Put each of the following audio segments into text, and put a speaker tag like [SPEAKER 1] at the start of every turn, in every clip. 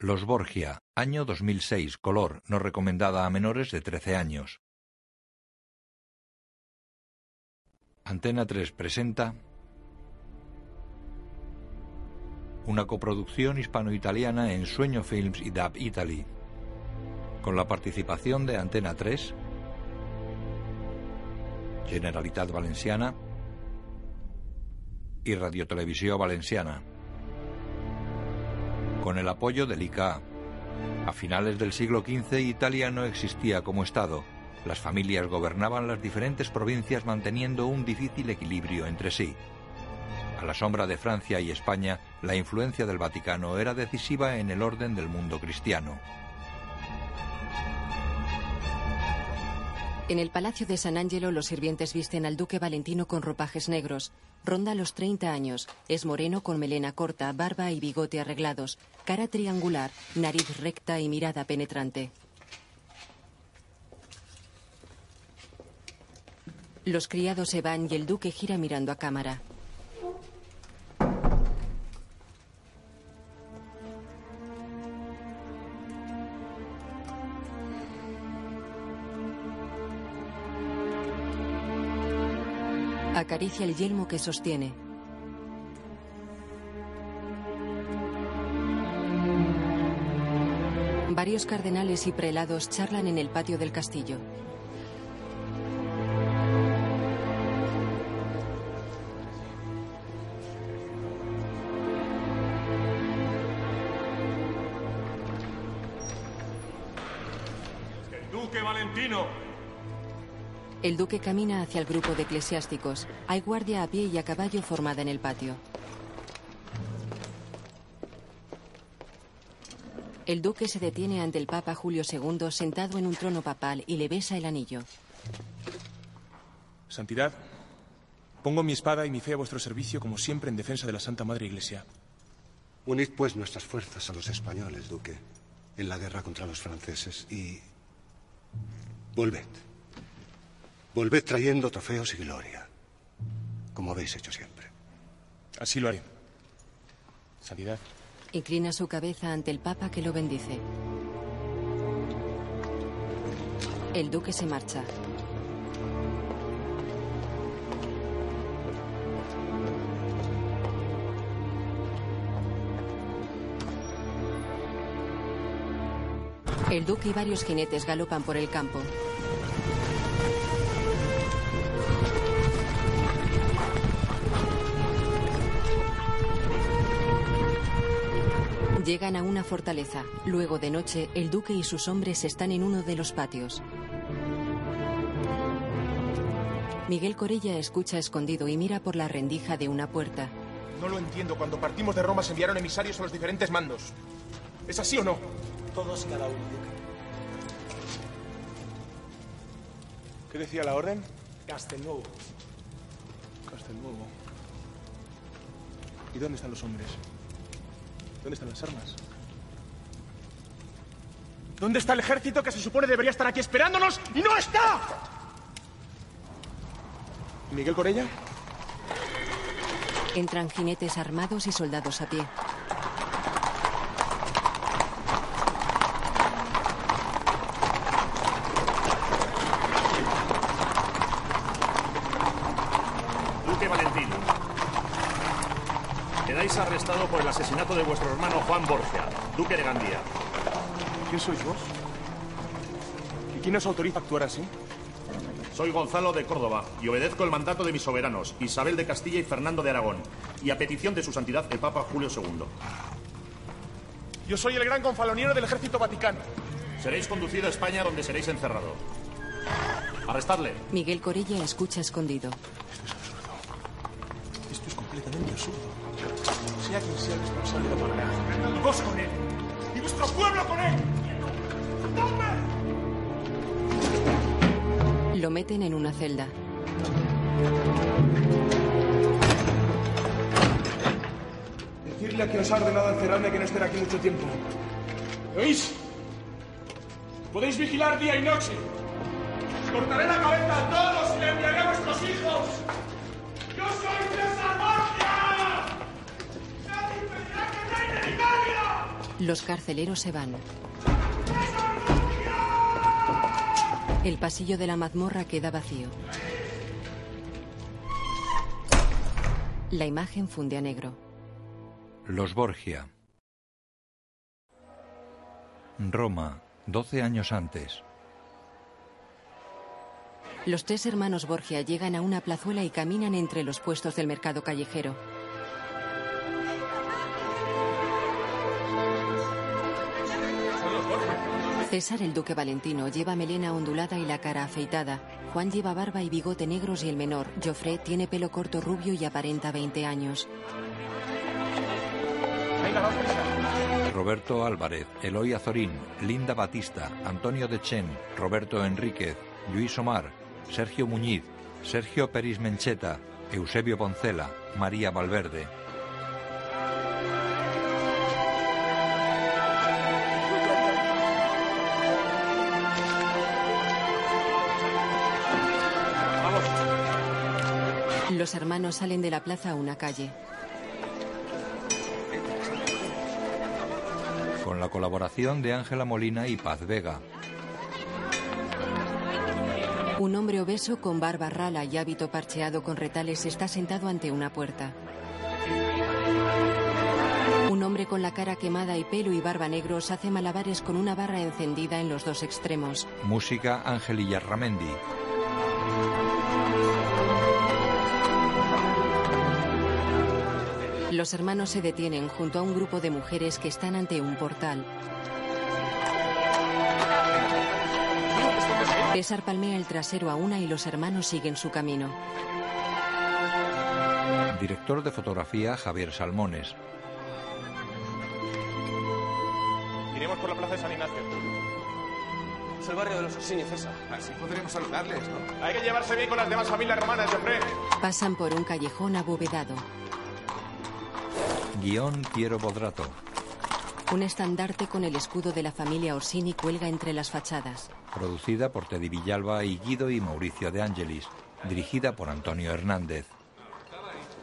[SPEAKER 1] Los Borgia, año 2006, color, no recomendada a menores de 13 años. Antena 3 presenta una coproducción hispano-italiana en Sueño Films y DAB Italy, con la participación de Antena 3, Generalitat Valenciana y Radio Televisión Valenciana con el apoyo del ICA. A finales del siglo XV Italia no existía como Estado. Las familias gobernaban las diferentes provincias manteniendo un difícil equilibrio entre sí. A la sombra de Francia y España, la influencia del Vaticano era decisiva en el orden del mundo cristiano.
[SPEAKER 2] En el Palacio de San Angelo los sirvientes visten al duque Valentino con ropajes negros. Ronda los 30 años. Es moreno con melena corta, barba y bigote arreglados, cara triangular, nariz recta y mirada penetrante. Los criados se van y el duque gira mirando a cámara. Acaricia el yelmo que sostiene. Varios cardenales y prelados charlan en el patio del castillo.
[SPEAKER 3] El duque
[SPEAKER 2] camina hacia el grupo de eclesiásticos. Hay guardia a pie y a caballo formada en el patio. El duque se detiene ante el Papa Julio II sentado en un trono papal y le besa el anillo.
[SPEAKER 4] Santidad, pongo mi espada y mi fe a vuestro servicio como siempre en defensa de la Santa Madre Iglesia.
[SPEAKER 5] Unid pues nuestras fuerzas a los españoles, duque, en la guerra contra los franceses y... Volved. Volved trayendo trofeos y gloria, como habéis hecho siempre.
[SPEAKER 4] Así lo haré. Santidad.
[SPEAKER 2] Inclina su cabeza ante el Papa que lo bendice. El duque se marcha. El duque y varios jinetes galopan por el campo. Llegan a una fortaleza. Luego de noche, el duque y sus hombres están en uno de los patios. Miguel Corella escucha escondido y mira por la rendija de una puerta.
[SPEAKER 4] No lo entiendo. Cuando partimos de Roma se enviaron emisarios a los diferentes mandos. ¿Es así o no?
[SPEAKER 6] Todos y cada uno, duque.
[SPEAKER 4] ¿Qué decía la orden?
[SPEAKER 6] Castelnuovo.
[SPEAKER 4] Castelnuovo. ¿Y dónde están los hombres? ¿Dónde están las armas? ¿Dónde está el ejército que se supone debería estar aquí esperándonos y no está? ¿Miguel Corella?
[SPEAKER 2] Entran jinetes armados y soldados a pie.
[SPEAKER 3] Duque Valentino. Quedáis arrestado por el asesinato de vuestro hermano Juan Borgia, duque de Gandía.
[SPEAKER 4] ¿Quién sois vos? ¿Y quién os autoriza a actuar así?
[SPEAKER 3] Soy Gonzalo de Córdoba y obedezco el mandato de mis soberanos, Isabel de Castilla y Fernando de Aragón, y a petición de su santidad el Papa Julio II.
[SPEAKER 4] Yo soy el gran gonfaloniero del ejército vaticano.
[SPEAKER 3] Seréis conducido a España donde seréis encerrado. Arrestadle.
[SPEAKER 2] Miguel Corella escucha escondido.
[SPEAKER 4] Completamente absurdo. Sea quien sea el responsable, lo pagará. Y vos con él. Y vuestro pueblo con él.
[SPEAKER 2] Lo meten en una celda.
[SPEAKER 4] Decirle a quien os ha ordenado encerrarme que no esté aquí mucho tiempo. ¿Me ¿Oís? Podéis vigilar día y noche. Cortaré la cabeza a todos y le enviaré a vuestros hijos.
[SPEAKER 2] Los carceleros se van. El pasillo de la mazmorra queda vacío. La imagen funde a negro.
[SPEAKER 1] Los Borgia. Roma, 12 años antes.
[SPEAKER 2] Los tres hermanos Borgia llegan a una plazuela y caminan entre los puestos del mercado callejero. César, el duque Valentino, lleva melena ondulada y la cara afeitada. Juan lleva barba y bigote negros y el menor, Joffre, tiene pelo corto rubio y aparenta 20 años.
[SPEAKER 1] Roberto Álvarez, Eloy Azorín, Linda Batista, Antonio Dechen, Roberto Enríquez, Luis Omar, Sergio Muñiz, Sergio Peris Mencheta, Eusebio Poncela, María Valverde.
[SPEAKER 2] Los hermanos salen de la plaza a una calle.
[SPEAKER 1] Con la colaboración de Ángela Molina y Paz Vega.
[SPEAKER 2] Un hombre obeso con barba rala y hábito parcheado con retales está sentado ante una puerta. Un hombre con la cara quemada y pelo y barba negros hace malabares con una barra encendida en los dos extremos.
[SPEAKER 1] Música Ángel Illarramendi.
[SPEAKER 2] Los hermanos se detienen junto a un grupo de mujeres que están ante un portal. César palmea el trasero a una y los hermanos siguen su camino.
[SPEAKER 1] Director de fotografía Javier Salmones.
[SPEAKER 4] Iremos por la plaza de San Ignacio.
[SPEAKER 7] Es el barrio de los Orsini, César.
[SPEAKER 8] Así podremos saludarles, ¿no?
[SPEAKER 4] Hay que llevarse bien con las demás familias romanas, Joffre.
[SPEAKER 2] Pasan por un callejón abovedado.
[SPEAKER 1] Guión Piero Bodrato.
[SPEAKER 2] Un estandarte con el escudo de la familia Orsini cuelga entre las fachadas.
[SPEAKER 1] Producida por Teddy Villalba y Guido y Mauricio de Angelis. Dirigida por Antonio Hernández.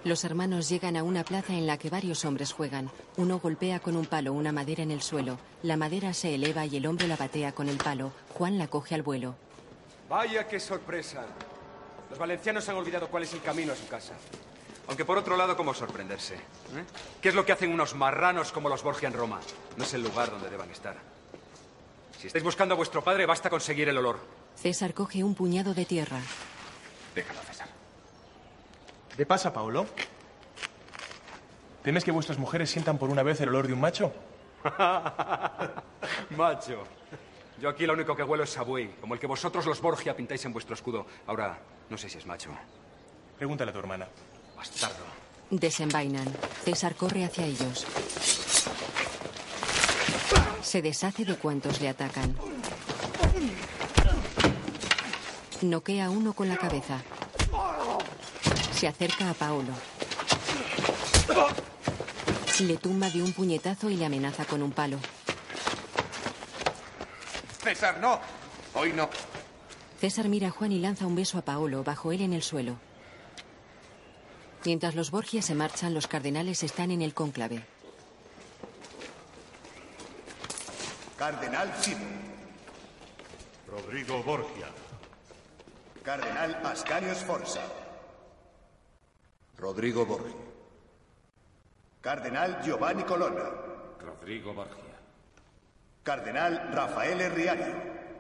[SPEAKER 2] Los hermanos llegan a una plaza en la que varios hombres juegan. Uno golpea con un palo una madera en el suelo. La madera se eleva y el hombre la batea con el palo. Juan la coge al vuelo.
[SPEAKER 9] Vaya qué sorpresa. Los valencianos han olvidado cuál es el camino a su casa. Aunque por otro lado, ¿cómo sorprenderse? ¿Eh? ¿Qué es lo que hacen unos marranos como los Borgia en Roma? No es el lugar donde deban estar. Si estáis buscando a vuestro padre, basta conseguir el olor.
[SPEAKER 2] César coge un puñado de tierra.
[SPEAKER 9] Déjalo, César.
[SPEAKER 4] ¿Qué pasa, Paolo? ¿Temes que vuestras mujeres sientan por una vez el olor de un macho?
[SPEAKER 9] Macho. Yo aquí lo único que huelo es sabuey, como el que vosotros los Borgia pintáis en vuestro escudo. Ahora, no sé si es macho.
[SPEAKER 4] Pregúntale a tu hermana.
[SPEAKER 9] Bastardo.
[SPEAKER 2] Desenvainan. César corre hacia ellos. Se deshace de cuantos le atacan. Noquea a uno con la cabeza. Se acerca a Paolo. Le tumba de un puñetazo y le amenaza con un palo.
[SPEAKER 8] César, no. Hoy no.
[SPEAKER 2] César mira a Juan y lanza un beso a Paolo, bajo él en el suelo. Mientras los Borgia se marchan, los cardenales están en el cónclave.
[SPEAKER 10] Cardenal Cibo.
[SPEAKER 3] Rodrigo Borgia.
[SPEAKER 10] Cardenal Ascanio Sforza.
[SPEAKER 11] Rodrigo Borgia.
[SPEAKER 10] Cardenal Giovanni Colonna.
[SPEAKER 8] Rodrigo Borgia.
[SPEAKER 10] Cardenal Raffaele Riario.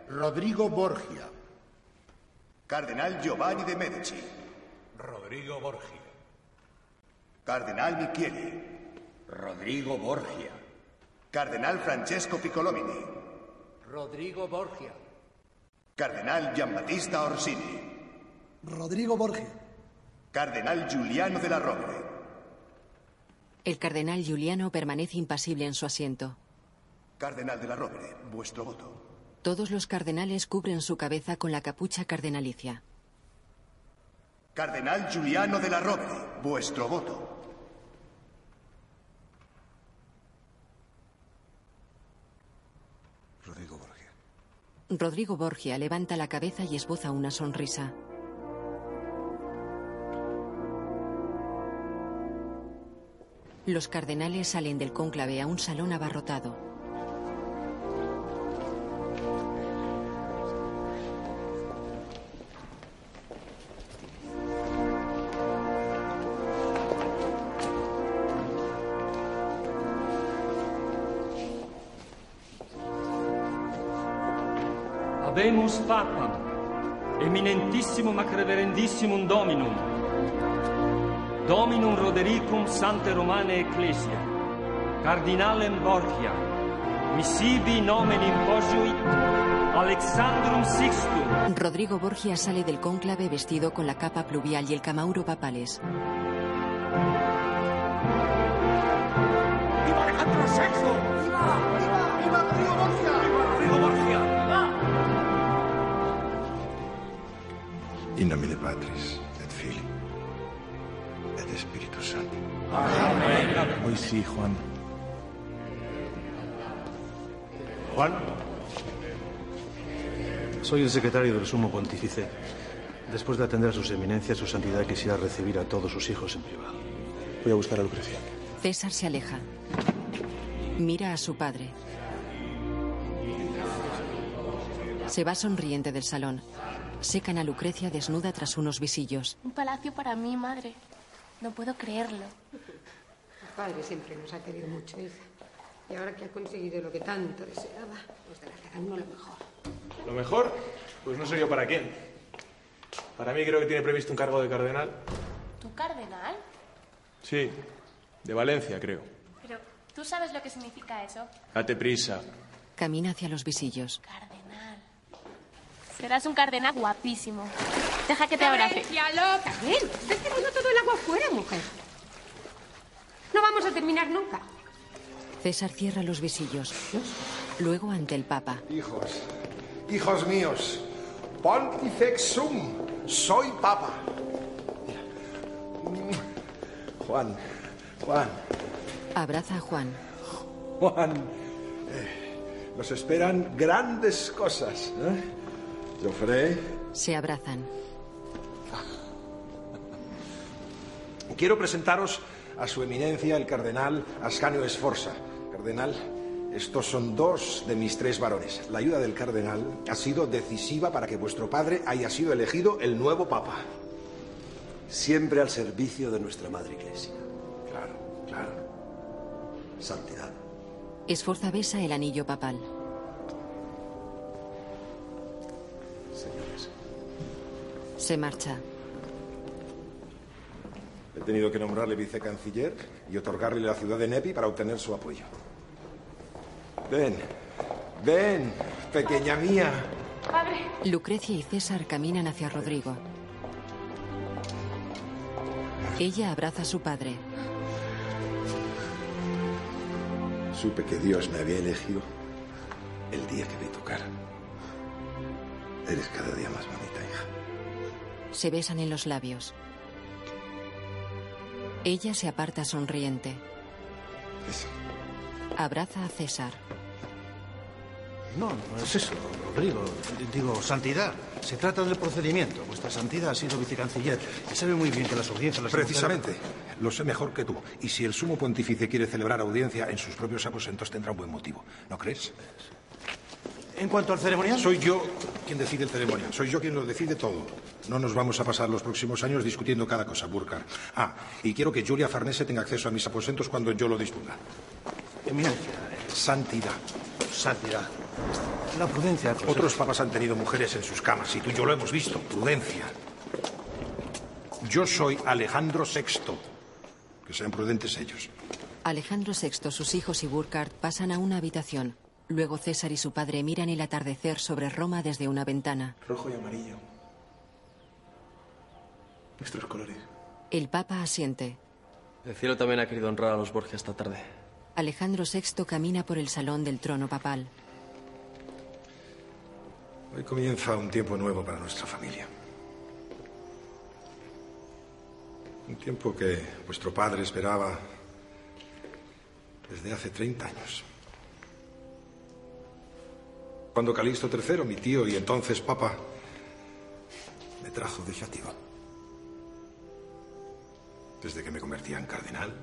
[SPEAKER 11] Rodrigo Borgia.
[SPEAKER 10] Cardenal Giovanni de Medici.
[SPEAKER 8] Rodrigo Borgia.
[SPEAKER 10] Cardenal Michieli.
[SPEAKER 11] Rodrigo Borgia.
[SPEAKER 10] Cardenal Francesco Piccolomini.
[SPEAKER 7] Rodrigo Borgia.
[SPEAKER 10] Cardenal Giambattista Orsini.
[SPEAKER 7] Rodrigo Borgia.
[SPEAKER 10] Cardenal Giuliano de la Robre.
[SPEAKER 2] El cardenal Giuliano permanece impasible en su asiento.
[SPEAKER 10] Cardenal de la Robre, vuestro voto.
[SPEAKER 2] Todos los cardenales cubren su cabeza con la capucha cardenalicia.
[SPEAKER 10] Cardenal Giuliano de la Robre, vuestro voto.
[SPEAKER 11] Rodrigo Borgia.
[SPEAKER 2] Rodrigo Borgia levanta la cabeza y esboza una sonrisa. Los cardenales salen del cónclave a un salón abarrotado.
[SPEAKER 12] Habemus Papam, eminentissimum ac reverendissimum Dominum, Dominum Rodericum Sante Romane Ecclesia, Cardinalem Borgia, missibi nomen imposuit Alexandrum Sixtum.
[SPEAKER 2] Rodrigo Borgia sale del cónclave vestido con la capa pluvial y el camauro papales.
[SPEAKER 13] ¡Viva Alejandro VI! ¡Viva! ¡Viva! ¡Viva
[SPEAKER 14] In nomine Patris, et Filii, et Spiritus Sancti.
[SPEAKER 13] Amén.
[SPEAKER 4] Hoy sí, Juan.
[SPEAKER 15] Juan. Soy el secretario del Sumo Pontífice. Después de atender a sus eminencias, su santidad quisiera recibir a todos sus hijos en privado.
[SPEAKER 4] Voy a buscar a Lucrecia.
[SPEAKER 2] César se aleja. Mira a su padre. Se va sonriente del salón. Secan a Lucrecia desnuda tras unos visillos.
[SPEAKER 16] Un palacio para mí, madre. No puedo creerlo.
[SPEAKER 17] El padre siempre nos ha querido mucho, hija. Y ahora que ha conseguido lo que tanto deseaba, pues dará cada uno lo mejor.
[SPEAKER 18] Lo mejor, pues no sé yo para quién. Para mí creo que tiene previsto un cargo de cardenal.
[SPEAKER 16] ¿Tu cardenal?
[SPEAKER 18] Sí, de Valencia, creo.
[SPEAKER 16] Pero, ¿tú sabes lo que significa eso?
[SPEAKER 18] Date prisa.
[SPEAKER 2] Camina hacia los visillos.
[SPEAKER 16] Cardenal. Serás un cardenal guapísimo. Deja que te abrace.
[SPEAKER 17] ¡Ya loca! Ven, estás tirando todo el agua afuera, mujer. No vamos a terminar nunca.
[SPEAKER 2] César cierra los visillos. Luego ante el Papa.
[SPEAKER 10] Hijos, hijos míos, Pontifex sum, soy papa.
[SPEAKER 14] Juan, Juan,
[SPEAKER 2] Abraza a Juan.
[SPEAKER 14] Juan. eh, nos esperan grandes cosas. ¿eh?
[SPEAKER 2] Se abrazan.
[SPEAKER 14] quiero presentaros a su eminencia el cardenal Ascanio Esforza. Cardenal, estos son dos de mis tres varones. La ayuda del cardenal ha sido decisiva para que vuestro padre haya sido elegido el nuevo papa.
[SPEAKER 19] Siempre al servicio de nuestra Madre Iglesia.
[SPEAKER 14] Claro, claro.
[SPEAKER 19] Santidad.
[SPEAKER 2] Esforza besa el anillo papal. Se marcha.
[SPEAKER 14] he tenido que nombrarle vicecanciller y otorgarle la ciudad de Nepi para obtener su apoyo. Ven, ven, pequeña mía.
[SPEAKER 16] Padre.
[SPEAKER 2] Lucrecia y César caminan hacia Rodrigo. Ella abraza a su padre.
[SPEAKER 14] Supe que Dios me había elegido el día que vi tu cara. Eres cada día más bonita, hija.
[SPEAKER 2] Se besan en los labios. Ella se aparta sonriente. Abraza a César.
[SPEAKER 15] No, no es eso, Rodrigo. Digo, santidad. Se trata del procedimiento. Vuestra santidad ha sido vicecanciller y sabe muy bien que las audiencias... Las
[SPEAKER 14] Precisamente, lo sé mejor que tú. Y si el sumo pontífice quiere celebrar audiencia en sus propios aposentos, tendrá un buen motivo. ¿No crees?
[SPEAKER 15] En cuanto al ceremonial...
[SPEAKER 14] Soy yo quien decide el ceremonial. Soy yo quien lo decide todo. No nos vamos a pasar los próximos años discutiendo cada cosa, Burkhardt. Ah, y quiero que Julia Farnese tenga acceso a mis aposentos cuando yo lo disponga.
[SPEAKER 15] Eminencia.
[SPEAKER 14] Santidad.
[SPEAKER 15] Santidad. La prudencia.
[SPEAKER 14] Otros papas han tenido mujeres en sus camas y tú y yo lo hemos visto. Prudencia. Yo soy Alejandro VI. Que sean prudentes ellos.
[SPEAKER 2] Alejandro VI, sus hijos y Burkhardt pasan a una habitación. Luego César y su padre miran el atardecer sobre Roma desde una ventana.
[SPEAKER 18] Rojo y amarillo. Nuestros colores.
[SPEAKER 2] El Papa asiente.
[SPEAKER 20] El cielo también ha querido honrar a los Borgia esta tarde.
[SPEAKER 2] Alejandro VI camina por el salón del trono papal.
[SPEAKER 14] Hoy comienza un tiempo nuevo para nuestra familia. Un tiempo que vuestro padre esperaba desde hace 30 años. Cuando Calixto III, mi tío y entonces papa, me trajo de Chátiva. Desde que me convertía en cardenal,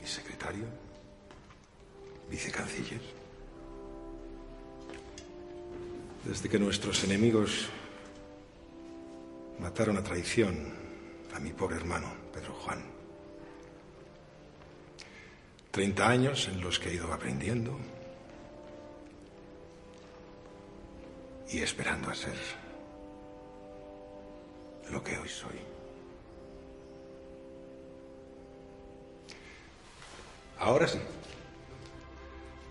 [SPEAKER 14] mi secretario, vicecanciller. Desde que nuestros enemigos mataron a traición a mi pobre hermano, Pedro Juan. Treinta años en los que he ido aprendiendo y esperando a ser lo que hoy soy. Ahora sí.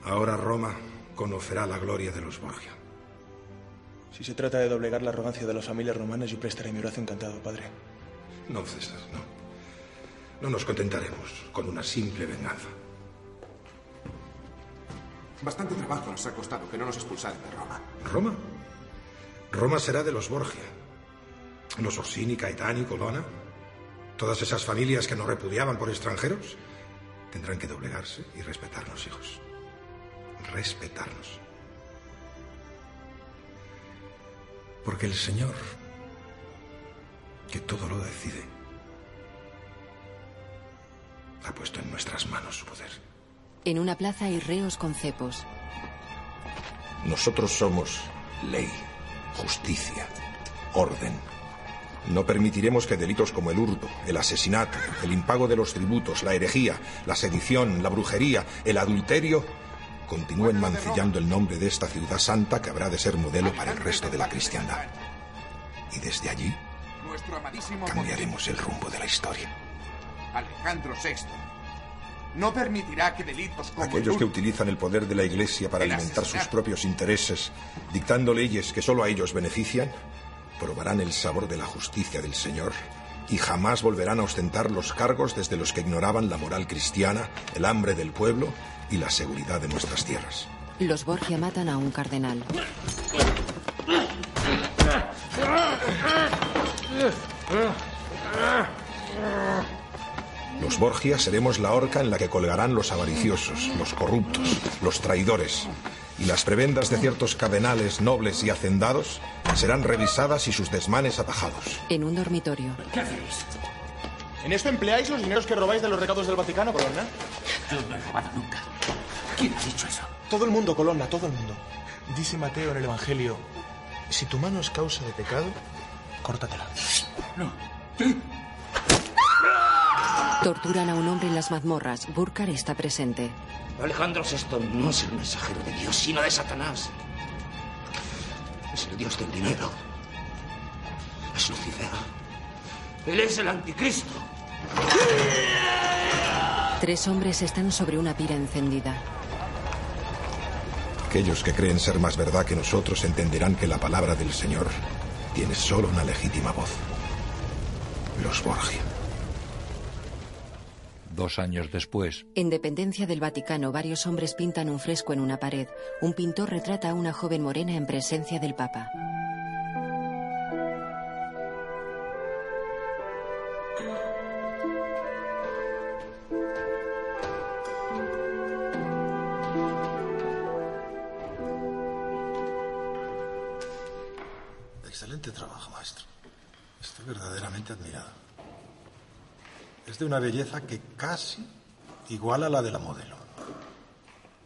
[SPEAKER 14] Ahora Roma conocerá la gloria de los Borgia.
[SPEAKER 4] Si se trata de doblegar la arrogancia de las familias romanas, yo prestaré mi brazo encantado, padre.
[SPEAKER 14] No, César, no. No nos contentaremos con una simple venganza.
[SPEAKER 8] Bastante trabajo nos ha costado que no nos expulsaran de Roma.
[SPEAKER 14] ¿Roma? Roma será de los Borgia. Los Orsini, Caetani, Colonna. Todas esas familias que nos repudiaban por extranjeros tendrán que doblegarse y respetarnos, hijos. Respetarnos. Porque el Señor, que todo lo decide, ha puesto en nuestras manos su poder.
[SPEAKER 2] En una plaza hay reos con cepos.
[SPEAKER 14] Nosotros somos ley, justicia, orden. No permitiremos que delitos como el hurto, el asesinato, el impago de los tributos, la herejía, la sedición, la brujería, el adulterio continúen mancillando el nombre de esta ciudad santa que habrá de ser modelo para el resto de la cristiandad. Y desde allí
[SPEAKER 8] Nuestro amadísimo
[SPEAKER 14] cambiaremos el rumbo de la historia.
[SPEAKER 8] Alejandro VI no permitirá que delitos como el
[SPEAKER 14] Aquellos que utilizan el poder de la Iglesia para
[SPEAKER 8] El
[SPEAKER 14] alimentar sus propios intereses, dictando leyes que solo a ellos benefician, probarán el sabor de la justicia del Señor y jamás volverán a ostentar los cargos desde los que ignoraban la moral cristiana, el hambre del pueblo y la seguridad de nuestras tierras.
[SPEAKER 2] Los Borgia matan a un cardenal.
[SPEAKER 14] Los Borgia seremos la horca en la que colgarán los avariciosos, los corruptos, los traidores. Y las prebendas de ciertos cardenales nobles y hacendados serán revisadas y sus desmanes atajados.
[SPEAKER 2] En un dormitorio.
[SPEAKER 21] ¿Qué hacéis?
[SPEAKER 22] ¿En esto empleáis los dineros que robáis de los recados del Vaticano, Colonna?
[SPEAKER 21] Yo no he robado nunca. ¿Quién ha dicho eso?
[SPEAKER 4] Todo el mundo, Colonna, todo el mundo. Dice Mateo en el Evangelio, si tu mano es causa de pecado, córtatela.
[SPEAKER 21] No.
[SPEAKER 2] Torturan a un hombre en las mazmorras. Burkar está presente.
[SPEAKER 21] Alejandro VI no es el mensajero de Dios, sino de Satanás. Es el Dios del dinero. Es Lucifer. Él es el anticristo.
[SPEAKER 2] Tres hombres están sobre una pira encendida.
[SPEAKER 14] Aquellos que creen ser más verdad que nosotros entenderán que la palabra del Señor tiene solo una legítima voz. Los Borgia.
[SPEAKER 23] Dos años después,
[SPEAKER 2] En dependencia del Vaticano, varios hombres pintan un fresco en una pared. Un pintor retrata a una joven morena en presencia del Papa.
[SPEAKER 14] Es de una belleza que casi iguala a la de la modelo.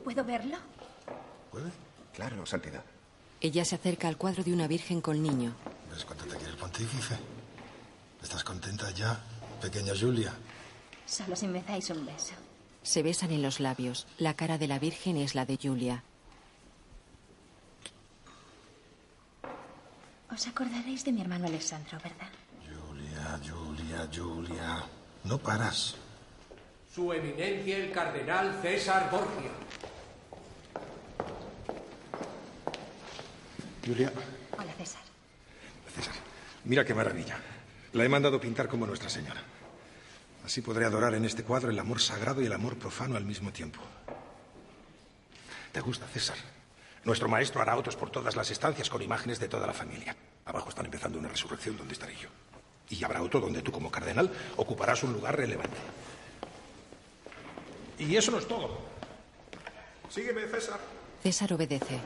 [SPEAKER 24] ¿Puedo verlo?
[SPEAKER 14] ¿Puede?
[SPEAKER 19] Claro, Santidad.
[SPEAKER 2] Ella se acerca al cuadro de una virgen con niño.
[SPEAKER 14] ¿Ves cuánto te quiere el pontífice? ¿Estás contenta ya, pequeña Julia?
[SPEAKER 24] Solo si me dais un beso.
[SPEAKER 2] Se besan en los labios. La cara de la virgen es la de Julia.
[SPEAKER 24] Os acordaréis de mi hermano Alessandro, ¿verdad?
[SPEAKER 14] Julia, Julia, Julia. No paras.
[SPEAKER 25] Su eminencia el cardenal César Borgia.
[SPEAKER 14] Julia,
[SPEAKER 24] Hola, César.
[SPEAKER 14] César, mira qué maravilla. La he mandado pintar como Nuestra Señora. Así podré adorar en este cuadro el amor sagrado y el amor profano al mismo tiempo. ¿Te gusta, César? Nuestro maestro hará autos por todas las estancias con imágenes de toda la familia. Abajo están empezando una resurrección donde estaré yo. Y habrá auto donde tú, como cardenal, ocuparás un lugar relevante. Y eso no es todo. Sígueme, César.
[SPEAKER 2] César obedece.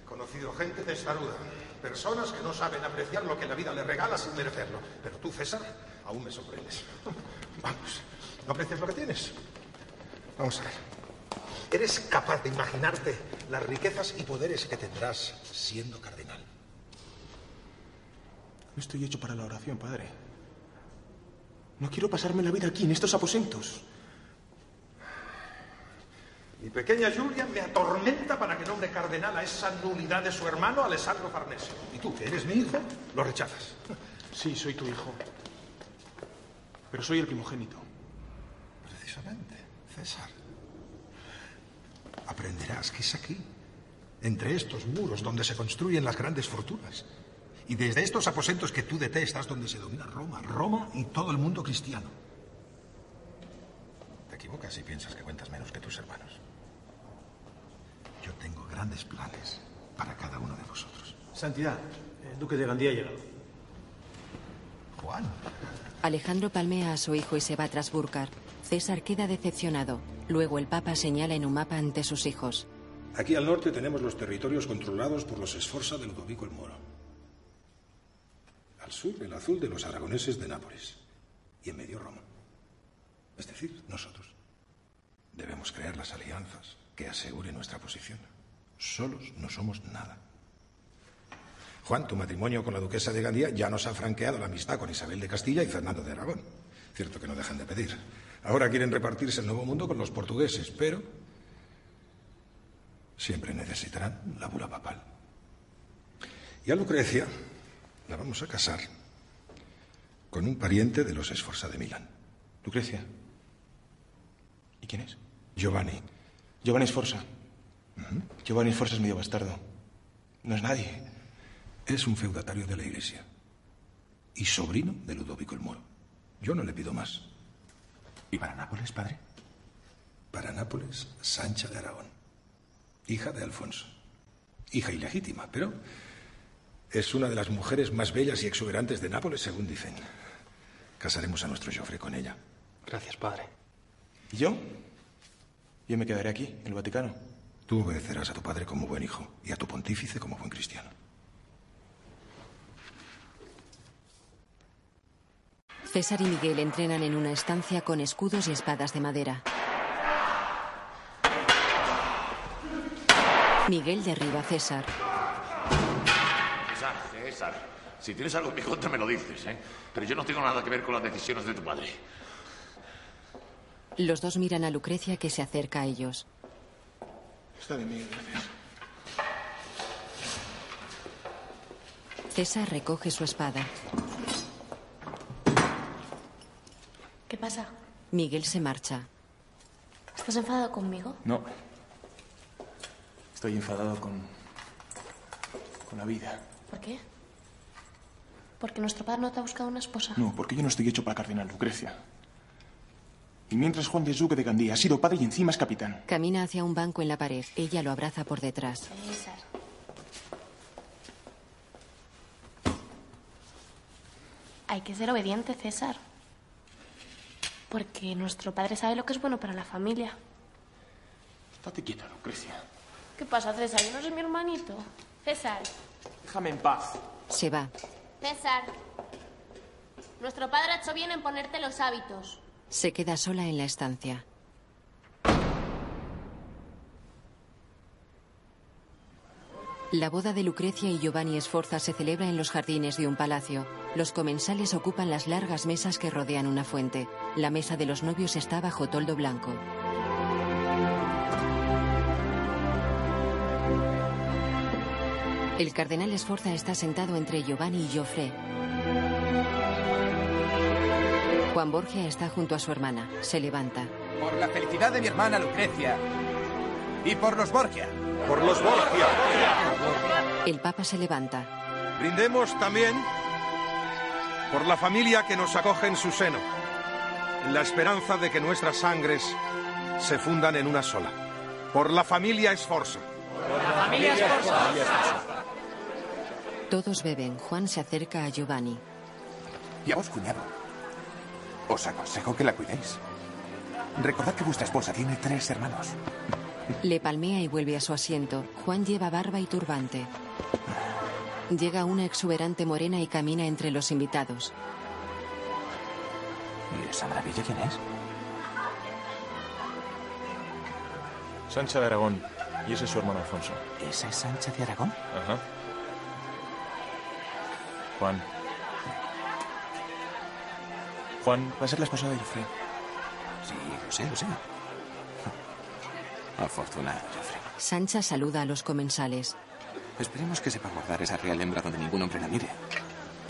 [SPEAKER 14] He conocido gente testaruda. Personas que no saben apreciar lo que la vida le regala sin merecerlo. Pero tú, César, aún me sorprendes. Vamos, ¿no aprecias lo que tienes? Vamos a ver. ¿Eres capaz de imaginarte las riquezas y poderes que tendrás siendo cardenal?
[SPEAKER 4] No estoy hecho para la oración, padre. No quiero pasarme la vida aquí, en estos aposentos.
[SPEAKER 14] Mi pequeña Julia me atormenta para que nombre cardenal a esa nulidad de su hermano Alessandro Farnesio. Y tú, que eres mi hijo, lo rechazas.
[SPEAKER 4] Sí, soy tu hijo. Pero soy el primogénito.
[SPEAKER 14] Precisamente, César. Aprenderás que es aquí, entre estos muros donde se construyen las grandes fortunas. Y desde estos aposentos que tú detestas, donde se domina Roma, Roma y todo el mundo cristiano. Te equivocas si piensas que cuentas menos que tus hermanos. Yo tengo grandes planes para cada uno de vosotros.
[SPEAKER 15] Santidad, el duque de Gandía ha llegado.
[SPEAKER 14] Juan.
[SPEAKER 2] Alejandro palmea a su hijo y se va tras Burkar. César queda decepcionado. Luego el Papa señala en un mapa ante sus hijos.
[SPEAKER 14] Aquí al norte tenemos los territorios controlados por los Esforza de Ludovico el Moro. Sur, el azul de los aragoneses de Nápoles. Y en medio Roma. Es decir, nosotros. Debemos crear las alianzas que aseguren nuestra posición. Solos no somos nada. Juan, tu matrimonio con la duquesa de Gandía ya nos ha franqueado la amistad con Isabel de Castilla y Fernando de Aragón. Cierto que no dejan de pedir. Ahora quieren repartirse el nuevo mundo con los portugueses, pero siempre necesitarán la bula papal. Y a Lucrecia la vamos a casar con un pariente de los Esforza de Milán.
[SPEAKER 4] Lucrecia. ¿Y quién es?
[SPEAKER 14] Giovanni.
[SPEAKER 4] Giovanni Sforza. Giovanni Sforza es medio bastardo. No es nadie.
[SPEAKER 14] Es un feudatario de la Iglesia. Y sobrino de Ludovico el Moro. Yo no le pido más.
[SPEAKER 26] ¿Y para Nápoles, padre?
[SPEAKER 14] Para Nápoles, Sancha de Aragón. Hija de Alfonso. Hija ilegítima, pero es una de las mujeres más bellas y exuberantes de Nápoles, según dicen. Casaremos a nuestro Joffre con ella.
[SPEAKER 4] Gracias, padre. ¿Y yo? Yo me quedaré aquí, en el Vaticano.
[SPEAKER 14] Tú obedecerás a tu padre como buen hijo y a tu pontífice como buen cristiano.
[SPEAKER 2] César y Miguel entrenan en una estancia con escudos y espadas de madera. Miguel derriba a César.
[SPEAKER 27] César, César, si tienes algo en mi contra me lo dices, ¿eh? Pero yo no tengo nada que ver con las decisiones de tu padre.
[SPEAKER 2] Los dos miran a Lucrecia que se acerca a ellos.
[SPEAKER 4] Está bien, Miguel, gracias.
[SPEAKER 2] César recoge su espada.
[SPEAKER 16] ¿Qué pasa?
[SPEAKER 2] Miguel se marcha.
[SPEAKER 16] ¿Estás enfadado conmigo?
[SPEAKER 4] No. Estoy enfadado con. con la vida.
[SPEAKER 16] ¿Por qué? ¿Porque nuestro padre no te ha buscado una esposa?
[SPEAKER 4] No, porque yo no estoy hecho para cardenal, Lucrecia. Y mientras Juan de Duque de Gandía ha sido padre y encima es capitán.
[SPEAKER 2] Camina hacia un banco en la pared. Ella lo abraza por detrás.
[SPEAKER 16] César. Hay que ser obediente, César. Porque nuestro padre sabe lo que es bueno para la familia.
[SPEAKER 4] Estate quieta, Lucrecia.
[SPEAKER 16] ¿Qué pasa, César? Yo no soy mi hermanito. César.
[SPEAKER 4] Déjame en paz.
[SPEAKER 2] Se va.
[SPEAKER 16] César. Nuestro padre ha hecho bien en ponerte los hábitos.
[SPEAKER 2] Se queda sola en la estancia. La boda de Lucrecia y Giovanni Sforza se celebra en los jardines de un palacio. Los comensales ocupan las largas mesas que rodean una fuente. La mesa de los novios está bajo toldo blanco. El cardenal Sforza está sentado entre Giovanni y Joffre. Juan Borgia está junto a su hermana. Se levanta.
[SPEAKER 28] Por la felicidad de mi hermana Lucrecia. Y por los Borgia.
[SPEAKER 14] Por los Borgia.
[SPEAKER 2] El Papa se levanta.
[SPEAKER 14] Brindemos también por la familia que nos acoge en su seno, en la esperanza de que nuestras sangres se fundan en una sola. Por la familia Esforza.
[SPEAKER 28] Por la familia Esforza.
[SPEAKER 2] Todos beben. Juan se acerca a Giovanni.
[SPEAKER 26] Y a vos, cuñado. Os aconsejo que la cuidéis. Recordad que vuestra esposa tiene tres hermanos.
[SPEAKER 2] Le palmea y vuelve a su asiento. Juan lleva barba y turbante. Llega una exuberante morena y camina entre los invitados.
[SPEAKER 26] ¿Y esa maravilla quién es?
[SPEAKER 4] Sancha de Aragón. Y ese es su hermano Alfonso.
[SPEAKER 26] ¿Esa es Sancha de Aragón?
[SPEAKER 4] Ajá. Juan. Juan va a ser la esposa de Joffre.
[SPEAKER 26] Sí, lo sé, lo sé. Afortunado, Joffrey.
[SPEAKER 2] Sancha saluda a los comensales.
[SPEAKER 26] Esperemos que sepa guardar esa real hembra donde ningún hombre la mire.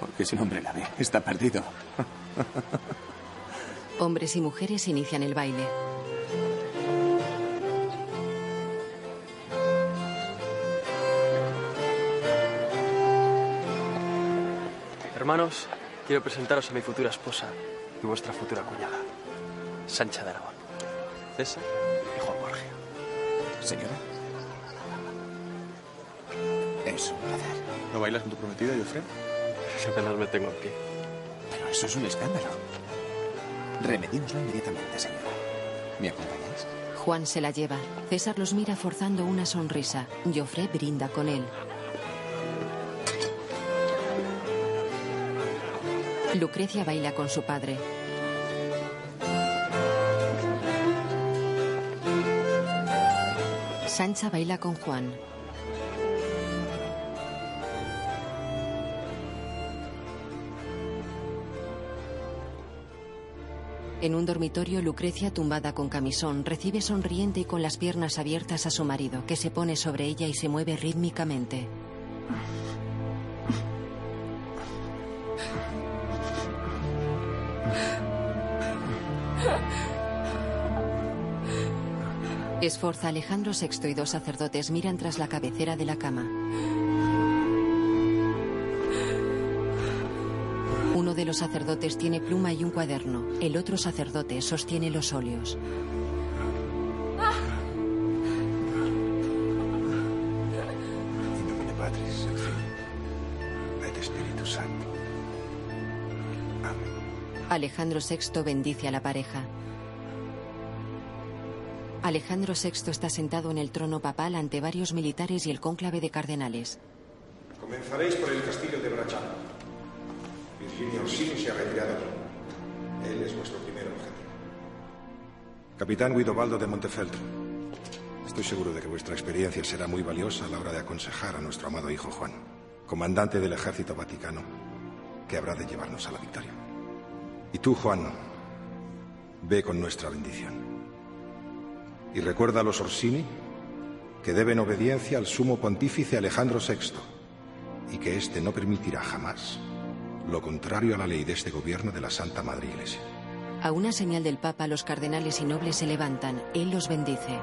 [SPEAKER 26] Porque si un hombre la ve, está perdido.
[SPEAKER 2] Hombres y mujeres inician el baile.
[SPEAKER 20] Hermanos, quiero presentaros a mi futura esposa y vuestra futura cuñada, Sancha de Aragón. César y Juan Borgia.
[SPEAKER 26] Señora. Es un placer.
[SPEAKER 22] ¿No bailas con tu prometida, Joffrey?
[SPEAKER 20] Apenas me tengo en pie.
[SPEAKER 26] Pero eso es un escándalo. Remedímoslo inmediatamente, señora. ¿Me acompañáis?
[SPEAKER 2] Juan se la lleva. César los mira forzando una sonrisa. Joffre brinda con él. Lucrecia baila con su padre. Sancha baila con Juan. En un dormitorio, Lucrecia, tumbada con camisón, recibe sonriente y con las piernas abiertas a su marido, que se pone sobre ella y se mueve rítmicamente. Esforza Alejandro VI y dos sacerdotes miran tras la cabecera de la cama. Uno de los sacerdotes tiene pluma y un cuaderno. El otro sacerdote sostiene los óleos. Alejandro VI bendice a la pareja. Alejandro VI está sentado en el trono papal ante varios militares y el cónclave de cardenales.
[SPEAKER 14] Comenzaréis por el castillo de Brachan. Virginia Orsini se ha retirado aquí. Él es vuestro primer objetivo. Capitán Guidobaldo de Montefeltro. Estoy seguro de que vuestra experiencia será muy valiosa a la hora de aconsejar a nuestro amado hijo Juan, comandante del ejército vaticano, que habrá de llevarnos a la victoria. Y tú, Juan, ve con nuestra bendición. Y recuerda a los Orsini que deben obediencia al sumo pontífice Alejandro VI y que éste no permitirá jamás lo contrario a la ley de este gobierno de la Santa Madre Iglesia.
[SPEAKER 2] A una señal del Papa, los cardenales y nobles se levantan. Él los bendice.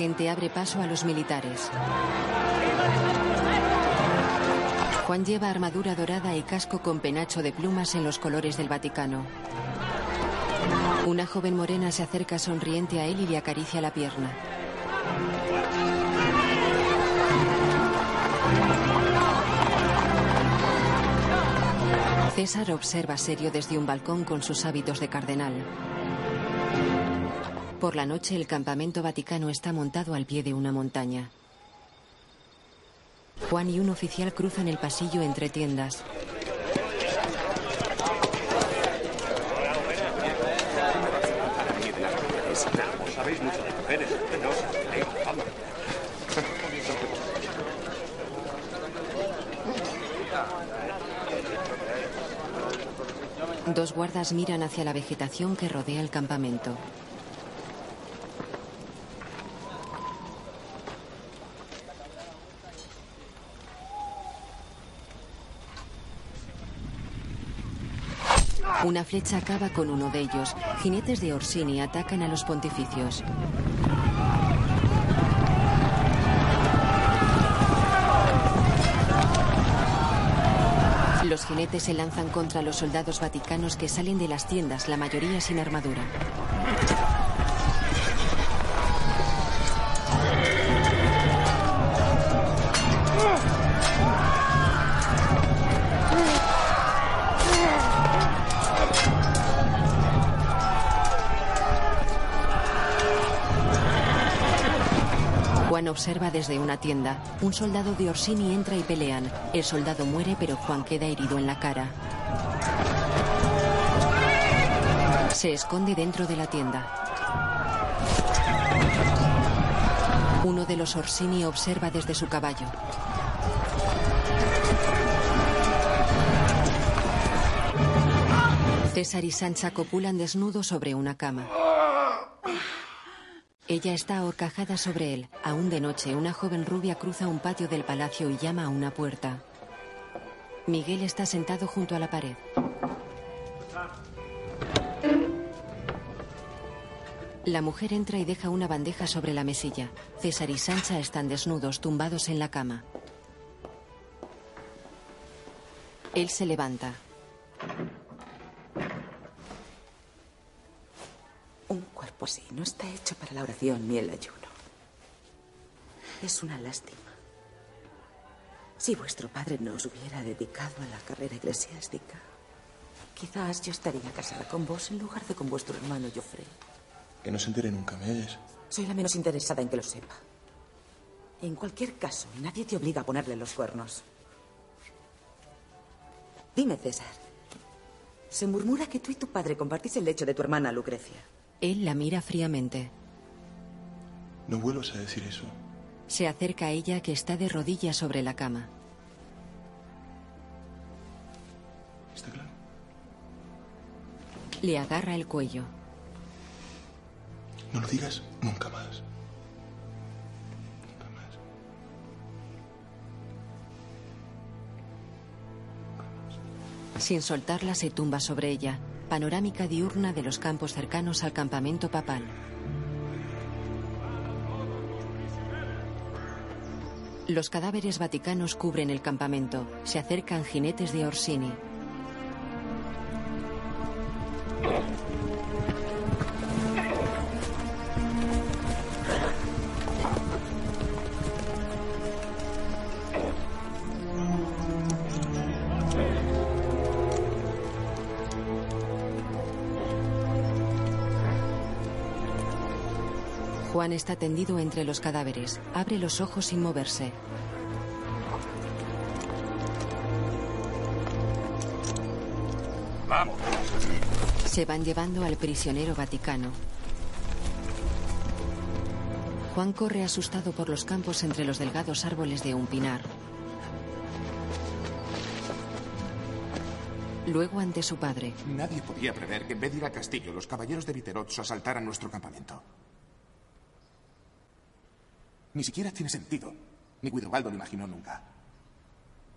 [SPEAKER 2] Gente abre paso a los militares. Juan lleva armadura dorada y casco con penacho de plumas en los colores del Vaticano. Una joven morena se acerca sonriente a él y le acaricia la pierna. César observa serio desde un balcón con sus hábitos de cardenal. Por la noche el campamento vaticano está montado al pie de una montaña. Juan y un oficial cruzan el pasillo entre tiendas. Dos guardas miran hacia la vegetación que rodea el campamento. Una flecha acaba con uno de ellos. Jinetes de Orsini atacan a los pontificios. Los jinetes se lanzan contra los soldados vaticanos que salen de las tiendas, la mayoría sin armadura. Observa desde una tienda. Un soldado de Orsini entra y pelean. El soldado muere, pero Juan queda herido en la cara. Se esconde dentro de la tienda. Uno de los Orsini observa desde su caballo. César y Sancha copulan desnudos sobre una cama. Ella está ahorcajada sobre él. Aún de noche, una joven rubia cruza un patio del palacio y llama a una puerta. Miguel está sentado junto a la pared. La mujer entra y deja una bandeja sobre la mesilla. César y Sancha están desnudos, tumbados en la cama. Él se levanta.
[SPEAKER 29] Cuerpo así no está hecho para la oración ni el ayuno. Es una lástima. Si vuestro padre no os hubiera dedicado a la carrera eclesiástica, quizás yo estaría casada con vos en lugar de con vuestro hermano Joffrey.
[SPEAKER 4] Que no se entere nunca, ¿me oyes?
[SPEAKER 29] Soy la menos interesada en que lo sepa. En cualquier caso, nadie te obliga a ponerle los cuernos. Dime, César. Se murmura que tú y tu padre compartís el lecho de tu hermana Lucrecia.
[SPEAKER 2] Él la mira fríamente.
[SPEAKER 4] No vuelvas a decir eso.
[SPEAKER 2] Se acerca a ella que está de rodillas sobre la cama.
[SPEAKER 4] ¿Está claro?
[SPEAKER 2] Le agarra el cuello.
[SPEAKER 4] No lo digas nunca más.
[SPEAKER 2] Sin soltarla se tumba sobre ella. Panorámica diurna de los campos cercanos al campamento papal. Los cadáveres vaticanos cubren el campamento. Se acercan jinetes de Orsini. Juan está tendido entre los cadáveres. Abre los ojos sin moverse.
[SPEAKER 27] Vamos.
[SPEAKER 2] Se van llevando al prisionero vaticano. Juan corre asustado por los campos entre los delgados árboles de un pinar. Luego ante su padre.
[SPEAKER 8] Nadie podía prever que en vez de ir al castillo, los caballeros de Viterozzo asaltaran nuestro campamento. Ni siquiera tiene sentido. Ni Guidobaldo lo imaginó nunca.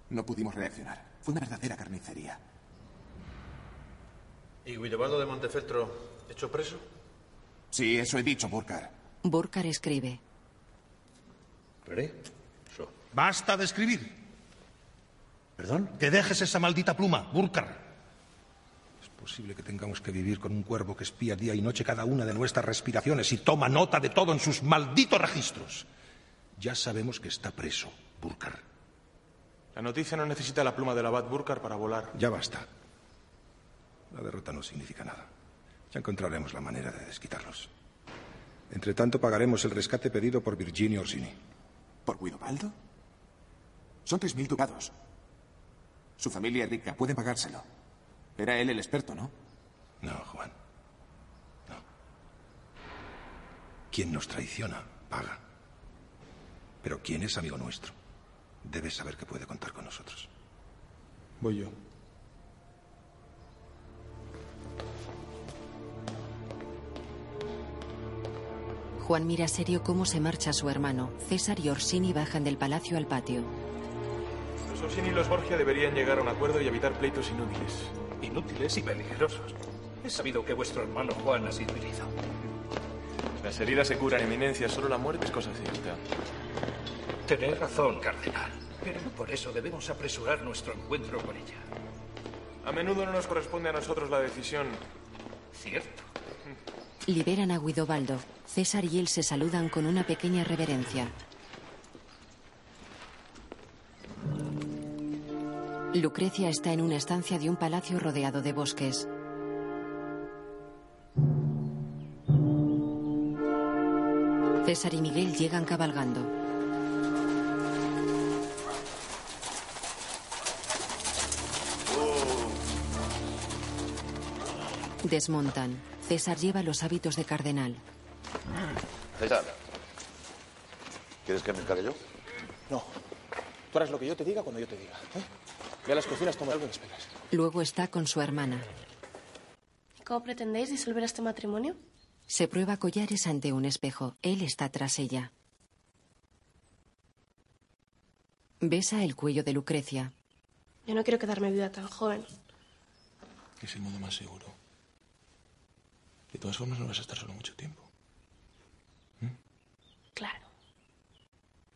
[SPEAKER 8] No pudimos reaccionar. Fue una verdadera carnicería.
[SPEAKER 15] ¿Y Guidobaldo de Montefeltro hecho preso?
[SPEAKER 8] Sí, eso he dicho, Burkar.
[SPEAKER 2] Burkar escribe.
[SPEAKER 10] Basta de escribir.
[SPEAKER 15] ¿Perdón?
[SPEAKER 10] Que dejes esa maldita pluma, Burkar. Es posible que tengamos que vivir con un cuervo que espía día y noche cada una de nuestras respiraciones y toma nota de todo en sus malditos registros. Ya sabemos que está preso, Burkar.
[SPEAKER 4] La noticia no necesita la pluma del abad Burkar para volar.
[SPEAKER 14] Ya basta. La derrota no significa nada. Ya encontraremos la manera de desquitarlos. Entre tanto, pagaremos el rescate pedido por Virginio Orsini.
[SPEAKER 8] ¿Por Guidobaldo? Son tres mil ducados. Su familia es rica, pueden pagárselo. Era él el experto, ¿no?
[SPEAKER 14] No, Juan. No. Quien nos traiciona, paga. Pero quien es amigo nuestro, debe saber que puede contar con nosotros.
[SPEAKER 4] Voy yo.
[SPEAKER 2] Juan mira serio cómo se marcha su hermano. César y Orsini bajan del palacio al patio.
[SPEAKER 4] Los Orsini y los Borgia deberían llegar a un acuerdo y evitar pleitos inútiles.
[SPEAKER 21] Inútiles y peligrosos. He sabido que vuestro hermano Juan ha sido herido.
[SPEAKER 4] Las heridas se curan, eminencia. Solo la muerte es cosa cierta.
[SPEAKER 21] Tenéis razón, cardenal. Pero no por eso debemos apresurar nuestro encuentro con ella.
[SPEAKER 4] A menudo no nos corresponde a nosotros la decisión.
[SPEAKER 21] Cierto.
[SPEAKER 2] Liberan a Guidobaldo. César y él se saludan con una pequeña reverencia. Lucrecia está en una estancia de un palacio rodeado de bosques. César y Miguel llegan cabalgando. Desmontan. César lleva los hábitos de cardenal.
[SPEAKER 27] César. ¿Quieres que me encargue yo?
[SPEAKER 22] No. Tú harás lo que yo te diga cuando yo te diga. ¿eh? Ve a las cocinas, toma algo y me esperas.
[SPEAKER 2] Luego está con su hermana.
[SPEAKER 16] ¿Cómo pretendéis disolver este matrimonio?
[SPEAKER 2] Se prueba collares ante un espejo. Él está tras ella. Besa el cuello de Lucrecia.
[SPEAKER 16] Yo no quiero quedarme viuda tan joven.
[SPEAKER 4] Es el modo más seguro. De todas formas, no vas a estar solo mucho tiempo.
[SPEAKER 16] Claro.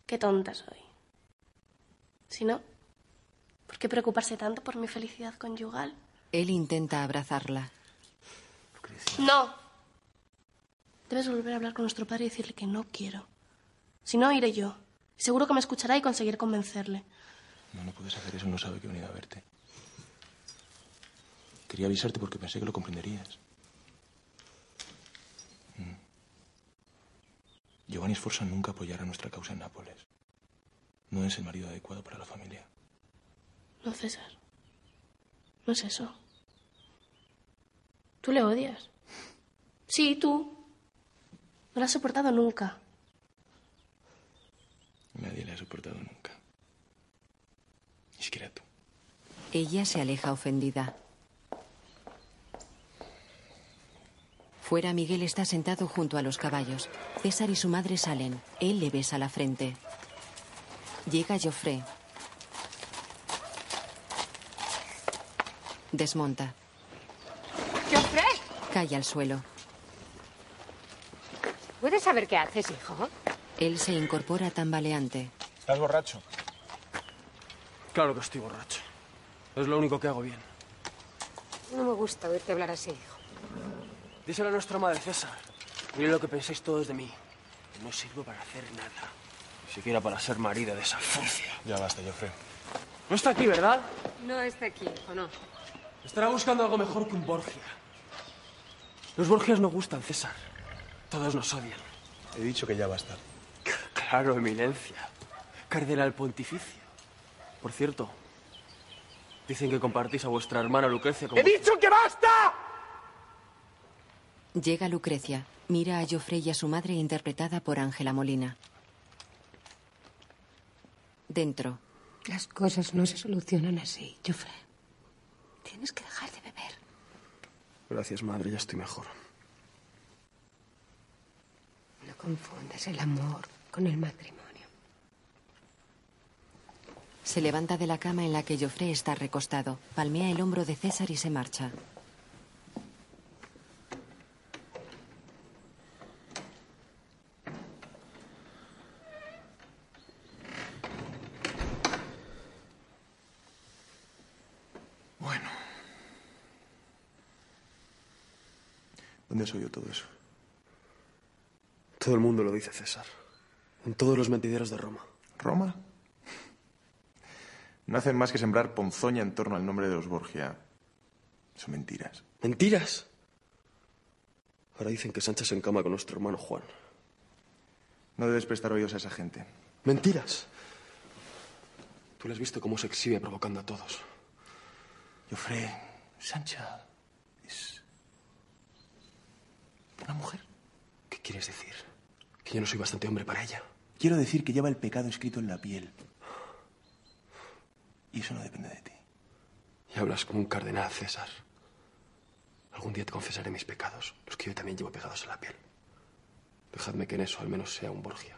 [SPEAKER 16] Qué tonta soy. Si no, ¿por qué preocuparse tanto por mi felicidad conyugal?
[SPEAKER 2] Él intenta abrazarla.
[SPEAKER 16] No. Debes volver a hablar con nuestro padre y decirle que no quiero. Si no, iré yo. Seguro que me escuchará y conseguiré convencerle.
[SPEAKER 4] No, no puedes hacer eso, no sabe que he venido a verte. Quería avisarte porque pensé que lo comprenderías. Giovanni Sforza nunca apoyará nuestra causa en Nápoles. No es el marido adecuado para la familia.
[SPEAKER 16] No, César. No es eso. Tú le odias. Sí, tú. No lo has soportado nunca.
[SPEAKER 4] Nadie le ha soportado nunca. Ni siquiera tú.
[SPEAKER 2] Ella se aleja ofendida. Fuera, Miguel está sentado junto a los caballos. César y su madre salen. Él le besa la frente. Llega Joffre. Desmonta.
[SPEAKER 17] ¡Joffre!
[SPEAKER 2] Cae al suelo.
[SPEAKER 17] ¿Puedes saber qué haces, hijo?
[SPEAKER 2] Él se incorpora tambaleante.
[SPEAKER 22] ¿Estás borracho?
[SPEAKER 20] Claro que estoy borracho. Es lo único que hago bien.
[SPEAKER 17] No me gusta oírte hablar así, hijo.
[SPEAKER 20] Díselo a nuestra madre César. Mire lo que pensáis todos de mí. Que no sirvo para hacer nada. Ni siquiera para ser marido de esa furcia.
[SPEAKER 4] Ya basta, Joffre.
[SPEAKER 20] No está aquí, ¿verdad?
[SPEAKER 17] No está aquí, hijo, no.
[SPEAKER 20] Estará buscando algo mejor que un Borgia. Los Borgias no gustan, César. Todos nos odian.
[SPEAKER 4] He dicho que ya basta.
[SPEAKER 20] Claro, eminencia. Cardenal pontificio. Por cierto, dicen que compartís a vuestra hermana Lucrecia como...
[SPEAKER 22] ¡He dicho que basta!
[SPEAKER 2] Llega Lucrecia. Mira a Joffre y a su madre interpretada por Ángela Molina. Dentro.
[SPEAKER 17] Las cosas no se solucionan así, Joffre. Tienes que dejar de beber.
[SPEAKER 20] Gracias, madre, ya estoy mejor.
[SPEAKER 17] No confundas el amor con el matrimonio.
[SPEAKER 2] Se levanta de la cama en la que Joffre está recostado. Palmea el hombro de César y se marcha.
[SPEAKER 4] ¿Dónde has oído todo eso?
[SPEAKER 20] Todo el mundo lo dice, César. En todos los mentideros de Roma.
[SPEAKER 4] ¿Roma? No hacen más que sembrar ponzoña en torno al nombre de los Borgia. Son mentiras.
[SPEAKER 20] ¿Mentiras? Ahora dicen que Sánchez se encama con nuestro hermano Juan.
[SPEAKER 4] No debes prestar oídos a esa gente.
[SPEAKER 20] ¿Mentiras? Tú le has visto cómo se exhibe provocando a todos.
[SPEAKER 4] Joffre, Sancha es una mujer.
[SPEAKER 20] ¿Qué quieres decir? ¿Que yo no soy bastante hombre para ella?
[SPEAKER 4] Quiero decir que lleva el pecado escrito en la piel. Y eso no depende de ti.
[SPEAKER 20] Y hablas como un cardenal, César. Algún día te confesaré mis pecados, los que yo también llevo pegados en la piel. Dejadme que en eso al menos sea un Borgia.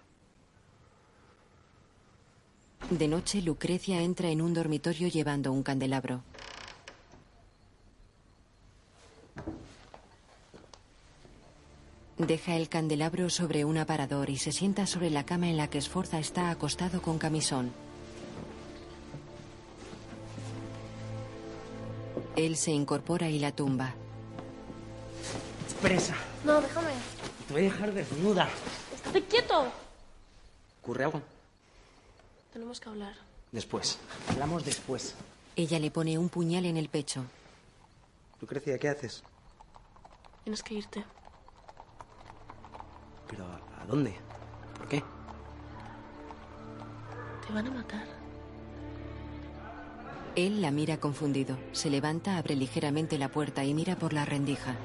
[SPEAKER 2] De noche, Lucrecia entra en un dormitorio llevando un candelabro. Deja el candelabro sobre un aparador y se sienta sobre la cama en la que Sforza está acostado con camisón. Él se incorpora y la tumba.
[SPEAKER 30] Presa.
[SPEAKER 16] No, déjame.
[SPEAKER 30] Te voy a dejar desnuda.
[SPEAKER 16] Estate quieto.
[SPEAKER 30] ¿Ocurre algo?
[SPEAKER 16] Tenemos que hablar.
[SPEAKER 30] Después. Hablamos después.
[SPEAKER 2] Ella le pone un puñal en el pecho.
[SPEAKER 30] Lucrecia, ¿qué haces?
[SPEAKER 16] Tienes que irte.
[SPEAKER 30] ¿Pero a, a dónde? ¿Por qué?
[SPEAKER 16] Te van a matar.
[SPEAKER 2] Él la mira confundido. Se levanta, abre ligeramente la puerta y mira por la rendija.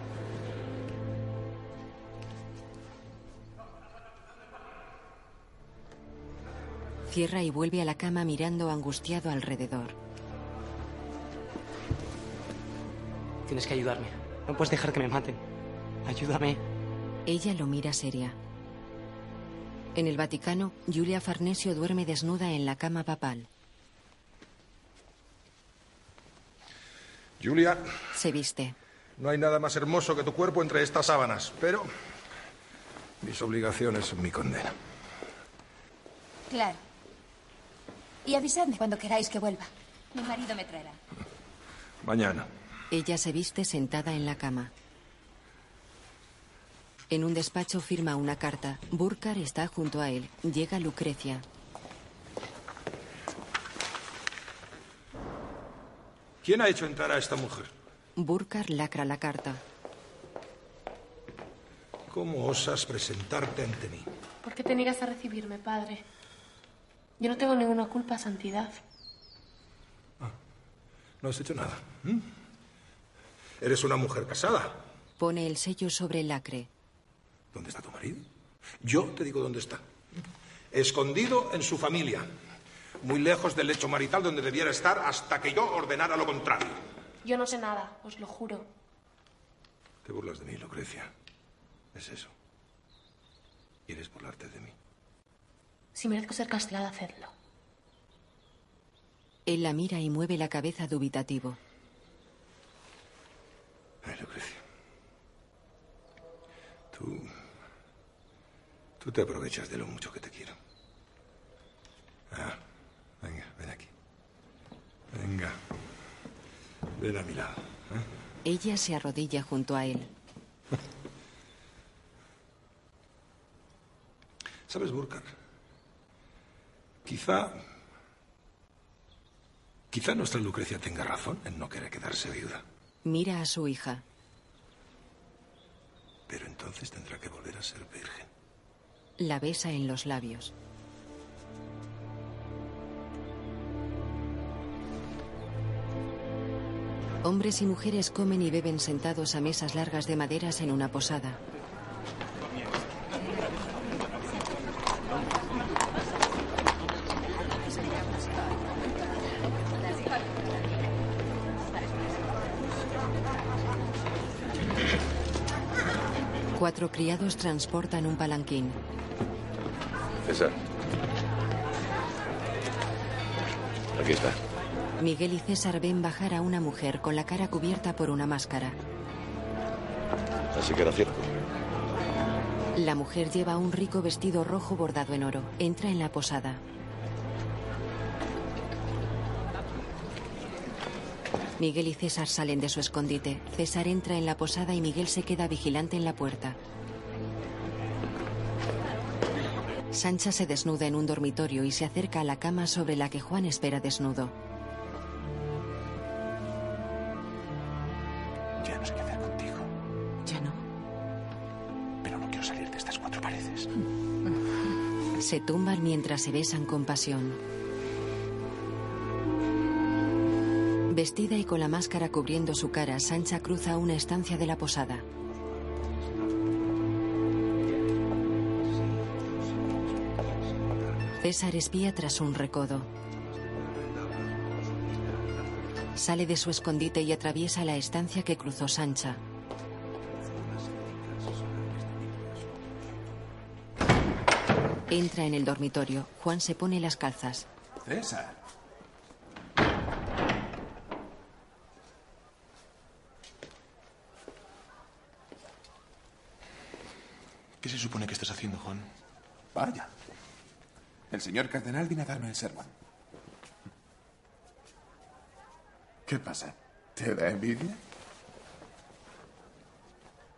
[SPEAKER 2] Cierra y vuelve a la cama mirando angustiado alrededor.
[SPEAKER 30] Tienes que ayudarme. No puedes dejar que me maten. Ayúdame.
[SPEAKER 2] Ella lo mira seria. En el Vaticano, Julia Farnesio duerme desnuda en la cama papal.
[SPEAKER 14] Julia,
[SPEAKER 2] Se viste.
[SPEAKER 14] no hay nada más hermoso que tu cuerpo entre estas sábanas, pero mis obligaciones son mi condena.
[SPEAKER 24] Claro. Y avisadme cuando queráis que vuelva. Mi marido me traerá.
[SPEAKER 14] Mañana.
[SPEAKER 2] Ella se viste sentada en la cama. En un despacho firma una carta. Burkar está junto a él. Llega Lucrecia.
[SPEAKER 14] ¿Quién ha hecho entrar a esta mujer?
[SPEAKER 2] Burkar lacra la carta.
[SPEAKER 14] ¿Cómo osas presentarte ante mí?
[SPEAKER 16] ¿Por qué te niegas a recibirme, padre? Yo no tengo ninguna culpa, Santidad.
[SPEAKER 14] No has hecho nada. ¿m? Eres una mujer casada.
[SPEAKER 2] Pone el sello sobre el lacre.
[SPEAKER 14] ¿Dónde está tu marido? Yo te digo dónde está. Escondido en su familia. Muy lejos del lecho marital donde debiera estar hasta que yo ordenara lo contrario.
[SPEAKER 16] Yo no sé nada, os lo juro.
[SPEAKER 14] Te burlas de mí, Lucrecia. Es eso. ¿Quieres burlarte de mí?
[SPEAKER 16] Si merezco ser castigada, hacedlo.
[SPEAKER 2] Él la mira y mueve la cabeza dubitativo.
[SPEAKER 14] Ay, Lucrecia. Tú. Tú te aprovechas de lo mucho que te quiero. Ah, venga, ven aquí. Venga. Ven a mi lado. ¿eh?
[SPEAKER 2] Ella se arrodilla junto a él.
[SPEAKER 14] ¿Sabes, Burkar? Quizá. Quizá nuestra Lucrecia tenga razón en no querer quedarse viuda.
[SPEAKER 2] Mira a su hija.
[SPEAKER 14] Pero entonces tendrá que volver a ser virgen.
[SPEAKER 2] La besa en los labios. Hombres y mujeres comen y beben sentados a mesas largas de maderas en una posada. Cuatro criados transportan un palanquín.
[SPEAKER 31] César. Aquí está.
[SPEAKER 2] Miguel y César ven bajar a una mujer con la cara cubierta por una máscara.
[SPEAKER 31] Así que era cierto.
[SPEAKER 2] La mujer lleva un rico vestido rojo bordado en oro. Entra en la posada. Miguel y César salen de su escondite. César entra en la posada y Miguel se queda vigilante en la puerta. Sancha se desnuda en un dormitorio y se acerca a la cama sobre la que Juan espera desnudo.
[SPEAKER 8] Ya no sé qué hacer contigo.
[SPEAKER 32] Ya no.
[SPEAKER 8] Pero no quiero salir de estas cuatro paredes.
[SPEAKER 2] Se tumban mientras se besan con pasión. Vestida y con la máscara cubriendo su cara, Sancha cruza una estancia de la posada. César espía tras un recodo. Sale de su escondite y atraviesa la estancia que cruzó Sancha. Entra en el dormitorio. Juan se pone las calzas.
[SPEAKER 8] César.
[SPEAKER 4] ¿Qué se supone que estás haciendo, Juan?
[SPEAKER 8] Vaya. El señor cardenal viene a darme el sermón. ¿Qué pasa? ¿Te da envidia?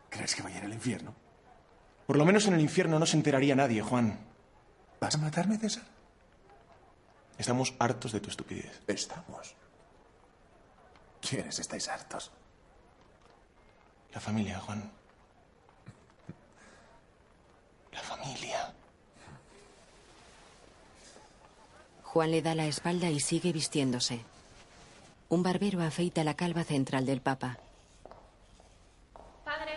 [SPEAKER 8] ¿Crees que voy a ir al infierno?
[SPEAKER 4] Por lo menos en el infierno no se enteraría nadie, Juan.
[SPEAKER 8] ¿Vas a matarme, César?
[SPEAKER 4] Estamos hartos de tu estupidez.
[SPEAKER 8] Estamos. ¿Quiénes estáis hartos?
[SPEAKER 4] La familia, Juan. La familia.
[SPEAKER 2] Juan le da la espalda y sigue vistiéndose. Un barbero afeita la calva central del Papa.
[SPEAKER 16] Padre.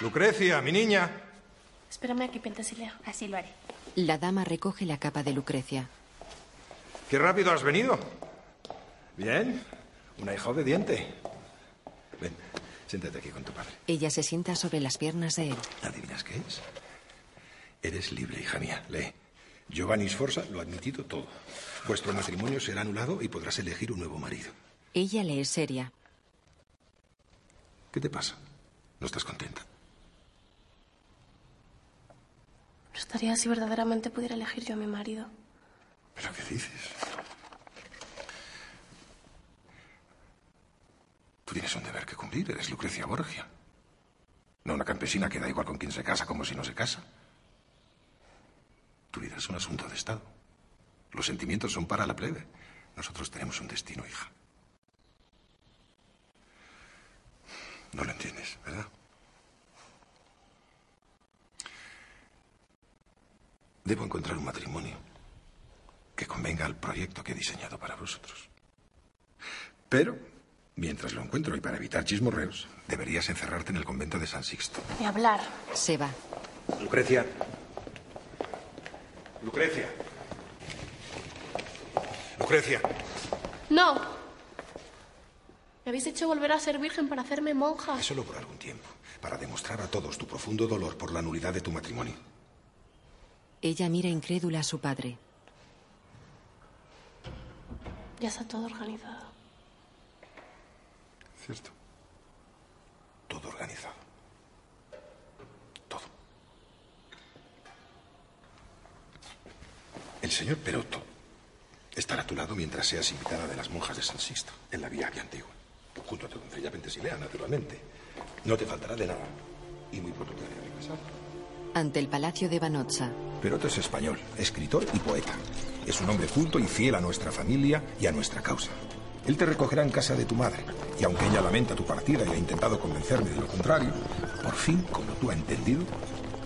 [SPEAKER 14] Lucrecia, mi niña.
[SPEAKER 16] Espérame aquí, Pentesilea.
[SPEAKER 24] Así lo haré.
[SPEAKER 2] La dama recoge la capa de Lucrecia.
[SPEAKER 14] Qué rápido has venido. Bien. Una hija obediente. Ven, siéntate aquí con tu padre.
[SPEAKER 2] Ella se sienta sobre las piernas de él.
[SPEAKER 14] ¿Adivinas qué es? Eres libre, hija mía. Lee. Giovanni Sforza lo ha admitido todo. Vuestro matrimonio será anulado y podrás elegir un nuevo marido.
[SPEAKER 2] Ella le es seria.
[SPEAKER 14] ¿Qué te pasa? ¿No estás contenta?
[SPEAKER 16] No estaría si verdaderamente pudiera elegir yo a mi marido.
[SPEAKER 14] ¿Pero qué dices? Tú tienes un deber que cumplir. Eres Lucrecia Borgia. No una campesina que da igual con quién se casa como si no se casa. Tu vida es un asunto de Estado. Los sentimientos son para la plebe. Nosotros tenemos un destino, hija. No lo entiendes, ¿verdad? Debo encontrar un matrimonio que convenga al proyecto que he diseñado para vosotros. Pero, mientras lo encuentro y para evitar chismorreos, deberías encerrarte en el convento de San Sixto.
[SPEAKER 16] Ni hablar.
[SPEAKER 2] Se va.
[SPEAKER 14] Lucrecia. Lucrecia. Lucrecia.
[SPEAKER 16] No. Me habéis hecho volver a ser virgen para hacerme monja.
[SPEAKER 14] Es solo por algún tiempo, para demostrar a todos tu profundo dolor por la nulidad de tu matrimonio.
[SPEAKER 2] Ella mira incrédula a su padre.
[SPEAKER 16] Ya está todo organizado.
[SPEAKER 14] Cierto. Todo organizado. El señor Peroto estará a tu lado mientras seas invitada de las monjas de San Sixto, en la vía antigua. Junto a tu doncella Pentesilea, naturalmente. No te faltará de nada. Y muy pronto te haré regresar.
[SPEAKER 2] Ante el palacio de Vanozza.
[SPEAKER 14] Peroto es español, escritor y poeta. Es un hombre culto y fiel a nuestra familia y a nuestra causa. Él te recogerá en casa de tu madre. Y aunque ella lamenta tu partida y ha intentado convencerme de lo contrario, por fin, como tú has entendido,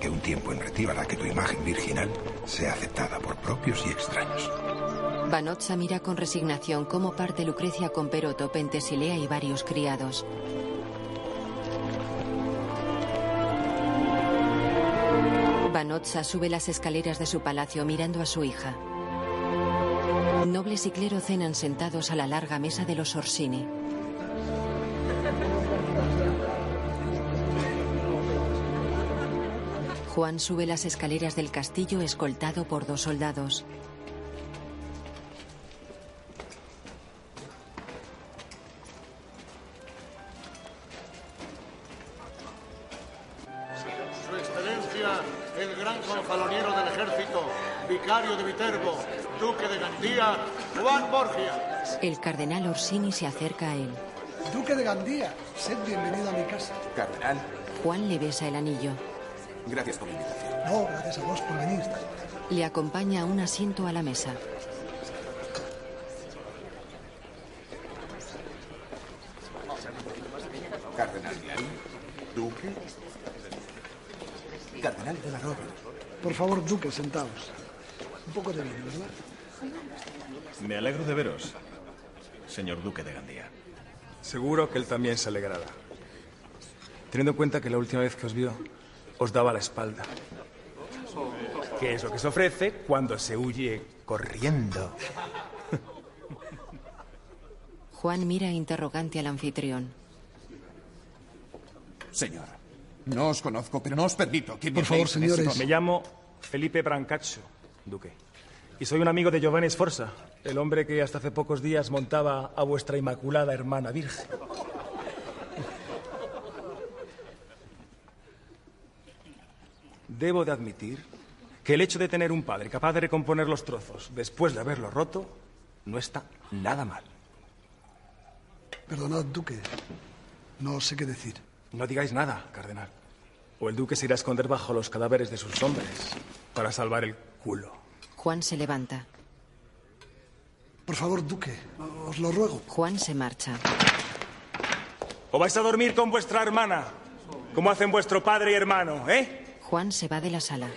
[SPEAKER 14] que un tiempo en retiro hará que tu imagen virginal sea aceptada por propios y extraños.
[SPEAKER 2] Vanozza mira con resignación cómo parte Lucrecia con Peroto, Pentesilea y varios criados. Vanozza sube las escaleras de su palacio mirando a su hija. Nobles y clero cenan sentados a la larga mesa de los Orsini. Juan sube las escaleras del castillo escoltado por dos soldados.
[SPEAKER 33] Su Excelencia, el gran gonfaloniero del ejército, vicario de Viterbo, duque de Gandía, Juan Borgia.
[SPEAKER 2] El cardenal Orsini se acerca a él.
[SPEAKER 7] Duque de Gandía, sed bienvenido a mi casa.
[SPEAKER 8] Cardenal.
[SPEAKER 2] Juan le besa el anillo.
[SPEAKER 8] Gracias por la invitación.
[SPEAKER 7] No, gracias a vos por venir.
[SPEAKER 2] Le acompaña a un asiento a la mesa.
[SPEAKER 8] Cardenal. Duque. Cardenal de la Roba.
[SPEAKER 7] Por favor, Duque, sentaos. Un poco de vino, ¿verdad?
[SPEAKER 34] Me alegro de veros, señor Duque de Gandía.
[SPEAKER 22] Seguro que él también se alegrará. Teniendo en cuenta que la última vez que os vio, os daba la espalda. ¿Qué es lo que se ofrece cuando se huye corriendo?
[SPEAKER 2] Juan mira interrogante al anfitrión.
[SPEAKER 8] Señor, no os conozco, pero no os permito que
[SPEAKER 7] Por favor, señores.
[SPEAKER 8] tono.
[SPEAKER 22] Me llamo Felipe Brancaccio, duque. Y soy un amigo de Giovanni Sforza, el hombre que hasta hace pocos días montaba a vuestra inmaculada hermana virgen. Debo de admitir que el hecho de tener un padre capaz de recomponer los trozos después de haberlos roto no está nada mal.
[SPEAKER 7] Perdonad, Duque. No sé qué decir.
[SPEAKER 22] No digáis nada, cardenal. O el duque se irá a esconder bajo los cadáveres de sus hombres para salvar el culo.
[SPEAKER 2] Juan se levanta.
[SPEAKER 7] Por favor, Duque, os lo ruego.
[SPEAKER 2] Juan se marcha.
[SPEAKER 22] ¿O vais a dormir con vuestra hermana? Como hacen vuestro padre y hermano, ¿eh?
[SPEAKER 2] Juan se va de la sala.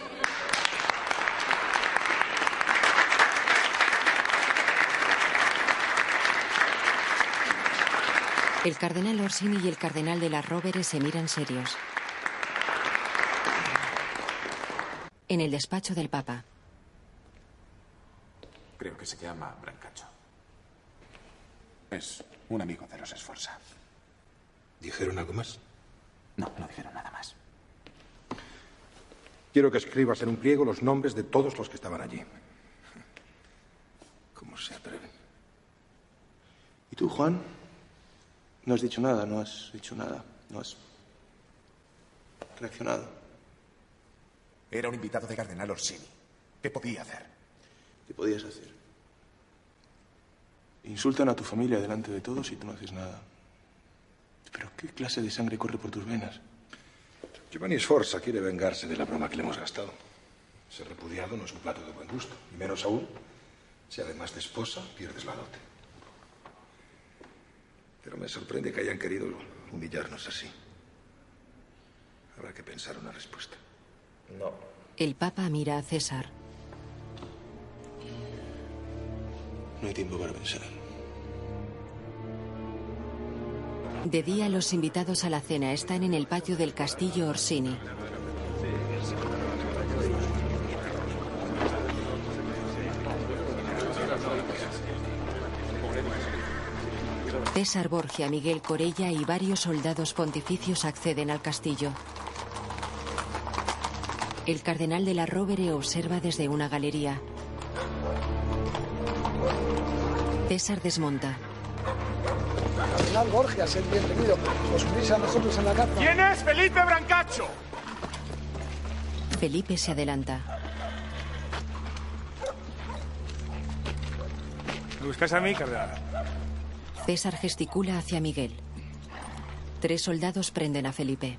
[SPEAKER 2] El cardenal Orsini y el cardenal de las Rovere se miran serios. En el despacho del Papa.
[SPEAKER 8] Creo que se llama Brancacho. Es un amigo de los Esforza.
[SPEAKER 14] ¿Dijeron algo más?
[SPEAKER 8] No, no dijeron nada más.
[SPEAKER 14] Quiero que escribas en un pliego los nombres de todos los que estaban allí. ¿Cómo se atreven?
[SPEAKER 4] ¿Y tú, Juan? No has dicho nada, no has dicho nada, no has reaccionado.
[SPEAKER 8] Era un invitado de Cardenal Orsini. ¿Qué podía hacer?
[SPEAKER 4] ¿Qué podías hacer? Insultan a tu familia delante de todos y tú no haces nada. ¿Pero qué clase de sangre corre por tus venas?
[SPEAKER 14] Giovanni Sforza quiere vengarse de la broma que le hemos gastado. Ser repudiado no es un plato de buen gusto. Y menos aún, si además de esposa pierdes la dote. Pero me sorprende que hayan querido humillarnos así. Habrá que pensar una respuesta.
[SPEAKER 4] No.
[SPEAKER 2] El Papa mira a César.
[SPEAKER 4] No hay tiempo para pensar.
[SPEAKER 2] De día, los invitados a la cena están en el patio del castillo Orsini. César Borgia, Miguel Corella y varios soldados pontificios acceden al castillo. El cardenal de la Rovere observa desde una galería. César desmonta.
[SPEAKER 7] Cardenal Borgia, sed bienvenido. Os unís a nosotros en la caza.
[SPEAKER 22] ¿Quién es Felipe Brancacho?
[SPEAKER 2] Felipe se adelanta.
[SPEAKER 22] ¿Me buscas a mí, cardenal?
[SPEAKER 2] César gesticula hacia Miguel. Tres soldados prenden a Felipe.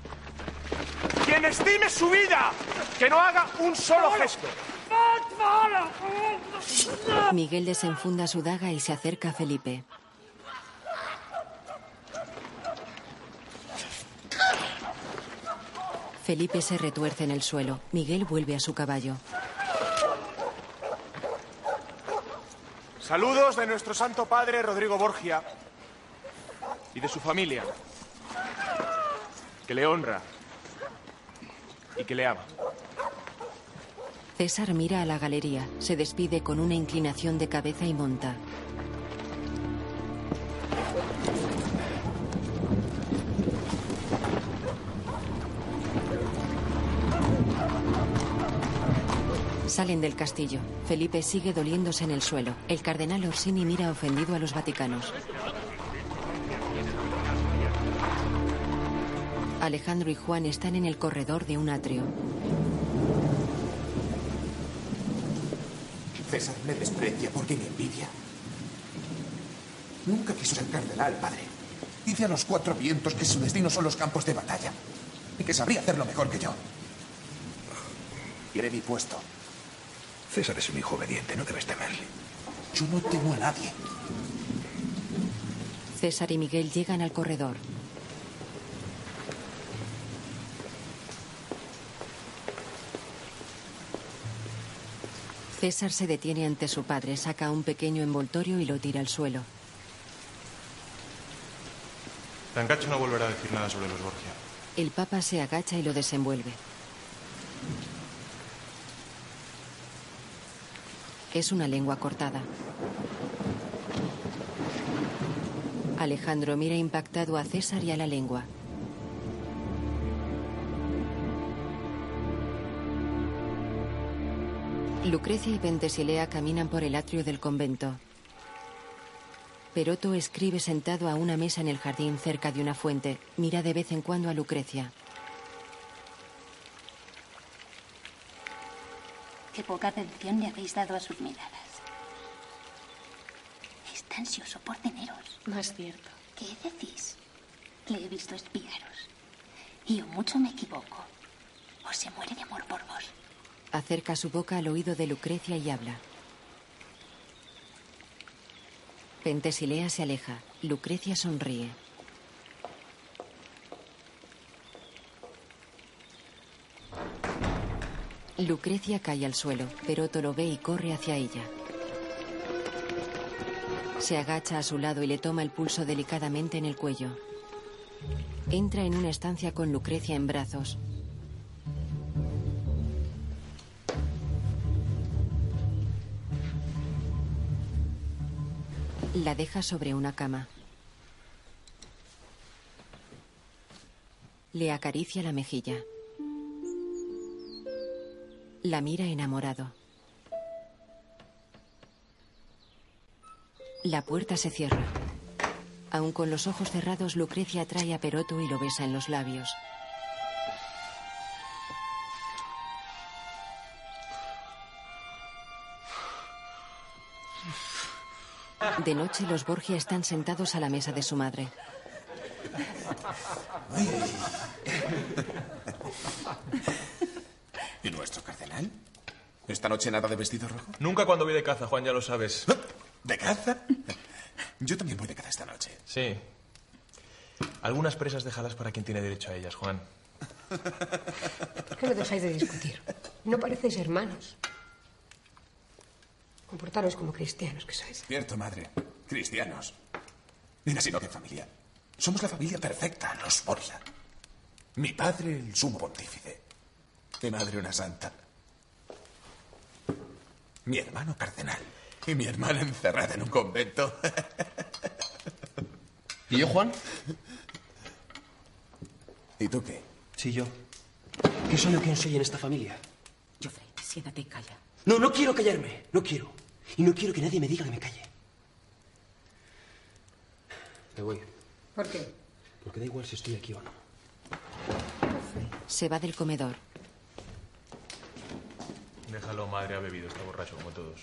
[SPEAKER 22] Quien estime su vida, que no haga un solo gesto.
[SPEAKER 2] Miguel desenfunda su daga y se acerca a Felipe. Felipe se retuerce en el suelo. Miguel vuelve a su caballo.
[SPEAKER 22] Saludos de nuestro santo padre Rodrigo Borgia y de su familia, que le honra y que le ama.
[SPEAKER 2] César mira a la galería, se despide con una inclinación de cabeza y monta. Salen del castillo. Felipe sigue doliéndose en el suelo. El cardenal Orsini mira ofendido a los vaticanos. Alejandro y Juan están en el corredor de un atrio.
[SPEAKER 8] César me desprecia porque me envidia. Nunca quiso ser cardenal, padre. Dice a los cuatro vientos que su destino son los campos de batalla. Y que sabría hacerlo mejor que yo. Quiere mi puesto.
[SPEAKER 14] César es un hijo obediente, no debes temerle.
[SPEAKER 8] Yo no temo a nadie.
[SPEAKER 2] César y Miguel llegan al corredor. César se detiene ante su padre, saca un pequeño envoltorio y lo tira al suelo.
[SPEAKER 4] Brancacho no volverá a decir nada sobre los Borgia.
[SPEAKER 2] El papa se agacha y lo desenvuelve. Es una lengua cortada. Alejandro mira impactado a César y a la lengua. Lucrecia y Pentesilea caminan por el atrio del convento. Peroto escribe sentado a una mesa en el jardín cerca de una fuente. Mira de vez en cuando a Lucrecia.
[SPEAKER 24] Qué poca atención le habéis dado a sus miradas. Está ansioso por teneros.
[SPEAKER 16] No es cierto.
[SPEAKER 24] ¿Qué decís? Le he visto espiaros. Y o mucho me equivoco. O se muere de amor por vos.
[SPEAKER 2] Acerca su boca al oído de Lucrecia y habla. Pentesilea se aleja. Lucrecia sonríe. Lucrecia cae al suelo, pero Otto lo ve y corre hacia ella. Se agacha a su lado y le toma el pulso delicadamente en el cuello. Entra en una estancia con Lucrecia en brazos. La deja sobre una cama. Le acaricia la mejilla. La mira enamorado. La puerta se cierra. Aún con los ojos cerrados, Lucrecia atrae a Peroto y lo besa en los labios. De noche, los Borgia están sentados a la mesa de su madre.
[SPEAKER 8] ¿Y nuestro cardenal? ¿Esta noche nada de vestido rojo?
[SPEAKER 4] Nunca cuando voy de caza, Juan, ya lo sabes.
[SPEAKER 8] ¿De caza? Yo también voy de caza esta noche.
[SPEAKER 4] Sí. Algunas presas déjalas para quien tiene derecho a ellas, Juan.
[SPEAKER 17] ¿Por qué no dejáis de discutir? No parecéis hermanos. Comportaros como cristianos que sois.
[SPEAKER 8] Cierto, madre. Cristianos. Mira, sino que familia. Somos la familia perfecta, los Borgia. Mi padre, el sumo pontífice. Mi madre, una santa. Mi hermano, cardenal. Y mi hermana encerrada en un convento.
[SPEAKER 20] ¿Y yo, Juan?
[SPEAKER 8] ¿Y tú qué?
[SPEAKER 20] Sí, yo. ¿Qué soy o quién soy en esta familia?
[SPEAKER 29] Joffrey, siéntate y calla.
[SPEAKER 20] No, no quiero callarme. No quiero. Y no quiero que nadie me diga que me calle. Me voy.
[SPEAKER 17] ¿Por qué?
[SPEAKER 20] Porque da igual si estoy aquí o no.
[SPEAKER 2] Se va del comedor.
[SPEAKER 4] Déjalo, madre ha bebido, está borracho como todos.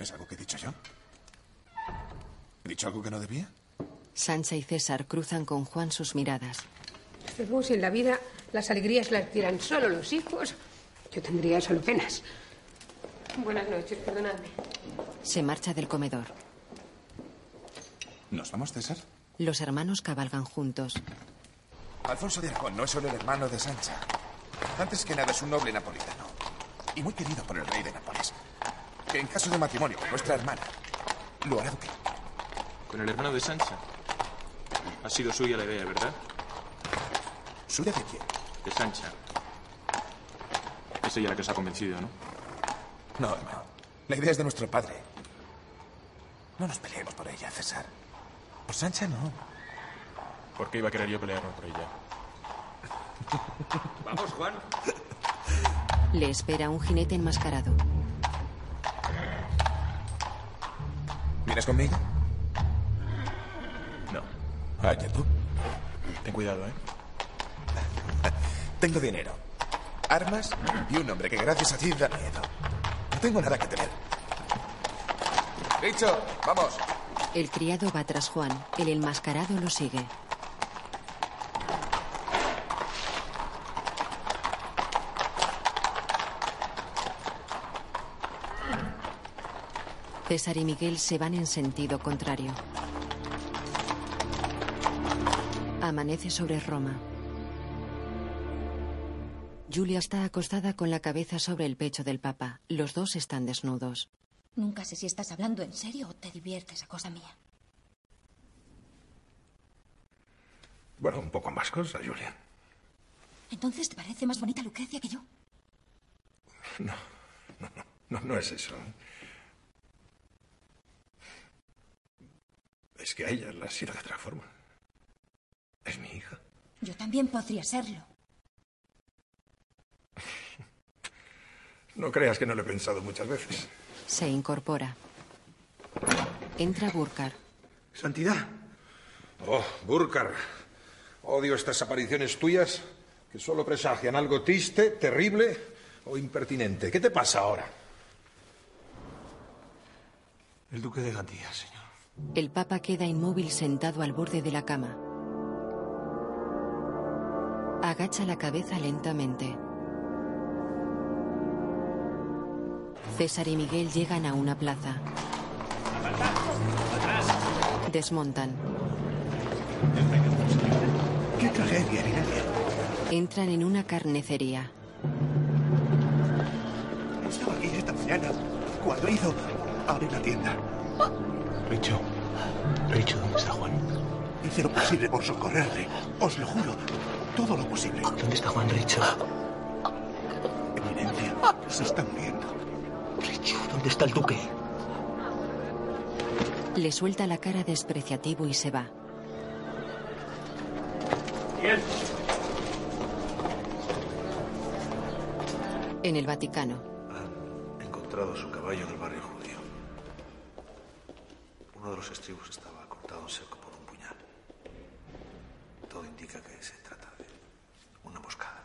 [SPEAKER 8] ¿Es algo que he dicho yo? ¿He dicho algo que no debía?
[SPEAKER 2] Sancha y César cruzan con Juan sus miradas.
[SPEAKER 17] Según si en la vida las alegrías las tiran solo los hijos, yo tendría solo penas. Buenas noches, perdonadme.
[SPEAKER 2] Se marcha del comedor.
[SPEAKER 8] ¿Nos vamos, César?
[SPEAKER 2] Los hermanos cabalgan juntos.
[SPEAKER 8] Alfonso de Aragón no es solo el hermano de Sancha. Antes que nada es un noble napolitano. Y muy querido por el rey de Nápoles. Que en caso de matrimonio con nuestra hermana, lo hará duque.
[SPEAKER 4] ¿Con el hermano de Sancha? Ha sido suya la idea, ¿verdad?
[SPEAKER 8] ¿Suya de quién?
[SPEAKER 4] De Sancha. Es ella la que os ha convencido, ¿no?
[SPEAKER 8] No, hermano. La idea es de nuestro padre. No nos peleemos por ella, César. Por Sancha no.
[SPEAKER 4] ¿Por qué iba a querer yo pelearme por ella?
[SPEAKER 21] Vamos, Juan.
[SPEAKER 2] Le espera un jinete enmascarado.
[SPEAKER 8] ¿Vienes conmigo?
[SPEAKER 4] No.
[SPEAKER 8] Vaya tú.
[SPEAKER 4] Ten cuidado, ¿eh?
[SPEAKER 8] Tengo dinero, armas y un hombre que gracias a ti da miedo. No tengo nada que temer. Dicho, vamos.
[SPEAKER 2] El criado va tras Juan. El enmascarado lo sigue. César y Miguel se van en sentido contrario. Amanece sobre Roma. Julia está acostada con la cabeza sobre el pecho del Papa. Los dos están desnudos.
[SPEAKER 24] Nunca sé si estás hablando en serio o te diviertes a cosa mía.
[SPEAKER 14] Bueno, un poco más cosas, Julia.
[SPEAKER 24] Entonces, ¿te parece más bonita Lucrecia que yo?
[SPEAKER 14] No, no, no, no, no es eso. Es que a ella la sido de otra forma. Es mi hija.
[SPEAKER 24] Yo también podría serlo.
[SPEAKER 14] No creas que no lo he pensado muchas veces.
[SPEAKER 2] Se incorpora. Entra Burkar.
[SPEAKER 14] Santidad. Oh, Burkar. Odio estas apariciones tuyas que solo presagian algo triste, terrible o impertinente. ¿Qué te pasa ahora?
[SPEAKER 15] El duque de Gandía, señor.
[SPEAKER 2] El Papa queda inmóvil sentado al borde de la cama. Agacha la cabeza lentamente. César y Miguel llegan a una plaza. Desmontan.
[SPEAKER 8] ¡Qué tragedia!
[SPEAKER 2] Entran en una carnicería.
[SPEAKER 8] Estaba aquí esta mañana cuando hizo abrir la tienda.
[SPEAKER 4] Richo. Richo, ¿dónde está Juan?
[SPEAKER 8] Hice lo posible por socorrerle. Os lo juro. Todo lo posible.
[SPEAKER 4] ¿Dónde está Juan Richo?
[SPEAKER 8] Eminencia, se está muriendo.
[SPEAKER 4] Richo, ¿dónde está el duque?
[SPEAKER 2] Le suelta la cara despreciativo y se va.
[SPEAKER 35] Bien.
[SPEAKER 2] En el Vaticano.
[SPEAKER 36] Han encontrado su caballo en el barrio judío. Uno de los estribos estaba cortado en seco por un puñal. Todo indica que se trata de una emboscada.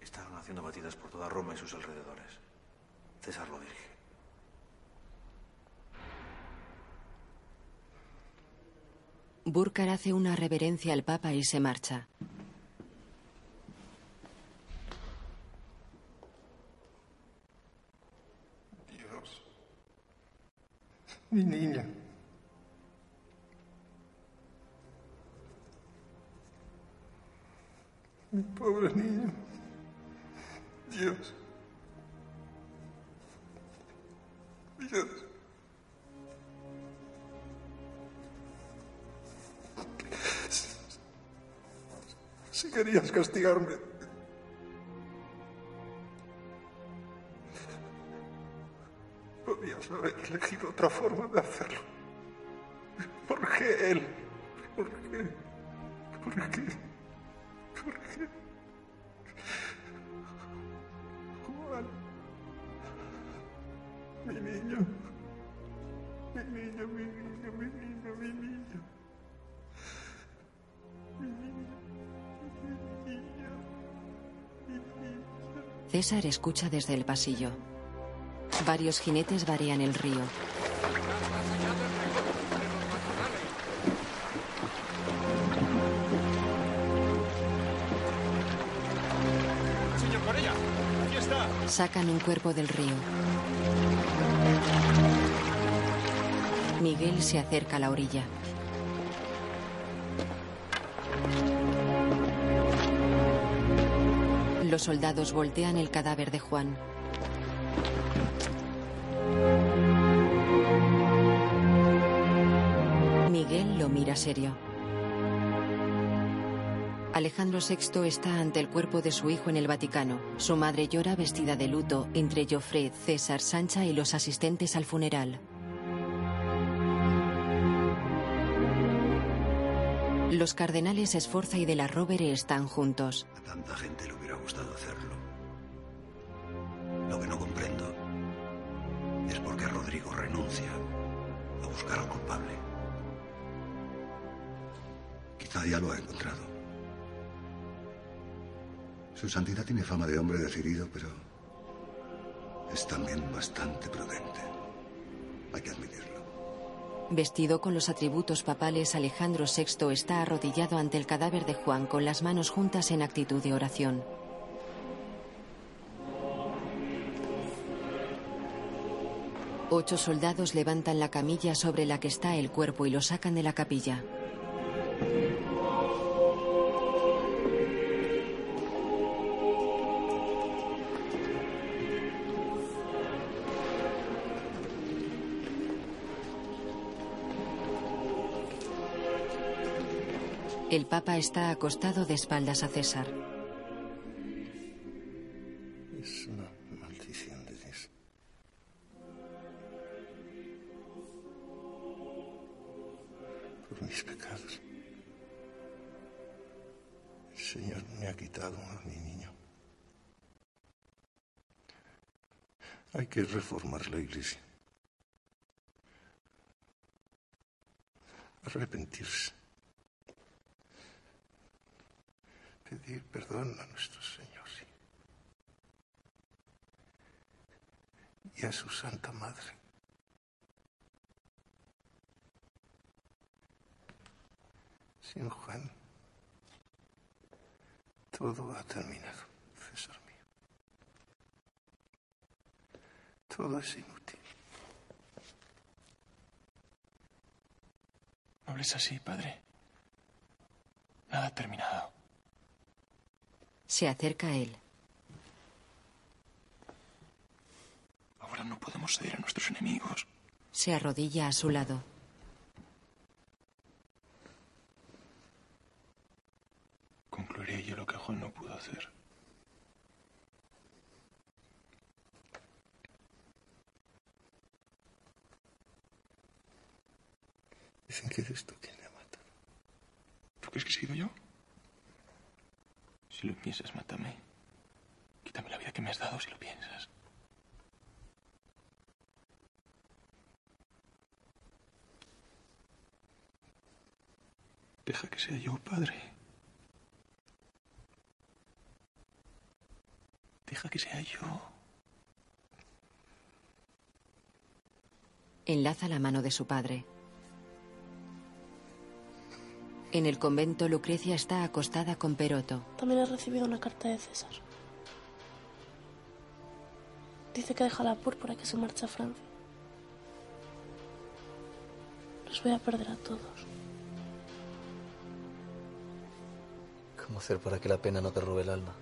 [SPEAKER 36] Estaban haciendo batidas por toda Roma y sus alrededores. César lo dirige.
[SPEAKER 2] Burkar hace una reverencia al Papa y se marcha.
[SPEAKER 14] Dios. Mi niña. Mi pobre niño. Dios. Dios. Si querías castigarme. Podías haber elegido otra forma de hacerlo. ¿Por qué él? ¿Por qué? ¿Por qué? ¿Por qué? Juan. Mi niño. Mi niño, mi niño, mi niño, mi niño. Mi niño. Mi niño. Mi niño.
[SPEAKER 2] César escucha desde el pasillo. Varios jinetes varean el río. Sacan un cuerpo del río. Miguel se acerca a la orilla. Los soldados voltean el cadáver de Juan. Miguel lo mira serio. Alejandro VI está ante el cuerpo de su hijo en el Vaticano. Su madre llora vestida de luto entre Joffre, César, Sancha y los asistentes al funeral. Los cardenales Esforza y de la Rovere están juntos.
[SPEAKER 5] A tanta gente le hubiera gustado hacerlo. Lo que no comprendo es por qué Rodrigo renuncia a buscar al culpable. Quizá ya lo ha encontrado. Su santidad tiene fama de hombre decidido, pero es también bastante prudente. Hay que admitirlo.
[SPEAKER 2] Vestido con los atributos papales, Alejandro VI está arrodillado ante el cadáver de Juan con las manos juntas en actitud de oración. Ocho soldados levantan la camilla sobre la que está el cuerpo y lo sacan de la capilla. El Papa está acostado de espaldas a César.
[SPEAKER 14] Es una maldición de Dios. Por mis pecados. El Señor me ha quitado a mi niño. Hay que reformar la iglesia. Arrepentirse. Pedir perdón a nuestro Señor. Y a su Santa Madre. Sin Juan, todo ha terminado, César mío. Todo es inútil.
[SPEAKER 4] No hables así, padre. Nada ha terminado.
[SPEAKER 2] Se acerca a él.
[SPEAKER 4] Ahora no podemos ceder a nuestros enemigos.
[SPEAKER 2] Se arrodilla a su lado.
[SPEAKER 4] Concluiré yo lo que Juan no pudo hacer.
[SPEAKER 14] Dicen que eres tú quien le ha matado. ¿Tú crees que he sido yo?
[SPEAKER 4] Si lo piensas, mátame. Quítame la vida que me has dado si lo piensas. Deja que sea yo, padre. Deja que sea yo.
[SPEAKER 2] Enlaza la mano de su padre. En el convento, Lucrecia está acostada con Peroto.
[SPEAKER 16] También he recibido una carta de César. Dice que deja la púrpura y que se marcha a Francia. Los voy a perder a todos.
[SPEAKER 37] ¿Cómo hacer para que la pena no te robe el alma?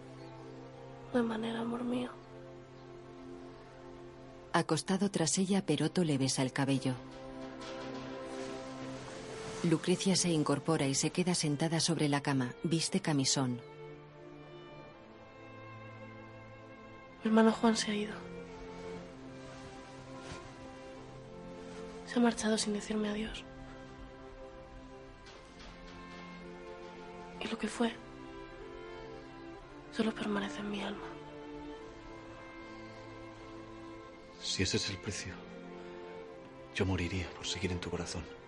[SPEAKER 16] No hay manera, amor mío.
[SPEAKER 2] Acostado tras ella, Peroto le besa el cabello. Lucrecia se incorpora y se queda sentada sobre la cama. Viste camisón.
[SPEAKER 16] Mi hermano Juan se ha ido. Se ha marchado sin decirme adiós. Y lo que fue solo permanece en mi alma.
[SPEAKER 36] Si ese es el precio, yo moriría por seguir en tu corazón.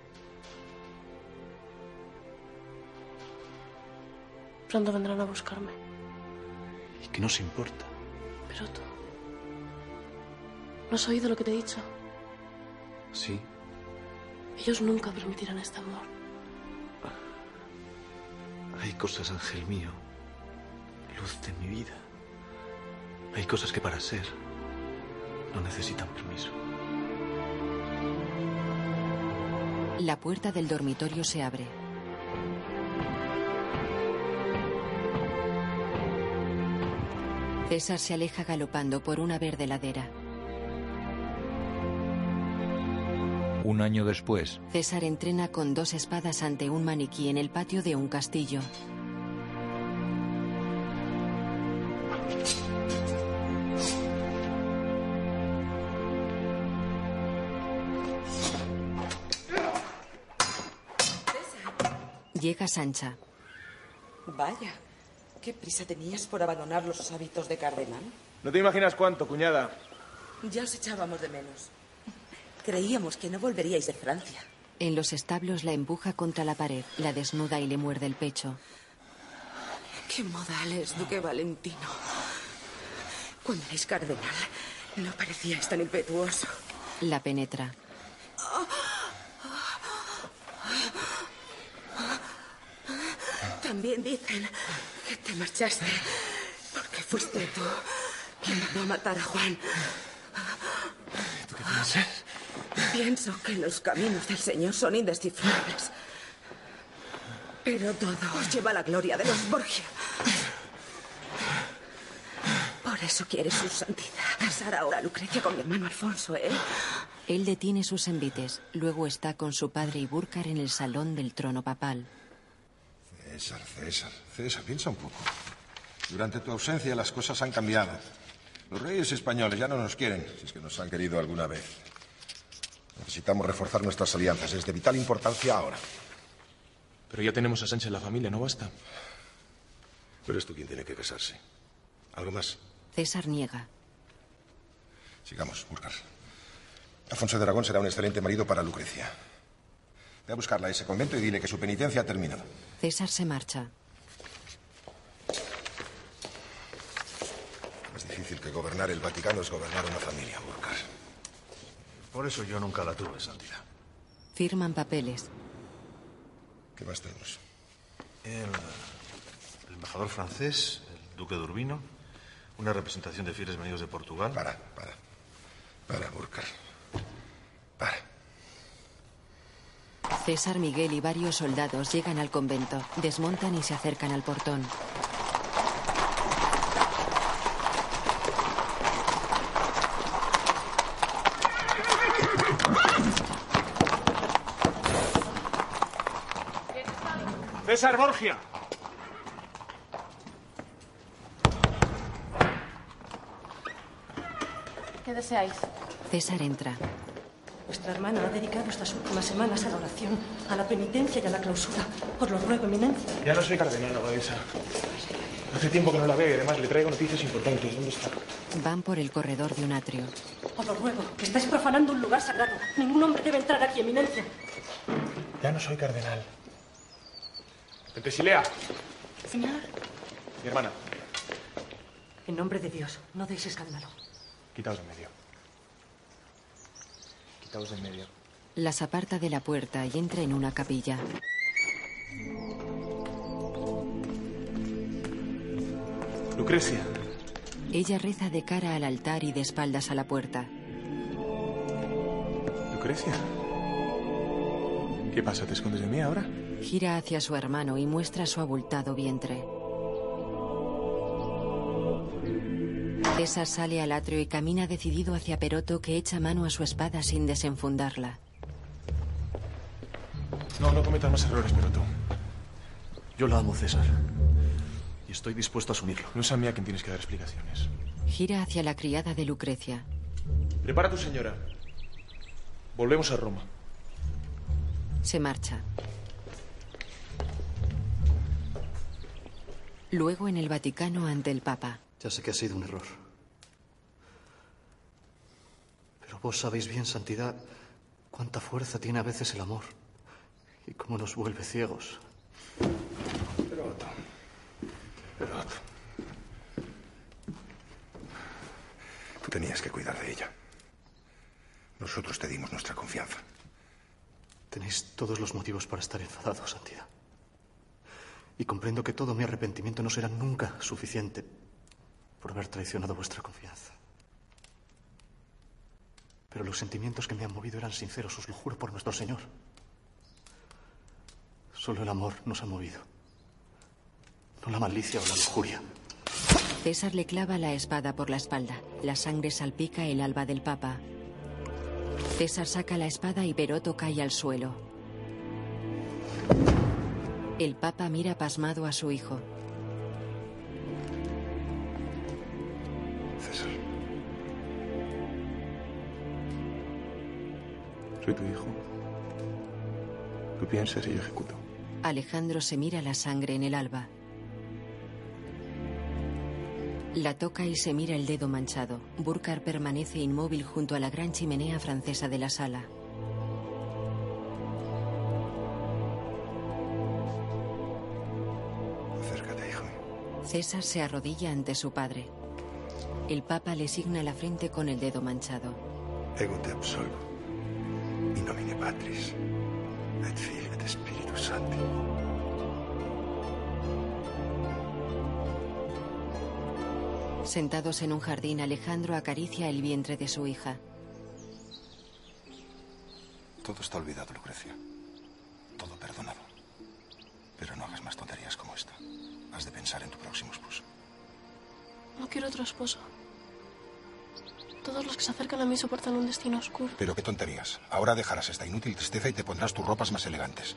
[SPEAKER 16] Pronto vendrán a buscarme.
[SPEAKER 36] ¿Y qué nos importa?
[SPEAKER 16] Pero tú... ¿No has oído lo que te he dicho?
[SPEAKER 36] Sí,
[SPEAKER 16] Ellos nunca permitirán este amor.
[SPEAKER 36] hay cosas, ángel mío, luz de mi vida. Hay cosas que para ser no necesitan permiso.
[SPEAKER 2] La puerta del dormitorio se abre. César se aleja galopando por una verde ladera.
[SPEAKER 1] Un año después,
[SPEAKER 2] César entrena con dos espadas ante un maniquí en el patio de un castillo. Llega Sancha.
[SPEAKER 29] Vaya, ¿qué prisa tenías por abandonar los hábitos de cardenal?
[SPEAKER 38] No te imaginas cuánto, cuñada.
[SPEAKER 29] Ya os echábamos de menos. Creíamos que no volveríais de Francia.
[SPEAKER 2] En los establos la empuja contra la pared, la desnuda y le muerde el pecho.
[SPEAKER 29] Qué modales, Duque Valentino. Cuando erais cardenal, no parecíais tan impetuoso.
[SPEAKER 2] La penetra.
[SPEAKER 29] También dicen que te marchaste porque fuiste tú quien mandó a matar a Juan.
[SPEAKER 4] ¿Tú qué piensas?
[SPEAKER 29] Pienso que los caminos del Señor son indescifrables. Pero todo os lleva a la gloria de los Borgia. Por eso quiere su santidad casar ahora a Lucrecia con mi hermano Alfonso, ¿eh?
[SPEAKER 2] Él detiene sus envites. Luego está con su padre y Burkar en el salón del trono papal.
[SPEAKER 14] César, César, César, piensa un poco. Durante tu ausencia las cosas han cambiado. Los reyes españoles ya no nos quieren, si es que nos han querido alguna vez. Necesitamos reforzar nuestras alianzas. Es de vital importancia ahora.
[SPEAKER 4] Pero ya tenemos a Sánchez en la familia, ¿no basta?
[SPEAKER 14] Pero es tú quien tiene que casarse. ¿Algo más?
[SPEAKER 2] César niega.
[SPEAKER 14] Sigamos, Burkar. Alfonso de Aragón será un excelente marido para Lucrecia. Ve a buscarla a ese convento y dile que su penitencia ha terminado.
[SPEAKER 2] César se marcha.
[SPEAKER 14] Es difícil que gobernar el Vaticano es gobernar una familia, Burkar.
[SPEAKER 36] Por eso yo nunca la tuve, Santidad.
[SPEAKER 2] Firman papeles.
[SPEAKER 14] ¿Qué más tenemos?
[SPEAKER 36] El, el embajador francés, el duque de Urbino, una representación de fieles venidos de Portugal.
[SPEAKER 14] Para, para. Para, Burkar.
[SPEAKER 2] César, Miguel y varios soldados llegan al convento, desmontan y se acercan al portón.
[SPEAKER 38] César Borgia.
[SPEAKER 16] ¿Qué deseáis?
[SPEAKER 2] César entra.
[SPEAKER 39] Vuestra hermana ha dedicado estas últimas semanas a la oración, a la penitencia y a la clausura. Os lo ruego, eminencia.
[SPEAKER 4] Ya no soy cardenal, abadesa. Hace tiempo que no la veo y además le traigo noticias importantes. ¿Dónde está?
[SPEAKER 2] Van por el corredor de un atrio.
[SPEAKER 39] Os lo ruego, que estáis profanando un lugar sagrado. Ningún hombre debe entrar aquí, eminencia.
[SPEAKER 4] Ya no soy cardenal. Pentesilea,
[SPEAKER 39] Señor.
[SPEAKER 4] mi hermana,
[SPEAKER 39] En nombre de Dios, no deis escándalo.
[SPEAKER 4] quitaos de en medio. Quitaos de en medio.
[SPEAKER 2] Las aparta de la puerta y entra en una capilla.
[SPEAKER 4] Lucrecia,
[SPEAKER 2] Ella reza de cara al altar y de espaldas a la puerta.
[SPEAKER 4] Lucrecia. ¿Qué pasa? ¿Te escondes de mí ahora?
[SPEAKER 2] Gira hacia su hermano y muestra su abultado vientre. César sale al atrio y camina decidido hacia Peroto que echa mano a su espada sin desenfundarla.
[SPEAKER 4] No, no cometas más errores, pero tú.
[SPEAKER 34] Yo la amo, César. Y estoy dispuesto a asumirlo.
[SPEAKER 4] No es a mí a quien tienes que dar explicaciones.
[SPEAKER 2] Gira hacia la criada de Lucrecia.
[SPEAKER 4] Prepara a tu señora. Volvemos a Roma.
[SPEAKER 2] Se marcha. Luego en el Vaticano ante el Papa.
[SPEAKER 34] Ya sé que ha sido un error. Pero vos sabéis bien, Santidad, cuánta fuerza tiene a veces el amor. Y cómo nos vuelve ciegos.
[SPEAKER 4] Peroto. Peroto.
[SPEAKER 8] Tú tenías que cuidar de ella. Nosotros te dimos nuestra confianza.
[SPEAKER 34] Tenéis todos los motivos para estar enfadados, Santidad. Y comprendo que todo mi arrepentimiento no será nunca suficiente por haber traicionado vuestra confianza. Pero los sentimientos que me han movido eran sinceros, os lo juro por nuestro Señor. Solo el amor nos ha movido. No la malicia o la lujuria.
[SPEAKER 2] César le clava la espada por la espalda. La sangre salpica el alba del Papa. César saca la espada y Peroto cae al suelo. El Papa mira pasmado a su hijo.
[SPEAKER 4] Soy tu hijo. Tú piensas y yo ejecuto.
[SPEAKER 2] Alejandro se mira la sangre en el alba. La toca y se mira el dedo manchado. Burkar permanece inmóvil junto a la gran chimenea francesa de la sala.
[SPEAKER 8] Acércate, hijo.
[SPEAKER 2] César se arrodilla ante su padre. El Papa le signa la frente con el dedo manchado.
[SPEAKER 8] Ego te absolvo. In nomine Patris, et Filii et Spiritus Sancti.
[SPEAKER 2] Sentados en un jardín, Alejandro acaricia el vientre de su hija.
[SPEAKER 8] Todo está olvidado, Lucrecia. Todo perdonado. Pero no hagas más tonterías como esta. Has de pensar en tu próximo esposo.
[SPEAKER 16] No quiero otro esposo. Todos los que se acercan a mí soportan un destino oscuro.
[SPEAKER 8] Pero qué tonterías. Ahora dejarás esta inútil tristeza y te pondrás tus ropas más elegantes.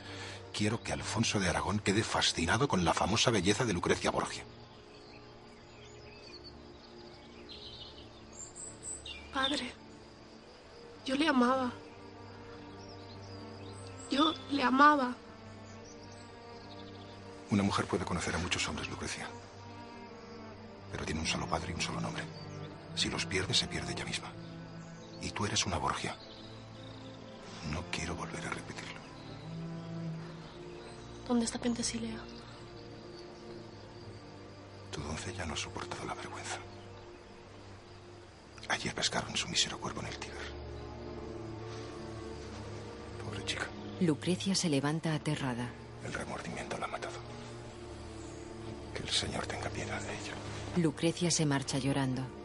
[SPEAKER 8] Quiero que Alfonso de Aragón quede fascinado con la famosa belleza de Lucrecia Borgia.
[SPEAKER 16] Padre, yo le amaba. Yo le amaba.
[SPEAKER 8] Una mujer puede conocer a muchos hombres, Lucrecia. Pero tiene un solo padre y un solo nombre. Si los pierde, se pierde ella misma. Y tú eres una Borgia. No quiero volver a repetirlo.
[SPEAKER 16] ¿Dónde está Pentesilea?
[SPEAKER 8] Tu doncella no ha soportado la vergüenza. Ayer pescaron su mísero cuerpo en el Tíber. Pobre chica.
[SPEAKER 2] Lucrecia se levanta aterrada.
[SPEAKER 8] El remordimiento la ha matado. Que el Señor tenga piedad de ella.
[SPEAKER 2] Lucrecia se marcha llorando.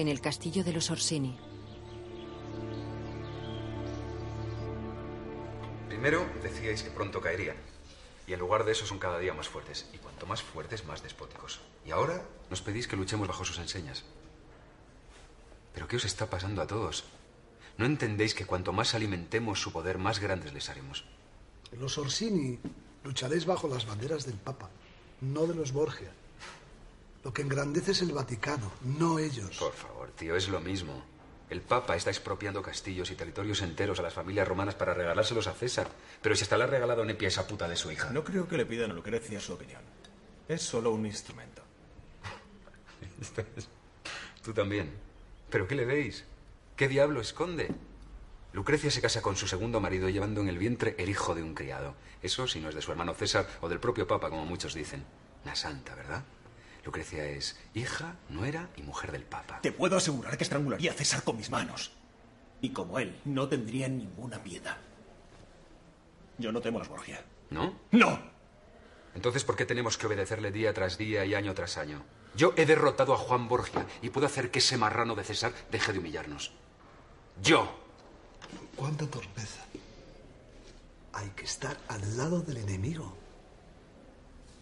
[SPEAKER 2] En el castillo de los Orsini,
[SPEAKER 9] Primero decíais que pronto caerían. Y en lugar de eso son cada día más fuertes. Y cuanto más fuertes, más despóticos. Y ahora nos pedís que luchemos bajo sus enseñas. ¿Pero qué os está pasando a todos? ¿No entendéis que cuanto más alimentemos su poder, más grandes les haremos?
[SPEAKER 7] Los Orsini lucharéis bajo las banderas del Papa, no de los Borgia. Lo que engrandece es el Vaticano, no ellos.
[SPEAKER 9] Por favor, tío, es lo mismo. El Papa está expropiando castillos y territorios enteros a las familias romanas para regalárselos a César. Pero si hasta le ha regalado Nepia esa puta de su hija.
[SPEAKER 4] No creo que le pidan a Lucrecia su opinión. Es solo un instrumento.
[SPEAKER 9] Tú también. ¿Pero qué le veis? ¿Qué diablo esconde? Lucrecia se casa con su segundo marido llevando en el vientre el hijo de un criado. Eso si no es de su hermano César o del propio Papa, como muchos dicen. La santa, ¿verdad? Lucrecia es hija, nuera y mujer del Papa.
[SPEAKER 40] Te puedo asegurar que estrangularía a César con mis manos. Y como él, no tendría ninguna piedad. Yo no temo a los Borgia.
[SPEAKER 9] ¿No?
[SPEAKER 40] ¡No!
[SPEAKER 9] Entonces, ¿por qué tenemos que obedecerle día tras día y año tras año? Yo he derrotado a Juan Borgia y puedo hacer que ese marrano de César deje de humillarnos. Yo.
[SPEAKER 7] ¡Cuánta torpeza! Hay que estar al lado del enemigo.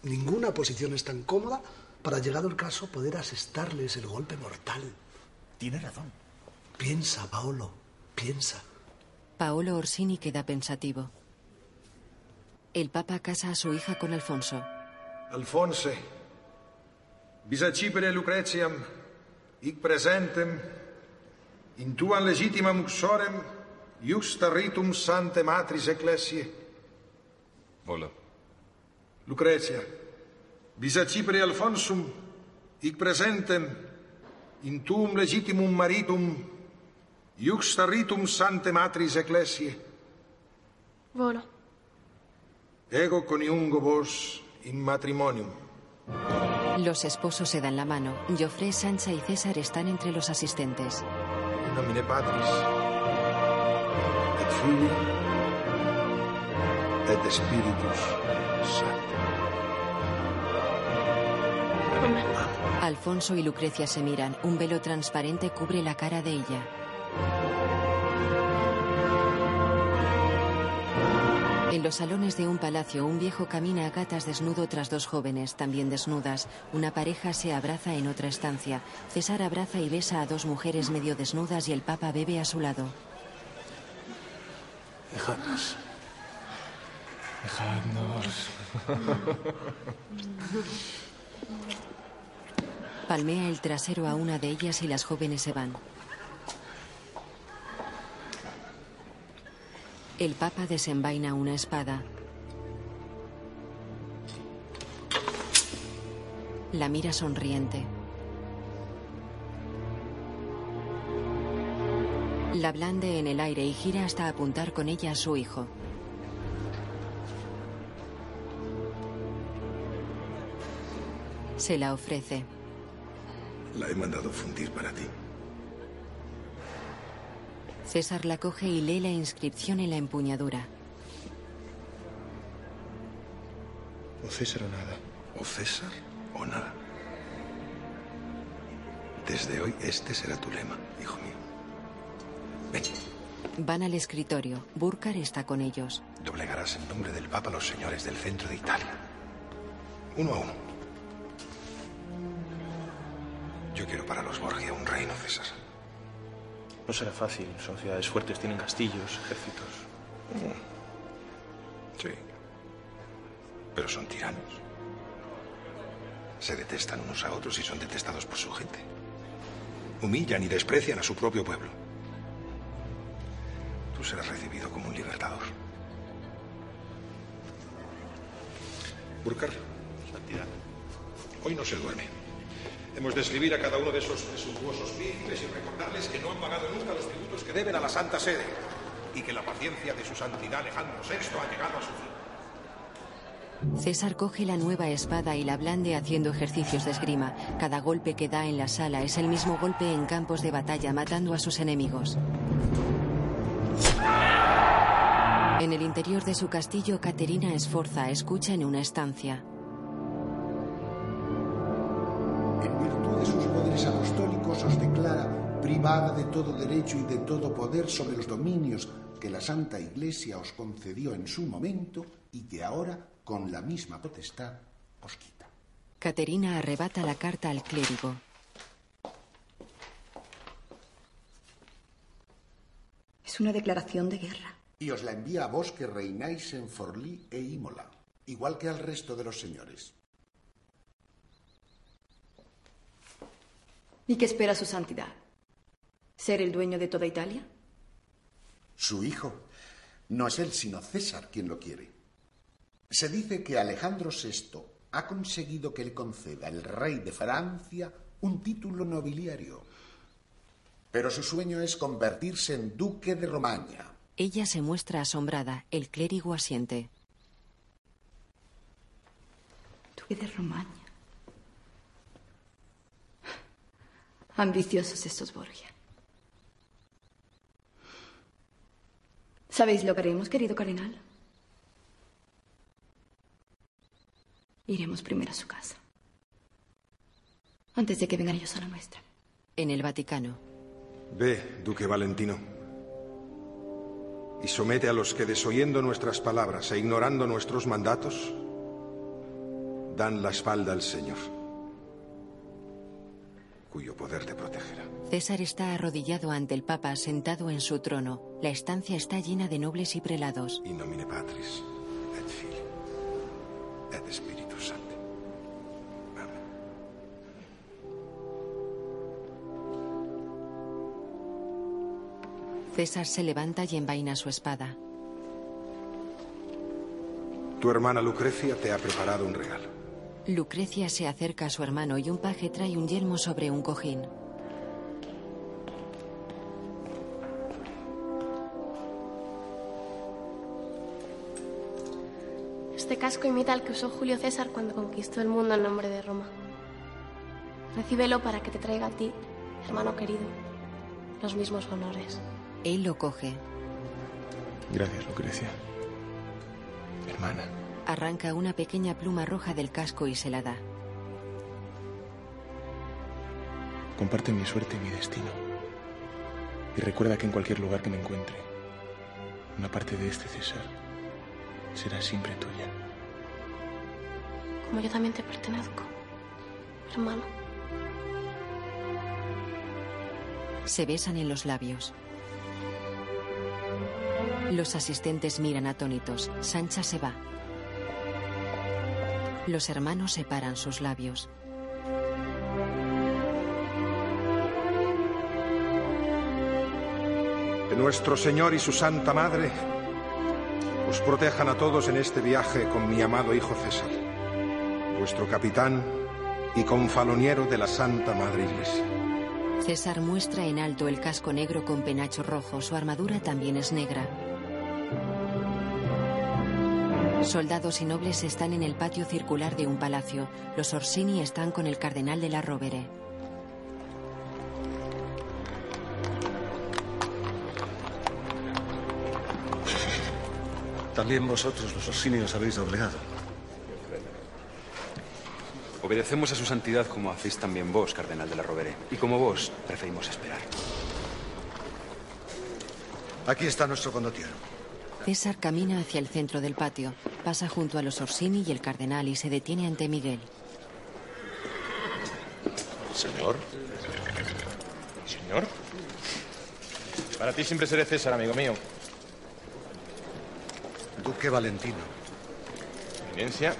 [SPEAKER 7] Ninguna posición es tan cómoda para, llegado el caso, poder asestarles el golpe mortal.
[SPEAKER 40] Tiene razón.
[SPEAKER 7] Piensa, Paolo, piensa.
[SPEAKER 2] Paolo Orsini queda pensativo. El Papa casa a su hija con Alfonso.
[SPEAKER 14] Alfonse, bisacipere Lucretiam, hic presentem, in tuam legitimam uxorem, iusta ritum sante matris ecclesiae.
[SPEAKER 9] Hola.
[SPEAKER 14] Lucretia, bisacipere Alfonsum, hic presentem, in tuum legitimum maritum, iusta ritum sante matris ecclesiae.
[SPEAKER 16] Volo.
[SPEAKER 14] Ego coniungo vos in matrimonium.
[SPEAKER 2] Los esposos se dan la mano. Joffre, Sancha y César están entre los asistentes.
[SPEAKER 14] In nomine Patris, et Filii, et Spiritus Sancti.
[SPEAKER 2] Alfonso y Lucrecia se miran. Un velo transparente cubre la cara de ella. En los salones de un palacio, un viejo camina a gatas desnudo tras dos jóvenes, también desnudas. Una pareja se abraza en otra estancia. César abraza y besa a dos mujeres medio desnudas y el Papa bebe a su lado.
[SPEAKER 4] Dejadnos. Dejadnos.
[SPEAKER 2] Palmea el trasero a una de ellas y las jóvenes se van. El Papa desenvaina una espada. La mira sonriente. La blande en el aire y gira hasta apuntar con ella a su hijo. Se la ofrece.
[SPEAKER 8] La he mandado fundir para ti.
[SPEAKER 2] César la coge y lee la inscripción en la empuñadura.
[SPEAKER 10] O César o nada.
[SPEAKER 8] O César o nada. Desde hoy este será tu lema, hijo mío. Ven,
[SPEAKER 2] Van al escritorio. Burkar está con ellos.
[SPEAKER 8] doblegarás en nombre del Papa a los señores del centro de Italia. Uno a uno. Yo quiero para los Borgia un reino, César.
[SPEAKER 4] No será fácil. Son ciudades fuertes, tienen castillos, ejércitos.
[SPEAKER 8] Sí. Pero son tiranos. Se detestan unos a otros y son detestados por su gente. Humillan y desprecian a su propio pueblo. Tú serás recibido como un libertador. Burkar.
[SPEAKER 14] Santidad. Hoy no se duerme. Hemos de escribir a cada uno de esos presuntuosos príncipes y recordarles que no han pagado nunca los tributos que deben a la Santa Sede y que la paciencia de su santidad Alejandro VI ha llegado a su fin.
[SPEAKER 2] César coge la nueva espada y la blande haciendo ejercicios de esgrima. Cada golpe que da en la sala es el mismo golpe en campos de batalla, matando a sus enemigos. En el interior de su castillo, Caterina Esforza escucha en una estancia.
[SPEAKER 41] Privada de todo derecho y de todo poder sobre los dominios que la Santa Iglesia os concedió en su momento y que ahora, con la misma potestad, os quita.
[SPEAKER 2] Caterina arrebata la carta al clérigo.
[SPEAKER 42] Es una declaración de guerra.
[SPEAKER 41] Y os la envía a vos que reináis en Forlí e Imola, igual que al resto de los señores.
[SPEAKER 42] ¿Y qué espera su santidad? ¿Ser el dueño de toda Italia?
[SPEAKER 41] Su hijo. No es él, sino César quien lo quiere. Se dice que Alejandro VI ha conseguido que le conceda el rey de Francia un título nobiliario. Pero su sueño es convertirse en duque de Romaña.
[SPEAKER 2] Ella se muestra asombrada. El clérigo asiente.
[SPEAKER 42] Duque de Romaña. Ambiciosos estos Borgia. ¿Sabéis lo que haremos, querido cardenal? Iremos primero a su casa. Antes de que vengan ellos a la nuestra.
[SPEAKER 2] En el Vaticano.
[SPEAKER 14] Ve, Duque Valentino. Y somete a los que, desoyendo nuestras palabras e ignorando nuestros mandatos, dan la espalda al Señor, cuyo poder te protegerá.
[SPEAKER 2] César está arrodillado ante el Papa sentado en su trono. La estancia está llena de nobles y prelados.
[SPEAKER 14] In nomine Patris, et Filii, et Spiritus Sancti. Amén.
[SPEAKER 2] César se levanta y envaina su espada.
[SPEAKER 14] Tu hermana Lucrecia te ha preparado un regalo.
[SPEAKER 2] Lucrecia se acerca a su hermano y un paje trae un yelmo sobre un cojín.
[SPEAKER 16] Este casco imita al que usó Julio César cuando conquistó el mundo en nombre de Roma. Recíbelo para que te traiga a ti, hermano querido, los mismos honores.
[SPEAKER 2] Él lo coge.
[SPEAKER 4] Gracias, Lucrecia. Hermana.
[SPEAKER 2] Arranca una pequeña pluma roja del casco y se la da.
[SPEAKER 4] Comparte mi suerte y mi destino. Y recuerda que en cualquier lugar que me encuentre, una parte de este César será siempre tuya.
[SPEAKER 16] Como yo también te pertenezco, hermano.
[SPEAKER 2] Se besan en los labios. Los asistentes miran atónitos. Sancha se va. Los hermanos separan sus labios.
[SPEAKER 14] Que nuestro Señor y su Santa Madre os protejan a todos en este viaje con mi amado hijo César, vuestro capitán y confaloniero de la Santa Madre Iglesia.
[SPEAKER 2] César muestra en alto el casco negro con penacho rojo. Su armadura también es negra. Soldados y nobles están en el patio circular de un palacio. Los Orsini están con el cardenal de la Rovere.
[SPEAKER 21] También vosotros, los Orsini, os habéis doblegado.
[SPEAKER 9] Obedecemos a su santidad como hacéis también vos, cardenal de la Rovere. Y como vos, preferimos esperar.
[SPEAKER 21] Aquí está nuestro condottiero.
[SPEAKER 2] César camina hacia el centro del patio. Pasa junto a los Orsini y el cardenal y se detiene ante Miguel.
[SPEAKER 10] Señor. Señor. Para ti siempre seré César, amigo mío.
[SPEAKER 21] Duque Valentino.
[SPEAKER 10] Eminencia.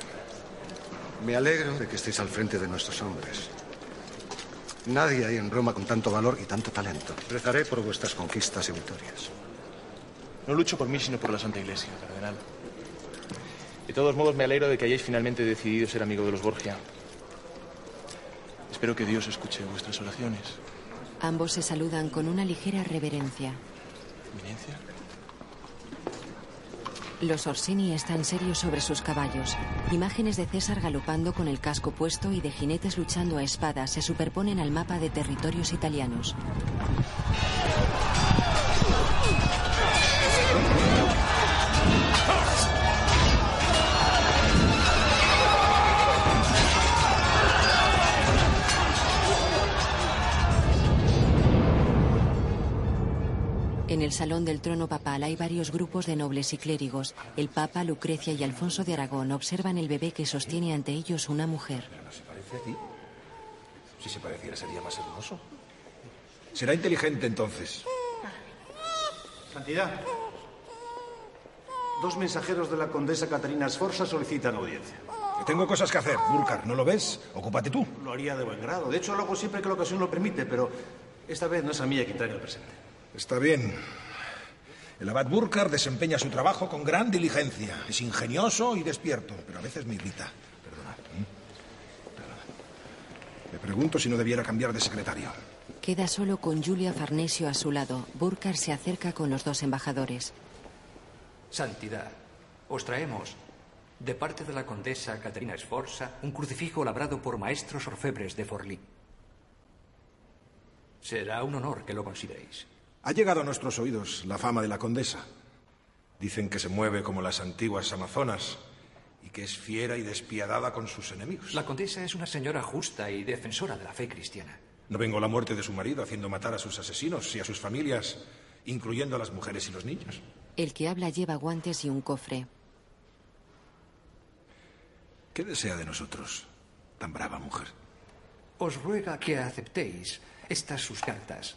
[SPEAKER 21] Me alegro de que estéis al frente de nuestros hombres. Nadie hay en Roma con tanto valor y tanto talento. Rezaré por vuestras conquistas y victorias.
[SPEAKER 4] No lucho por mí, sino por la Santa Iglesia, cardenal. De todos modos, me alegro de que hayáis finalmente decidido ser amigo de los Borgia. Espero que Dios escuche vuestras oraciones.
[SPEAKER 2] Ambos se saludan con una ligera reverencia.
[SPEAKER 4] Eminencia.
[SPEAKER 2] Los Orsini están serios sobre sus caballos. Imágenes de César galopando con el casco puesto y de jinetes luchando a espada se superponen al mapa de territorios italianos. El salón del trono papal hay varios grupos de nobles y clérigos. El papa, Lucrecia y Alfonso de Aragón observan el bebé que sostiene ante ellos una mujer.
[SPEAKER 10] ¿No se parece a ti? Si se pareciera sería más hermoso. Será inteligente entonces.
[SPEAKER 36] Santidad. Dos mensajeros de la condesa Catarina Sforza solicitan audiencia.
[SPEAKER 10] Que tengo cosas que hacer, Burkar. ¿No lo ves? Ocúpate tú.
[SPEAKER 36] Lo haría de buen grado. De hecho, lo hago siempre que la ocasión lo permite, pero Esta vez no es a mí a quien traigo el presente.
[SPEAKER 14] Está bien. El abad Burkar desempeña su trabajo con gran diligencia. Es ingenioso y despierto, pero a veces me irrita. Perdona. Perdona. Me pregunto si no debiera cambiar de secretario.
[SPEAKER 2] Queda solo con Julia Farnesio a su lado. Burkar se acerca con los dos embajadores.
[SPEAKER 43] Santidad, os traemos, de parte de la condesa Caterina Sforza, un crucifijo labrado por maestros orfebres de Forlì. Será un honor que lo consideréis.
[SPEAKER 14] Ha llegado a nuestros oídos la fama de la condesa. Dicen que se mueve como las antiguas amazonas y que es fiera y despiadada con sus enemigos.
[SPEAKER 43] La condesa es una señora justa y defensora de la fe cristiana.
[SPEAKER 14] No vengo a la muerte de su marido haciendo matar a sus asesinos y a sus familias, incluyendo a las mujeres y los niños.
[SPEAKER 2] El que habla lleva guantes y un cofre.
[SPEAKER 14] ¿Qué desea de nosotros, tan brava mujer?
[SPEAKER 43] Os ruega que aceptéis estas sus cartas.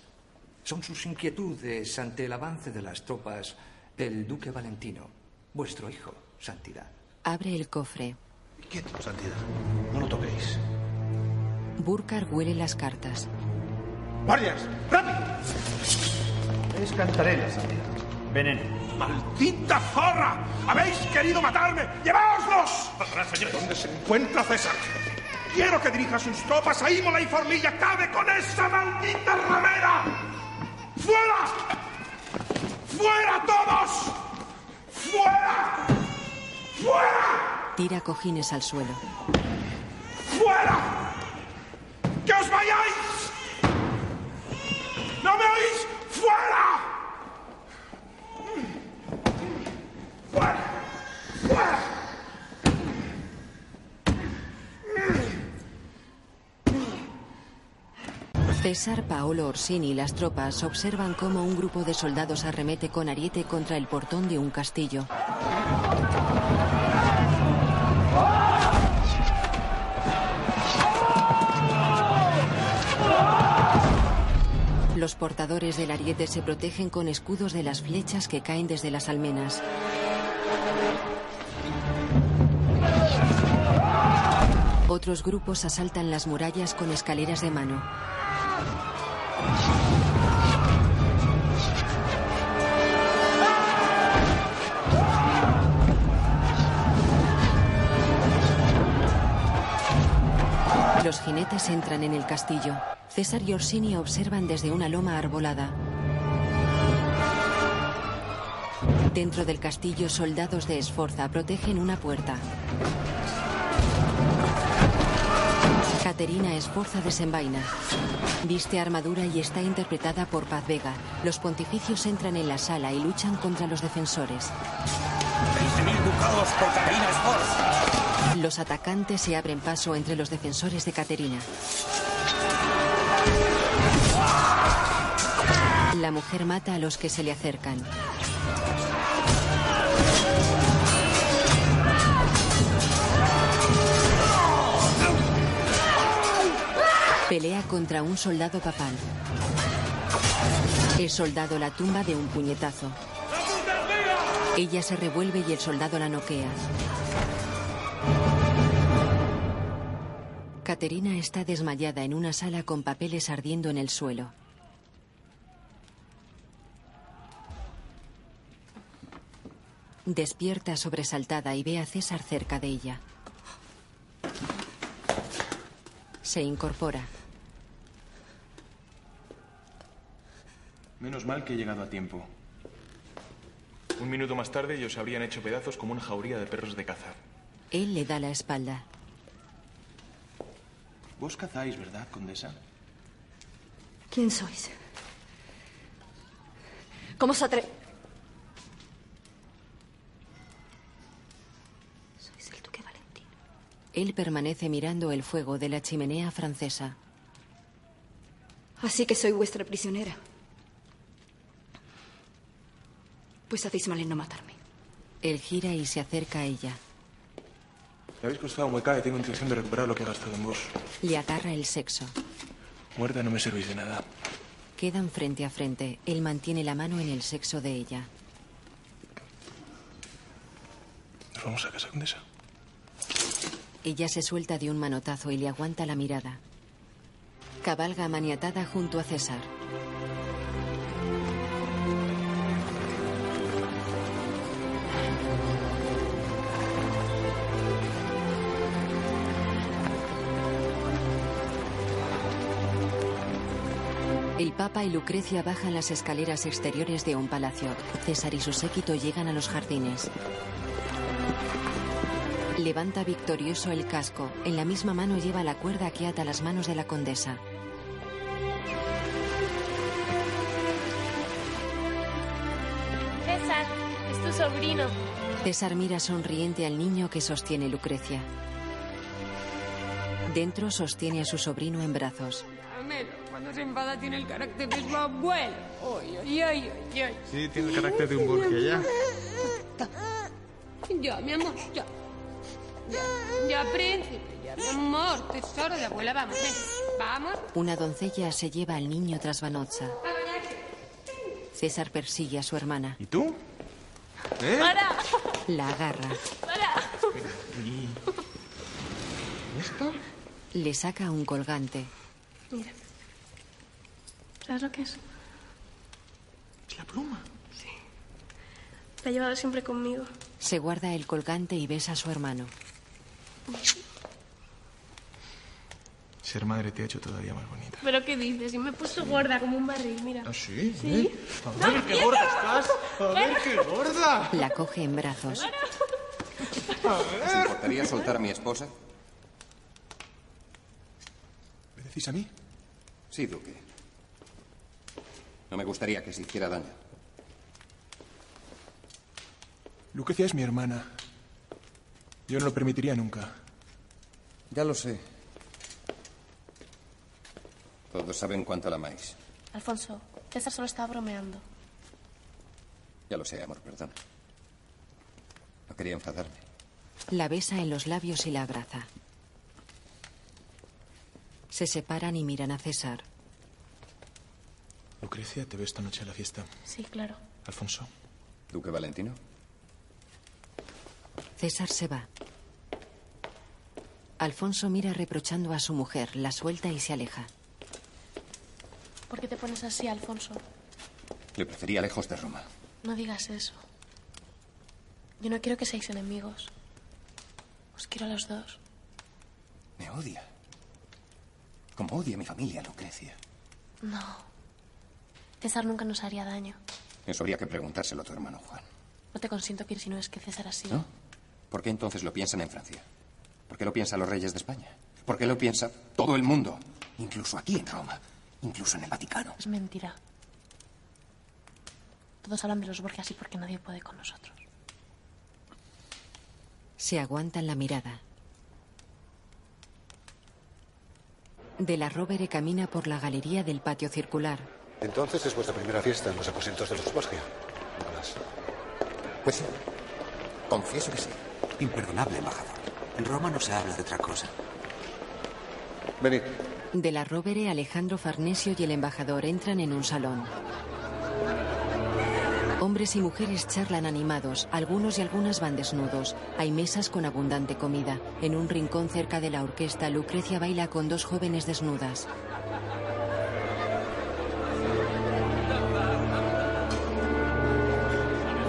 [SPEAKER 43] Son sus inquietudes ante el avance de las tropas del duque Valentino, vuestro hijo, Santidad.
[SPEAKER 2] Abre el cofre.
[SPEAKER 14] Quieto, Santidad. No lo toquéis.
[SPEAKER 2] Burkar huele las cartas.
[SPEAKER 14] ¡Guardias! ¡Rápido!
[SPEAKER 36] Es cantarela, Santidad. Veneno.
[SPEAKER 14] ¡Maldita zorra! ¡Habéis querido matarme! ¡Lleváoslos! ¿Dónde se encuentra César? Quiero que dirija sus tropas a Imola y Formilla. ¡Cabe con esa maldita ramera! ¡Fuera! ¡Fuera todos! ¡Fuera! ¡Fuera!
[SPEAKER 2] Tira cojines al suelo.
[SPEAKER 14] ¡Fuera! ¡Que os vayáis! ¿No me oís? ¡Fuera! ¡Fuera! ¡Fuera!
[SPEAKER 2] César, Paolo Orsini y las tropas observan cómo un grupo de soldados arremete con ariete contra el portón de un castillo. Los portadores del ariete se protegen con escudos de las flechas que caen desde las almenas. Otros grupos asaltan las murallas con escaleras de mano. Los jinetes entran en el castillo. César y Orsini observan desde una loma arbolada. Dentro del castillo, soldados de Esforza protegen una puerta. Caterina Esforza desenvaina. Viste armadura y está interpretada por Paz Vega. Los pontificios entran en la sala y luchan contra los defensores.
[SPEAKER 8] 20.000 ducados por Caterina Sforza.
[SPEAKER 2] Los atacantes se abren paso entre los defensores de Caterina. La mujer mata a los que se le acercan. Pelea contra un soldado papal. El soldado la tumba de un puñetazo. Ella se revuelve y el soldado la noquea. Caterina está desmayada en una sala con papeles ardiendo en el suelo. Despierta sobresaltada y ve a César cerca de ella. Se incorpora.
[SPEAKER 4] Menos mal que he llegado a tiempo. Un minuto más tarde ellos se habrían hecho pedazos como una jauría de perros de caza.
[SPEAKER 2] Él le da la espalda.
[SPEAKER 4] Vos cazáis, ¿verdad, condesa?
[SPEAKER 24] ¿Quién sois? ¿Cómo se atreve? Sois el duque Valentino.
[SPEAKER 2] Él permanece mirando el fuego de la chimenea francesa.
[SPEAKER 24] Así que soy vuestra prisionera. Pues hacéis mal en no matarme.
[SPEAKER 2] Él gira y se acerca a ella.
[SPEAKER 4] Me habéis costado muy caro y tengo intención de recuperar lo que he gastado en vos.
[SPEAKER 2] Le agarra el sexo.
[SPEAKER 4] Muerta no me servís de nada.
[SPEAKER 2] Quedan frente a frente. Él mantiene la mano en el sexo de ella.
[SPEAKER 4] Nos vamos a casa, condesa.
[SPEAKER 2] Ella se suelta de un manotazo y le aguanta la mirada. Cabalga maniatada junto a César. Papa y Lucrecia bajan las escaleras exteriores de un palacio. César y su séquito llegan a los jardines. Levanta victorioso el casco. En la misma mano lleva la cuerda que ata las manos de la condesa.
[SPEAKER 16] César, es tu sobrino.
[SPEAKER 2] César mira sonriente al niño que sostiene Lucrecia. Dentro sostiene a su sobrino en brazos.
[SPEAKER 44] Cuando se enfada tiene el carácter de su abuelo. Oy, oy, oy, oy, oy.
[SPEAKER 4] Sí, tiene el carácter de un Borgia ya.
[SPEAKER 44] Ya, mi amor, ya. Ya, ya, príncipe, ya, mi amor, tesoro de abuela, vamos, ven. Vamos.
[SPEAKER 2] Una doncella se lleva al niño tras Vanozza. César persigue a su hermana.
[SPEAKER 4] ¿Y tú? ¿Eh?
[SPEAKER 16] ¡Para!
[SPEAKER 2] La agarra.
[SPEAKER 16] ¡Para!
[SPEAKER 4] ¿Y esto?
[SPEAKER 2] Le saca un colgante.
[SPEAKER 16] Mira. ¿Sabes lo que es?
[SPEAKER 4] Es la pluma.
[SPEAKER 16] Sí. La he llevado siempre conmigo.
[SPEAKER 2] Se guarda el colgante y besa a su hermano.
[SPEAKER 4] Ser madre te ha hecho todavía más bonita.
[SPEAKER 16] ¿Pero qué dices? Y me he puesto gorda como un barril, mira.
[SPEAKER 4] ¿Ah, sí?
[SPEAKER 16] ¿Sí?
[SPEAKER 4] A ver qué gorda estás. A ver qué gorda.
[SPEAKER 2] La coge en brazos.
[SPEAKER 21] ¿Os importaría soltar a mi esposa?
[SPEAKER 4] ¿Me decís a mí?
[SPEAKER 21] Sí, Duque. No me gustaría que se hiciera daño.
[SPEAKER 4] Lucrecia es mi hermana. Yo no lo permitiría nunca.
[SPEAKER 21] Ya lo sé. Todos saben cuánto la amáis.
[SPEAKER 16] Alfonso, César solo estaba bromeando.
[SPEAKER 21] Ya lo sé, amor, perdona. No quería enfadarme.
[SPEAKER 2] La besa en los labios y la abraza. Se separan y miran a César.
[SPEAKER 4] Lucrecia, te veo esta noche a la fiesta.
[SPEAKER 16] Sí, claro.
[SPEAKER 4] Alfonso.
[SPEAKER 21] ¿Duque Valentino?
[SPEAKER 2] César se va. Alfonso mira reprochando a su mujer, la suelta y se aleja.
[SPEAKER 16] ¿Por qué te pones así, Alfonso?
[SPEAKER 21] Le prefería lejos de Roma.
[SPEAKER 16] No digas eso. Yo no quiero que seáis enemigos. Os quiero a los dos.
[SPEAKER 21] Me odia. Como odia a mi familia, Lucrecia.
[SPEAKER 16] No. César nunca nos haría daño.
[SPEAKER 21] Eso habría que preguntárselo a tu hermano Juan.
[SPEAKER 16] No te consiento que ir si no es que César sido.
[SPEAKER 21] ¿No? ¿Por qué entonces lo piensan en Francia? ¿Por qué lo piensan los reyes de España? ¿Por qué lo piensa todo el mundo? Incluso aquí en Roma. Incluso en el Vaticano.
[SPEAKER 16] Es mentira. Todos hablan de los Borgia así porque nadie puede con nosotros.
[SPEAKER 2] Se aguantan la mirada. De la Rovere camina por la galería del patio circular.
[SPEAKER 5] Entonces es vuestra primera fiesta en los aposentos de los Borgia. Nicolás.
[SPEAKER 21] Pues sí. Confieso que sí.
[SPEAKER 45] Imperdonable, embajador. En Roma no se habla de otra cosa.
[SPEAKER 5] Venid.
[SPEAKER 2] De la Rovere, Alejandro Farnesio y el embajador entran en un salón. Hombres y mujeres charlan animados, algunos y algunas van desnudos. Hay mesas con abundante comida. En un rincón cerca de la orquesta, Lucrecia baila con dos jóvenes desnudas.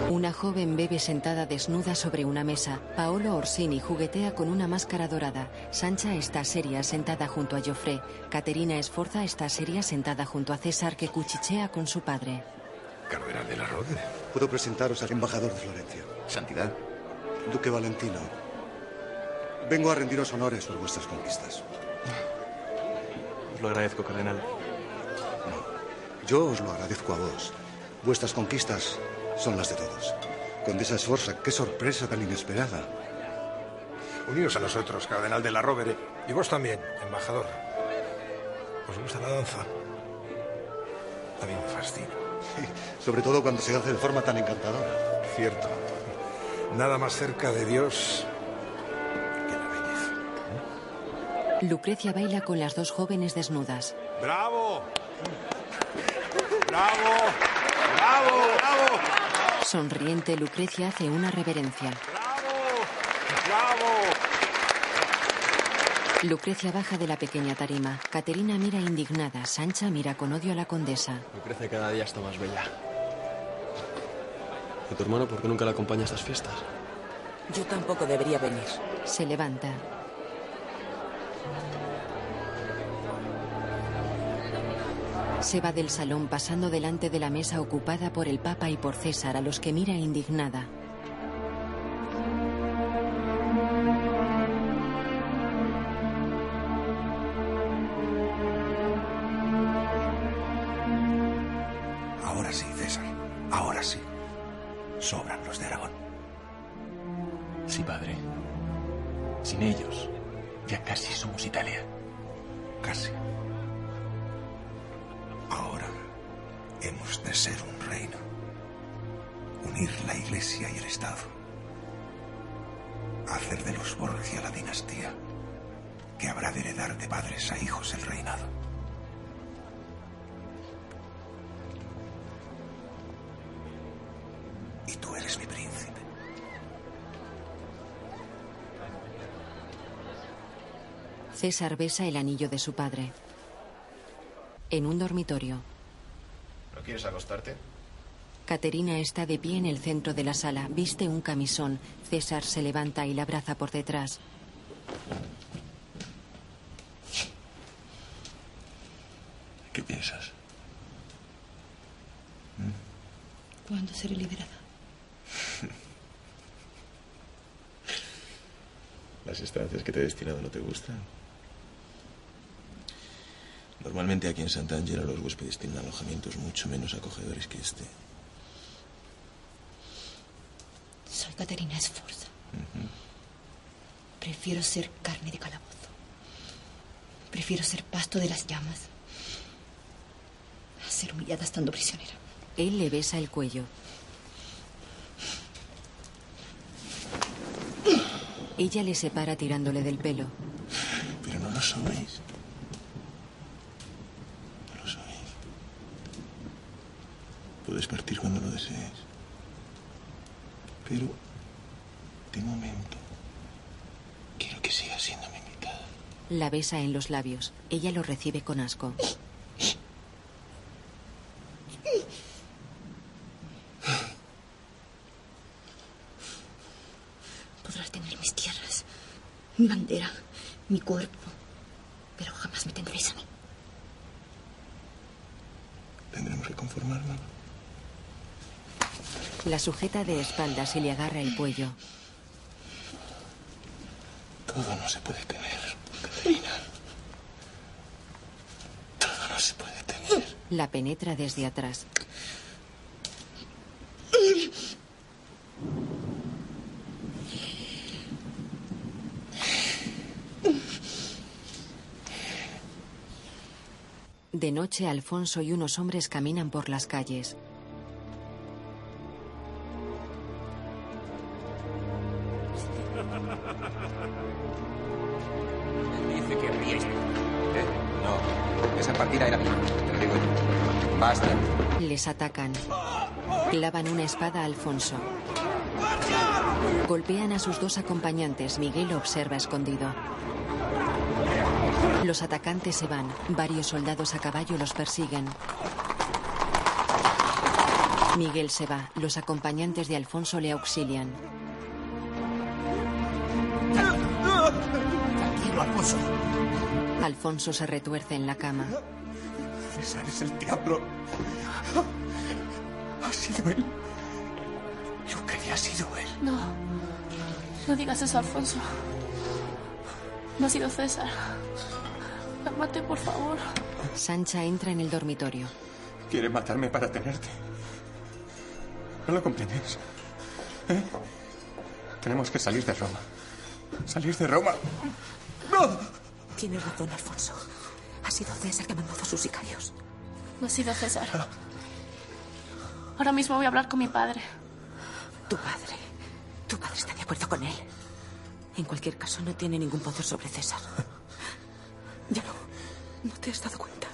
[SPEAKER 2] Una joven bebe sentada desnuda sobre una mesa. Paolo Orsini juguetea con una máscara dorada. Sancha está seria sentada junto a Joffre. Caterina Esforza está seria sentada junto a César que cuchichea con su padre.
[SPEAKER 5] Cardenal de la Rovere. Puedo presentaros al embajador de Florencia.
[SPEAKER 21] Santidad.
[SPEAKER 5] Duque Valentino. Vengo a rendiros honores por vuestras conquistas.
[SPEAKER 4] Os lo agradezco, cardenal.
[SPEAKER 5] Yo os lo agradezco a vos. Vuestras conquistas son las de todos. Condesa Sforza, qué sorpresa tan inesperada.
[SPEAKER 14] Uníos a nosotros, cardenal de la Rovere. Y vos también, embajador. ¿Os gusta la danza? A mí me fascina.
[SPEAKER 5] Sobre todo cuando se hace de forma tan encantadora.
[SPEAKER 14] Cierto. Nada más cerca de Dios.
[SPEAKER 2] Lucrecia baila con las dos jóvenes desnudas.
[SPEAKER 14] ¡Bravo! ¡Bravo! ¡Bravo! ¡Bravo!
[SPEAKER 2] Sonriente, Lucrecia hace una reverencia.
[SPEAKER 14] ¡Bravo!
[SPEAKER 2] Lucrecia baja de la pequeña tarima. Caterina mira indignada. Sancha mira con odio a la condesa.
[SPEAKER 46] Lucrecia cada día está más bella. ¿Y tu hermano por qué nunca la acompaña a estas fiestas?
[SPEAKER 47] Yo tampoco debería venir.
[SPEAKER 2] Se levanta. Se va del salón pasando delante de la mesa ocupada por el Papa y por César, a los que mira indignada.
[SPEAKER 48] César
[SPEAKER 2] besa el anillo de su padre. En un dormitorio,
[SPEAKER 36] ¿No quieres acostarte?
[SPEAKER 2] Caterina está de pie en el centro de la sala. Viste un camisón. César se levanta y la abraza por detrás.
[SPEAKER 4] ¿Qué piensas?
[SPEAKER 24] ¿Cuándo seré liberada?
[SPEAKER 4] ¿Las estancias que te he destinado no te gustan? Normalmente aquí en Sant'Angelo los huéspedes tienen alojamientos mucho menos acogedores que este.
[SPEAKER 24] Soy Caterina Esforza. Prefiero ser carne de calabozo. Prefiero ser pasto de las llamas. A ser humillada estando prisionera.
[SPEAKER 2] Él le besa el cuello. Ella le separa tirándole del pelo.
[SPEAKER 4] Pero no lo sois. No lo sois. Puedes partir cuando lo desees. Pero, de momento, quiero que sigas siendo mi invitada.
[SPEAKER 2] La besa en los labios. Ella lo recibe con asco.
[SPEAKER 24] Podrás tener mis tierras, mi bandera, mi cuerpo, pero jamás me tendréis a mí.
[SPEAKER 4] Tendremos que conformarnos.
[SPEAKER 2] La sujeta de espaldas y le agarra el cuello.
[SPEAKER 4] Todo no se puede tener, Caterina. Todo no se puede tener.
[SPEAKER 2] La penetra desde atrás. De noche, Alfonso y unos hombres caminan por las calles. Atacan. Clavan una espada a Alfonso. Golpean a sus dos acompañantes. Miguel observa escondido. Los atacantes se van. Varios soldados a caballo los persiguen. Miguel se va. Los acompañantes de Alfonso le auxilian.
[SPEAKER 49] Tranquilo, Alfonso.
[SPEAKER 2] Alfonso se retuerce en la cama.
[SPEAKER 49] César es el diablo. Ha sido él. Yo quería ha sido él.
[SPEAKER 16] No. No digas eso, Alfonso. No ha sido César. Cálmate, por favor.
[SPEAKER 2] Sancha entra en el dormitorio.
[SPEAKER 50] Quiere matarme para tenerte. ¿No lo comprendes? ¿Eh? Tenemos que salir de Roma. Salir de Roma.
[SPEAKER 29] ¡No! Tienes razón, Alfonso. Ha sido César que ha mandado a sus sicarios.
[SPEAKER 16] No ha sido César. Ahora mismo voy a hablar con mi padre.
[SPEAKER 29] Tu padre. Tu padre está de acuerdo con él. En cualquier caso, no tiene ningún poder sobre César. Ya no. ¿No te has dado cuenta?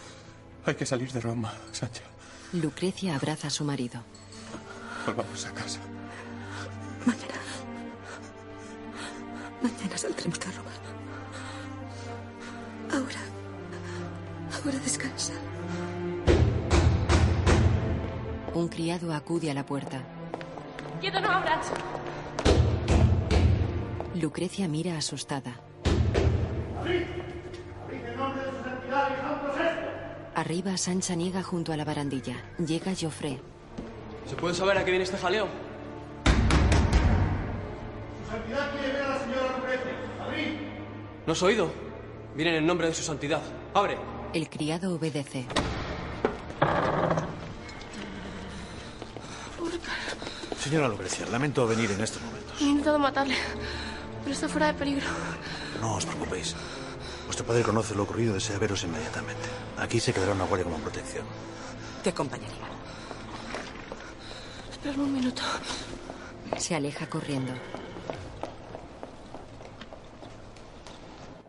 [SPEAKER 50] Hay que salir de Roma, Sancha.
[SPEAKER 2] Lucrecia abraza a su marido.
[SPEAKER 50] Volvamos a casa.
[SPEAKER 29] Mañana. Mañana saldremos de Roma. Ahora. Ahora descansa.
[SPEAKER 2] Un criado acude a la puerta.
[SPEAKER 16] ¡Quieto, no abras!
[SPEAKER 2] Lucrecia mira asustada. Arriba, Sancha niega junto a la barandilla. Llega Joffre.
[SPEAKER 20] ¿Se puede saber a qué viene este jaleo?
[SPEAKER 36] Su santidad quiere ver a la señora Lucrecia. ¡Abrid!
[SPEAKER 20] ¿No has oído? Vienen en nombre de su santidad. ¡Abre!
[SPEAKER 2] El criado obedece.
[SPEAKER 36] Señora Lucrecia, lamento venir en estos momentos.
[SPEAKER 16] He intentado matarle, pero está fuera de peligro.
[SPEAKER 36] No os preocupéis. Vuestro padre conoce lo ocurrido y desea veros inmediatamente. Aquí se quedará una guardia como protección.
[SPEAKER 24] Te acompañaría.
[SPEAKER 16] Esperadme un minuto.
[SPEAKER 2] Se aleja corriendo.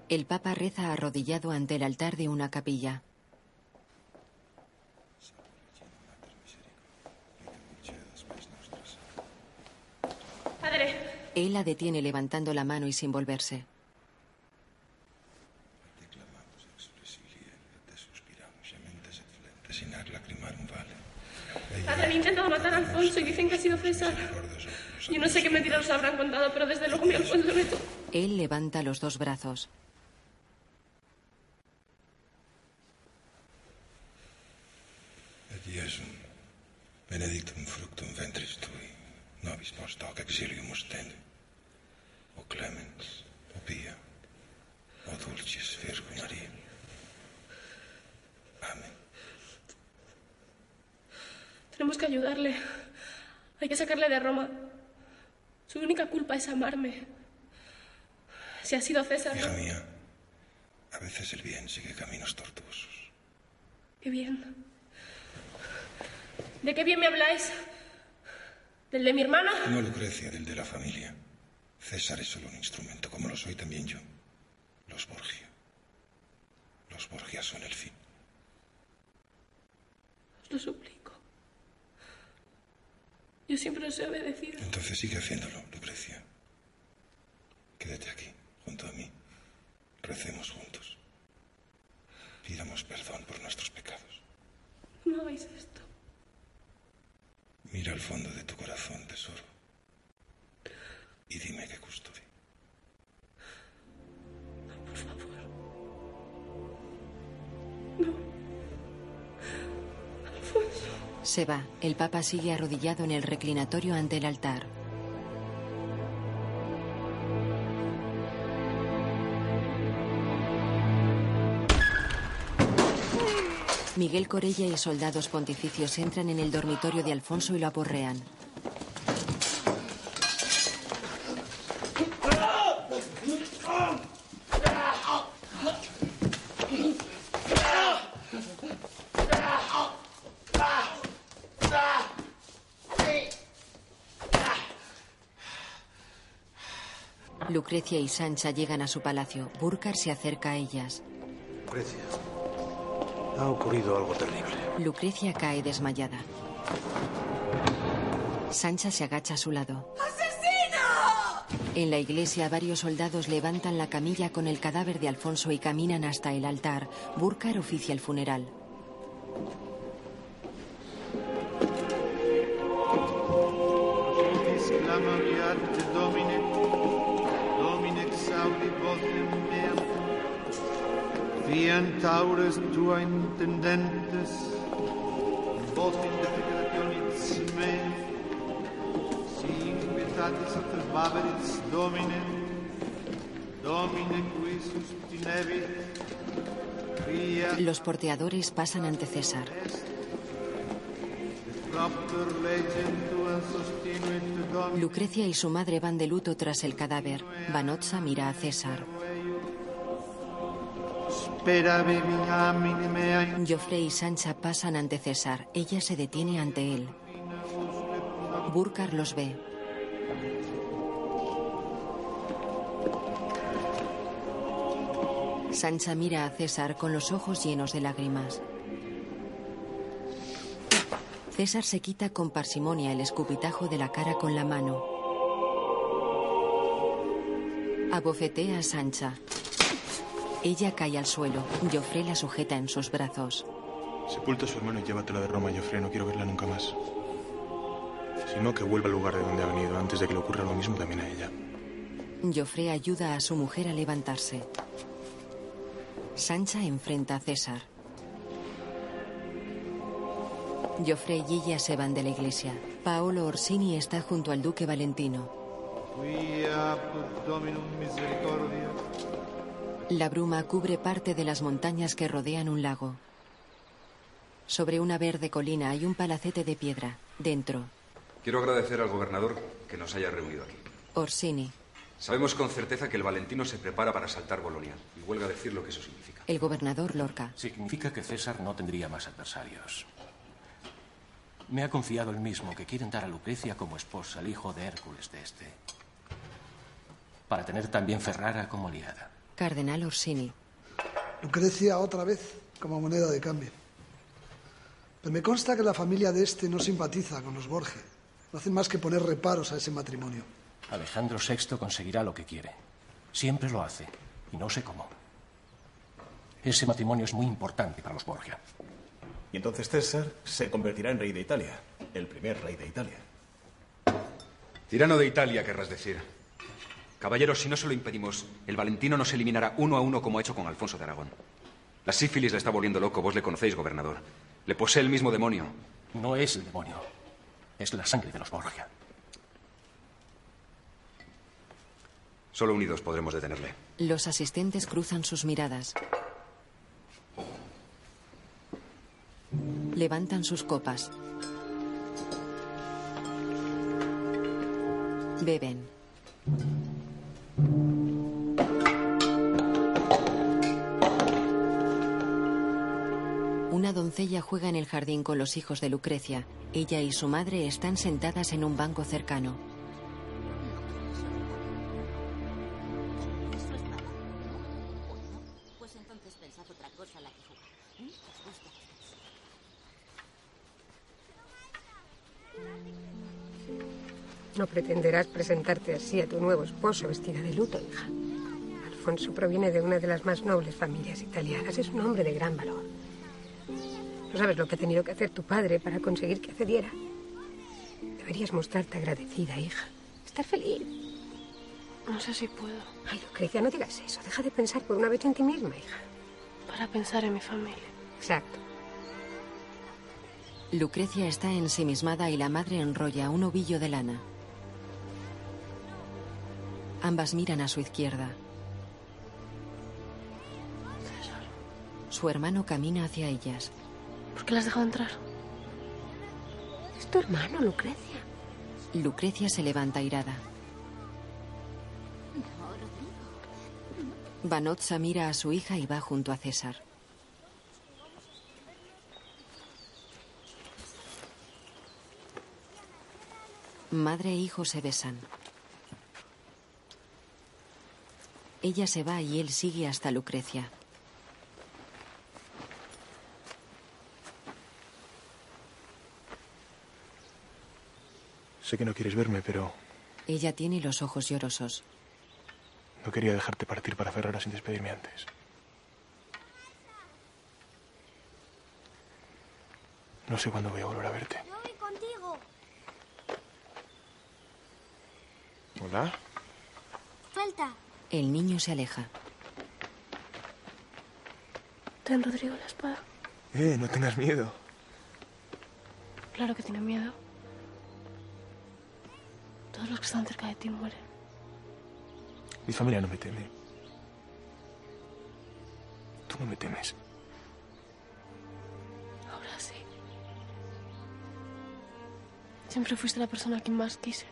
[SPEAKER 2] El Papa reza arrodillado ante el altar de una capilla.
[SPEAKER 16] Padre,
[SPEAKER 2] Él la detiene levantando la mano y sin volverse.
[SPEAKER 16] han intentado matar a Alfonso y dicen que ha sido César. Yo no sé qué mentiras os habrán contado, pero desde luego mi Alfonso es tú.
[SPEAKER 2] Él levanta los dos brazos.
[SPEAKER 14] Et Iesum, benedictum fructum ventris tui, nobis post hoc exilium ostende. O clemens, o pia, o dulcis Virgo Maria. Amén.
[SPEAKER 16] Tenemos que ayudarle. Hay que sacarle de Roma. Su única culpa es amarme. Si ha sido César,
[SPEAKER 14] Hija
[SPEAKER 16] ¿no?
[SPEAKER 14] mía, a veces el bien sigue caminos tortuosos.
[SPEAKER 16] Qué bien. ¿De qué bien me habláis? ¿Del de mi hermano?
[SPEAKER 14] No Lucrecia, del de la familia. César es solo un instrumento, como lo soy también yo. Los Borgia. Los Borgia son el fin.
[SPEAKER 16] Os lo suplico. Yo siempre os he obedecido.
[SPEAKER 14] Entonces sigue haciéndolo, Lucrecia. Quédate aquí, junto a mí. Recemos juntos. Pidamos perdón por nuestros pecados.
[SPEAKER 16] No hagáis esto.
[SPEAKER 14] Mira al fondo de tu corazón, tesoro. Y dime qué custode.
[SPEAKER 16] Por favor.
[SPEAKER 2] Se va. El Papa sigue arrodillado en el reclinatorio ante el altar. Miguel Corella y soldados pontificios entran en el dormitorio de Alfonso y lo aporrean. Lucrecia y Sancha llegan a su palacio. Burkar se acerca a ellas.
[SPEAKER 36] Lucrecia, ha ocurrido algo terrible.
[SPEAKER 2] Lucrecia cae desmayada. Sancha se agacha a su lado. En la iglesia, varios soldados levantan la camilla con el cadáver de Alfonso y caminan hasta el altar. Burkar oficia el funeral.
[SPEAKER 51] Exclama Domine fiant aures tua intendentes, votum defecrationis me, si invitatis salvaveris Domine, Domine qui sustinebit, via
[SPEAKER 2] Los porteadores pasan ante César. Lucrecia y su madre van de luto tras el cadáver. Vanozza mira a César.
[SPEAKER 51] Spera viviamine mea
[SPEAKER 2] Joffre y Sancha pasan ante César. Ella se detiene ante él. Burkar los ve. Sancha mira a César con los ojos llenos de lágrimas. César se quita con parsimonia el escupitajo de la cara con la mano. Abofetea a Sancha. Ella cae al suelo. Joffre la sujeta en sus brazos.
[SPEAKER 4] Sepulta a su hermano y llévatela de Roma, Joffre. No quiero verla nunca más. Si no, que vuelva al lugar de donde ha venido, antes de que le ocurra lo mismo también a ella.
[SPEAKER 2] Joffre ayuda a su mujer a levantarse. Sancha enfrenta a César. Joffrey y ella se van de la iglesia. Paolo Orsini está junto al duque Valentino. La bruma cubre parte de las montañas que rodean un lago. Sobre una verde colina hay un palacete de piedra. Dentro,
[SPEAKER 9] Quiero agradecer al gobernador que nos haya reunido aquí.
[SPEAKER 2] Orsini.
[SPEAKER 9] Sabemos con certeza que el Valentino se prepara para asaltar Bolonia. Y huelga decir lo que eso significa.
[SPEAKER 2] El gobernador Lorca.
[SPEAKER 50] Significa que César no tendría más adversarios. Me ha confiado él mismo que quieren dar a Lucrecia como esposa al hijo de Hércules de este. Para tener también Ferrara como aliada.
[SPEAKER 2] Cardenal Orsini.
[SPEAKER 7] Lucrecia otra vez como moneda de cambio. Pero me consta que la familia de este no simpatiza con los Borgia. No hacen más que poner reparos a ese matrimonio.
[SPEAKER 50] Alejandro VI conseguirá lo que quiere. Siempre lo hace. Y no sé cómo. Ese matrimonio es muy importante para los Borgia.
[SPEAKER 36] Y entonces César se convertirá en rey de Italia. El primer rey de Italia.
[SPEAKER 9] Tirano de Italia, querrás decir. Caballeros, si no se lo impedimos, el Valentino nos eliminará uno a uno como ha hecho con Alfonso de Aragón. La sífilis le está volviendo loco, vos le conocéis, gobernador. Le posee el mismo demonio.
[SPEAKER 50] No es el demonio. Es la sangre de los Borgia.
[SPEAKER 9] Solo unidos podremos detenerle.
[SPEAKER 2] Los asistentes cruzan sus miradas. Levantan sus copas. Beben. Una doncella juega en el jardín con los hijos de Lucrecia. Ella y su madre están sentadas en un banco cercano.
[SPEAKER 17] No pretenderás presentarte así a tu nuevo esposo vestida de luto, hija. Alfonso proviene de una de las más nobles familias italianas. Es un hombre de gran valor. No sabes lo que ha tenido que hacer tu padre para conseguir que accediera. Deberías mostrarte agradecida, hija. Estar feliz.
[SPEAKER 16] No sé si puedo.
[SPEAKER 17] Ay, Lucrecia, no digas eso. Deja de pensar por una vez en ti misma, hija.
[SPEAKER 16] Para pensar en mi familia.
[SPEAKER 17] Exacto.
[SPEAKER 2] Lucrecia está ensimismada y la madre enrolla un ovillo de lana. Ambas miran a su izquierda. Su hermano camina hacia ellas.
[SPEAKER 16] ¿Por qué las has dejado entrar?
[SPEAKER 17] Es tu hermano, Lucrecia.
[SPEAKER 2] Lucrecia se levanta irada. Vanozza mira a su hija y va junto a César. Madre e hijo se besan. Ella se va y él sigue hasta Lucrecia.
[SPEAKER 4] Sé que no quieres verme, pero
[SPEAKER 2] Ella tiene los ojos llorosos.
[SPEAKER 4] no quería dejarte partir para Ferrara sin despedirme antes. No sé cuándo voy a volver a verte.
[SPEAKER 52] Yo voy contigo.
[SPEAKER 4] ¿Hola?
[SPEAKER 52] Suelta.
[SPEAKER 2] El niño se aleja.
[SPEAKER 16] Ten Rodrigo la espada.
[SPEAKER 4] Eh, no tengas miedo.
[SPEAKER 16] Claro que tiene miedo. Todos los que están cerca de ti mueren.
[SPEAKER 4] Mi familia no me teme. Tú no me temes.
[SPEAKER 16] Ahora sí. Siempre fuiste la persona a quien más quise.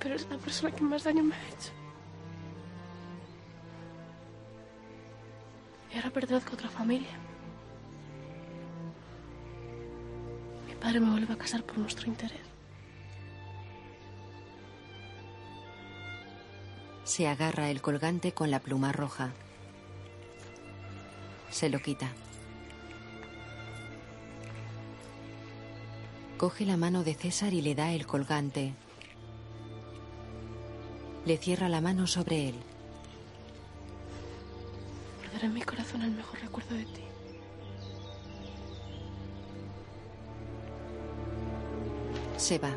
[SPEAKER 16] Pero es la persona que más daño me ha hecho. Y ahora pertenezco a otra familia. Mi padre me vuelve a casar por nuestro interés.
[SPEAKER 2] Se agarra el colgante con la pluma roja. Se lo quita. Coge la mano de César y le da el colgante. Le cierra la mano sobre él.
[SPEAKER 16] Guardaré en mi corazón el mejor recuerdo de ti.
[SPEAKER 2] Se va.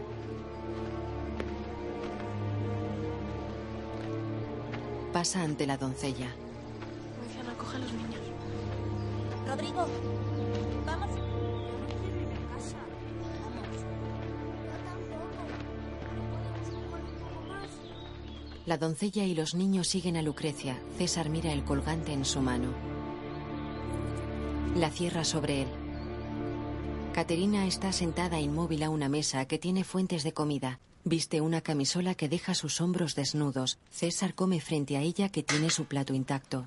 [SPEAKER 2] Pasa ante la doncella.
[SPEAKER 16] Anciana, coge a los niños.
[SPEAKER 52] Rodrigo.
[SPEAKER 2] La doncella y los niños siguen a Lucrecia. César mira el colgante en su mano. La cierra sobre él. Caterina está sentada inmóvil a una mesa que tiene fuentes de comida. Viste una camisola que deja sus hombros desnudos. César come frente a ella que tiene su plato intacto.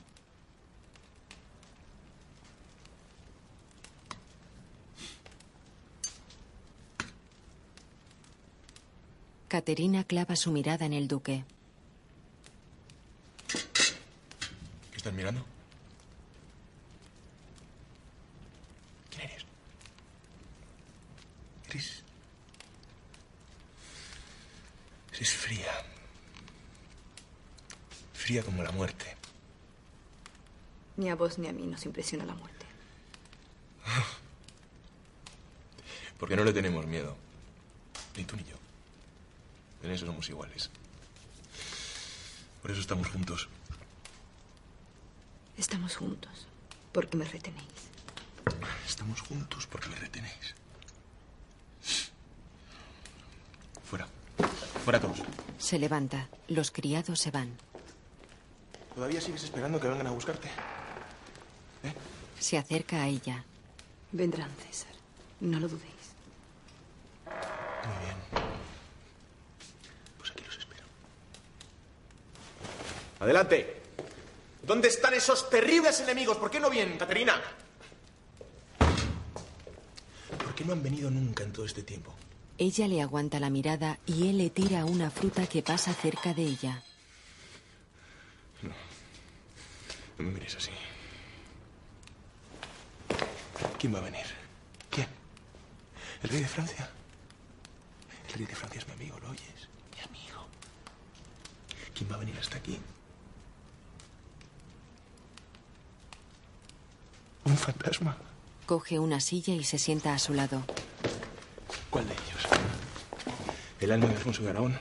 [SPEAKER 2] Caterina clava su mirada en el duque.
[SPEAKER 4] ¿Qué estás mirando? ¿Quién eres? Eres... Eres fría. Fría como la muerte.
[SPEAKER 39] Ni a vos ni a mí nos impresiona la muerte.
[SPEAKER 4] Porque no le tenemos miedo. Ni tú ni yo. En eso somos iguales. Por eso estamos juntos.
[SPEAKER 39] Estamos juntos porque me retenéis.
[SPEAKER 4] Estamos juntos porque me retenéis. Fuera. Fuera todos.
[SPEAKER 2] Se levanta. Los criados se van.
[SPEAKER 4] ¿Todavía sigues esperando que vengan a buscarte?
[SPEAKER 2] Se acerca a ella.
[SPEAKER 39] Vendrán, César. No lo dudéis.
[SPEAKER 4] Muy bien. Pues aquí los espero. Adelante. ¿Dónde están esos terribles enemigos? ¿Por qué no vienen, Caterina? ¿Por qué no han venido nunca en todo este tiempo?
[SPEAKER 2] Ella le aguanta la mirada y él le tira una fruta que pasa cerca de ella.
[SPEAKER 4] No me mires así. ¿Quién va a venir? ¿Quién? ¿El rey de Francia? El rey de Francia es mi amigo, ¿lo oyes? Mi amigo. ¿Quién va a venir hasta aquí? ¿Un fantasma?
[SPEAKER 2] Coge una silla y se sienta a su lado.
[SPEAKER 4] ¿Cuál de ellos? ¿El alma de Alfonso de Aragón?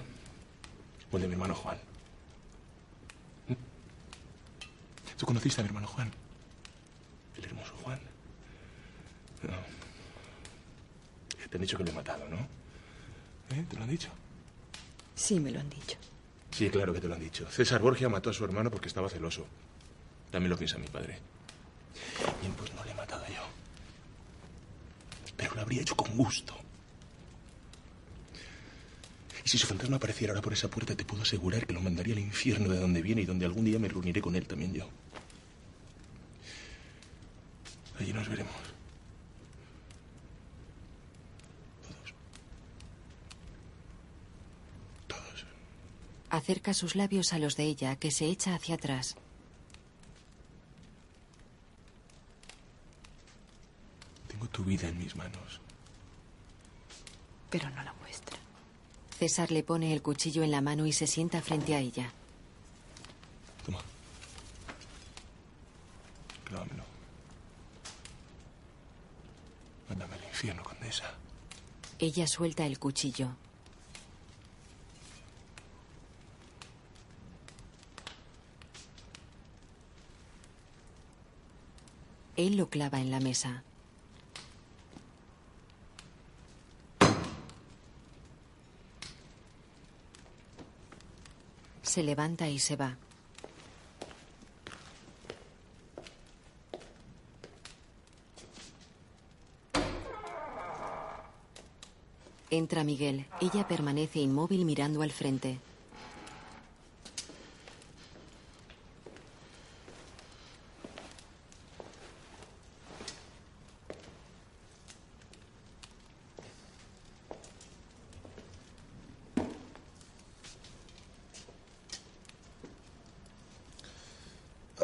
[SPEAKER 4] ¿O el de mi hermano Juan? ¿Tú conociste a mi hermano Juan? El hermoso Juan. No. Te han dicho que lo he matado, ¿no? ¿Eh? ¿Te lo han dicho?
[SPEAKER 39] Sí, me lo han dicho.
[SPEAKER 4] Sí, claro que te lo han dicho. César Borgia mató a su hermano porque estaba celoso. También lo piensa mi padre. Bien, pues no le he matado yo. Pero lo habría hecho con gusto. Y si su fantasma apareciera ahora por esa puerta, te puedo asegurar que lo mandaría al infierno de donde viene y donde algún día me reuniré con él también yo. Allí nos veremos.
[SPEAKER 2] Acerca sus labios a los de ella, que se echa hacia atrás.
[SPEAKER 4] Tengo tu vida en mis manos.
[SPEAKER 39] Pero no la vuestra.
[SPEAKER 2] César le pone el cuchillo en la mano y se sienta frente a ella.
[SPEAKER 4] Toma. Clávamelo. Mándame al infierno, condesa.
[SPEAKER 2] Ella suelta el cuchillo. Él lo clava en la mesa. Se levanta y se va. Entra Miguel. Ella permanece inmóvil mirando al frente.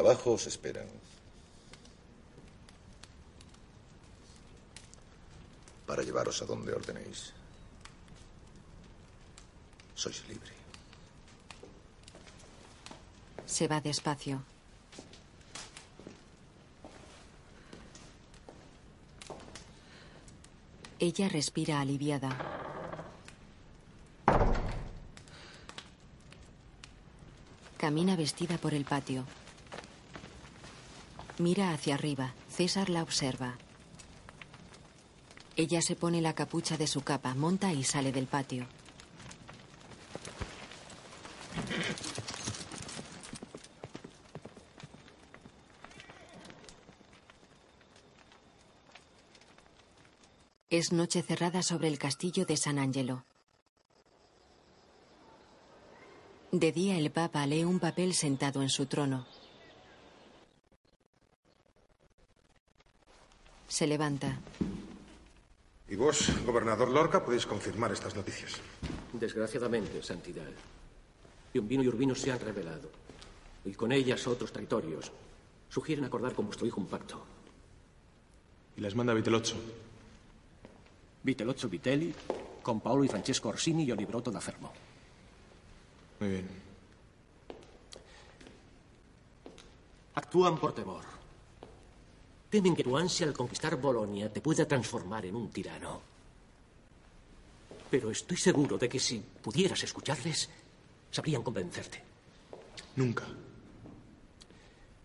[SPEAKER 53] Abajo os esperan. Para llevaros a donde ordenéis. Sois libre.
[SPEAKER 2] Se va despacio. Ella respira aliviada. Camina vestida por el patio. Mira hacia arriba. César la observa. Ella se pone la capucha de su capa, monta y sale del patio. Es noche cerrada sobre el castillo de San Angelo. De día el Papa lee un papel sentado en su trono. Se levanta.
[SPEAKER 14] Y vos, gobernador Lorca, podéis confirmar estas noticias.
[SPEAKER 50] Desgraciadamente, Santidad. Piombino y Urbino se han revelado. Y con ellas otros territorios. Sugieren acordar con vuestro hijo un pacto.
[SPEAKER 4] Y las manda Vitelozzo.
[SPEAKER 50] Vitelozzo Vitelli, con Paolo y Francesco Orsini y Oliverotto da Fermo.
[SPEAKER 4] Muy bien.
[SPEAKER 50] Actúan por temor. Temen que tu ansia al conquistar Bolonia te pueda transformar en un tirano. Pero estoy seguro de que si pudieras escucharles, sabrían convencerte.
[SPEAKER 4] Nunca.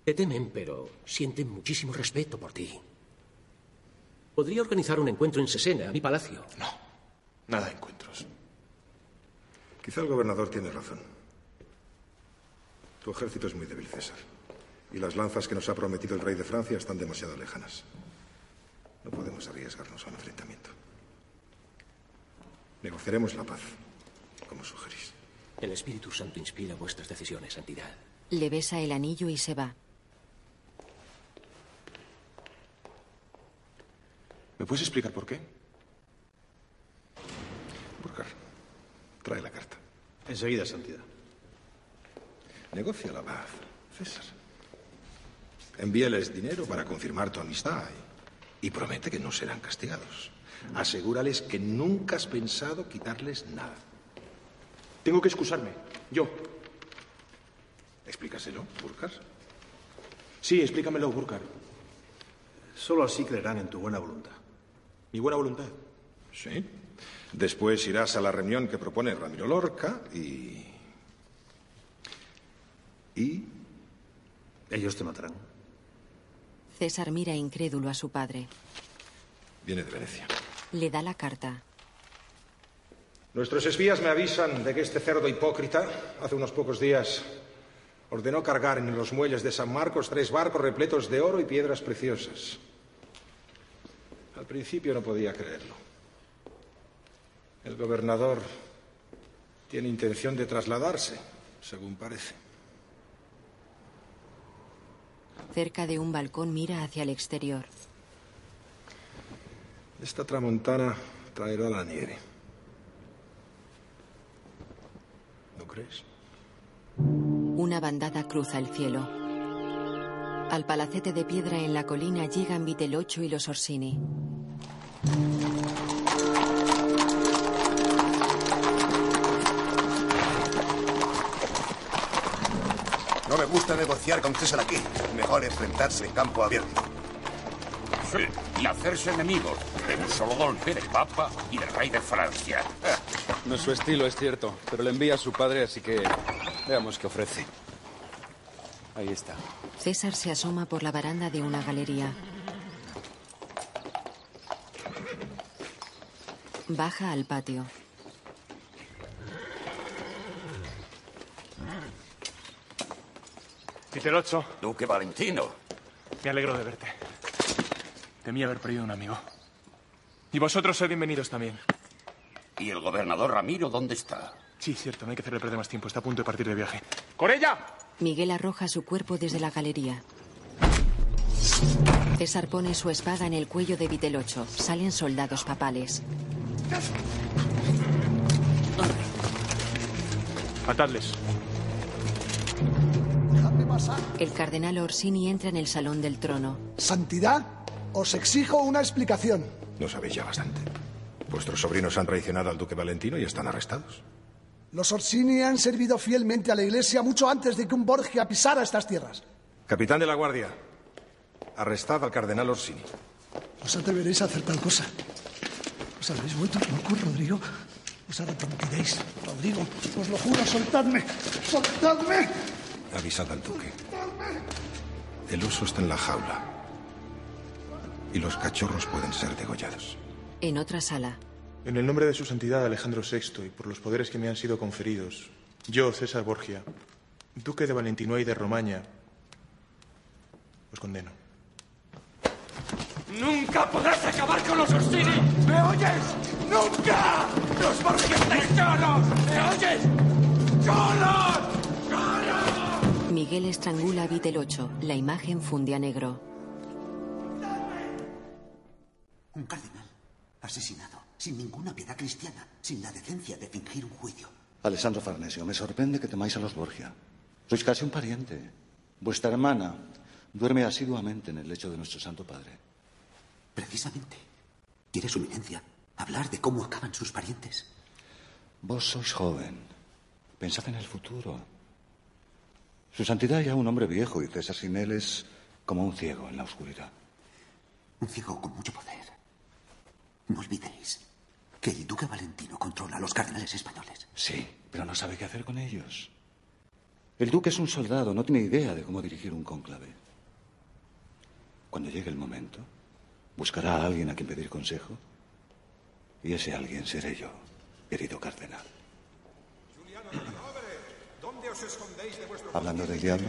[SPEAKER 50] Te temen, pero sienten muchísimo respeto por ti. Podría organizar un encuentro en Sesena, mi palacio.
[SPEAKER 4] No, nada de encuentros.
[SPEAKER 14] Quizá el gobernador tiene razón. Tu ejército es muy débil, César. Y las lanzas que nos ha prometido el rey de Francia están demasiado lejanas. No podemos arriesgarnos a un enfrentamiento. Negociaremos la paz, como sugerís.
[SPEAKER 50] El Espíritu Santo inspira vuestras decisiones, Santidad.
[SPEAKER 2] Le besa el anillo y se va.
[SPEAKER 4] ¿Me puedes explicar por qué?
[SPEAKER 14] Burkar, trae la carta.
[SPEAKER 36] Enseguida, Santidad.
[SPEAKER 14] Negocia la paz, César. Envíales dinero para confirmar tu amistad y, y promete que no serán castigados. Asegúrales que nunca has pensado quitarles nada.
[SPEAKER 4] Tengo que excusarme. Yo.
[SPEAKER 14] Explícaselo, Burkar.
[SPEAKER 4] Sí, explícamelo, Burkar.
[SPEAKER 36] Solo así creerán en tu buena voluntad.
[SPEAKER 4] ¿Mi buena voluntad?
[SPEAKER 14] Sí. Después irás a la reunión que propone Ramiro Lorca y... ¿Y?
[SPEAKER 36] Ellos te matarán.
[SPEAKER 2] César mira incrédulo a su padre.
[SPEAKER 14] Viene de Venecia.
[SPEAKER 2] Le da la carta.
[SPEAKER 14] Nuestros espías me avisan de que este cerdo hipócrita, hace unos pocos días, ordenó cargar en los muelles de San Marcos tres barcos repletos de oro y piedras preciosas. Al principio no podía creerlo. El gobernador tiene intención de trasladarse, según parece.
[SPEAKER 2] Cerca de un balcón mira hacia el exterior.
[SPEAKER 14] Esta tramontana traerá la nieve. ¿No crees?
[SPEAKER 2] Una bandada cruza el cielo. Al palacete de piedra en la colina llegan Vitellocho y los Orsini.
[SPEAKER 10] No me gusta negociar con César aquí. Mejor enfrentarse en campo abierto.
[SPEAKER 8] Sí, y hacerse enemigos de un solo golpe del Papa y del rey de Francia.
[SPEAKER 9] No es su estilo, es cierto, pero le envía a su padre, así que veamos qué ofrece. Ahí está.
[SPEAKER 2] César se asoma por la baranda de una galería. Baja al patio.
[SPEAKER 4] Vitelozzo,
[SPEAKER 8] Duque Valentino.
[SPEAKER 4] me alegro de verte. Temía haber perdido un amigo. Y vosotros sed bienvenidos también.
[SPEAKER 8] ¿Y el gobernador Ramiro dónde está?
[SPEAKER 4] Sí, cierto, no hay que hacerle perder más tiempo. Está a punto de partir de viaje. ¡Corella!
[SPEAKER 2] Miguel arroja su cuerpo desde la galería. César pone su espada en el cuello de Vitellocho. Salen soldados papales.
[SPEAKER 4] Atadles.
[SPEAKER 2] El cardenal Orsini entra en el salón del trono.
[SPEAKER 7] Santidad, os exijo una explicación.
[SPEAKER 14] No sabéis ya bastante. Vuestros sobrinos han traicionado al duque Valentino y están arrestados.
[SPEAKER 7] Los Orsini han servido fielmente a la Iglesia mucho antes de que un Borgia pisara estas tierras.
[SPEAKER 14] Capitán de la Guardia, arrestad al cardenal Orsini.
[SPEAKER 7] ¿Os atreveréis a hacer tal cosa? ¿Os habréis vuelto locos, Rodrigo? Os arrepentiréis, Rodrigo. Os lo juro, soltadme. ¡Soltadme!
[SPEAKER 14] Avisad al duque. El oso está en la jaula. Y los cachorros pueden ser degollados.
[SPEAKER 2] En otra sala,
[SPEAKER 4] En el nombre de su santidad Alejandro VI y por los poderes que me han sido conferidos, yo, César Borgia, duque de Valentinoy y de Romaña, os condeno.
[SPEAKER 54] ¡Nunca podrás acabar con los Orsini! ¿Me oyes? ¡Nunca! ¡Los Borgia estáis solos! ¿Me oyes? ¡Solos!
[SPEAKER 2] Miguel estrangula a Vitel 8. La imagen funde a negro.
[SPEAKER 21] Un cardenal asesinado, sin ninguna piedad cristiana, sin la decencia de fingir un juicio.
[SPEAKER 5] Alessandro Farnesio, me sorprende que temáis a los Borgia. Sois casi un pariente. Vuestra hermana duerme asiduamente en el lecho de nuestro Santo Padre.
[SPEAKER 21] Precisamente. ¿Quiere su eminencia hablar de cómo acaban sus parientes?
[SPEAKER 5] Vos sois joven. Pensad en el futuro. Su santidad ya un hombre viejo y César sin él es como un ciego en la oscuridad.
[SPEAKER 21] Un ciego con mucho poder. No olvidéis que el duque Valentino controla a los cardenales españoles.
[SPEAKER 5] Sí, pero no sabe qué hacer con ellos. El duque es un soldado, no tiene idea de cómo dirigir un cónclave. Cuando llegue el momento, buscará a alguien a quien pedir consejo. Y ese alguien seré yo, querido cardenal.
[SPEAKER 14] ¿Dónde os escondéis de vuestro
[SPEAKER 5] Hablando del diablo,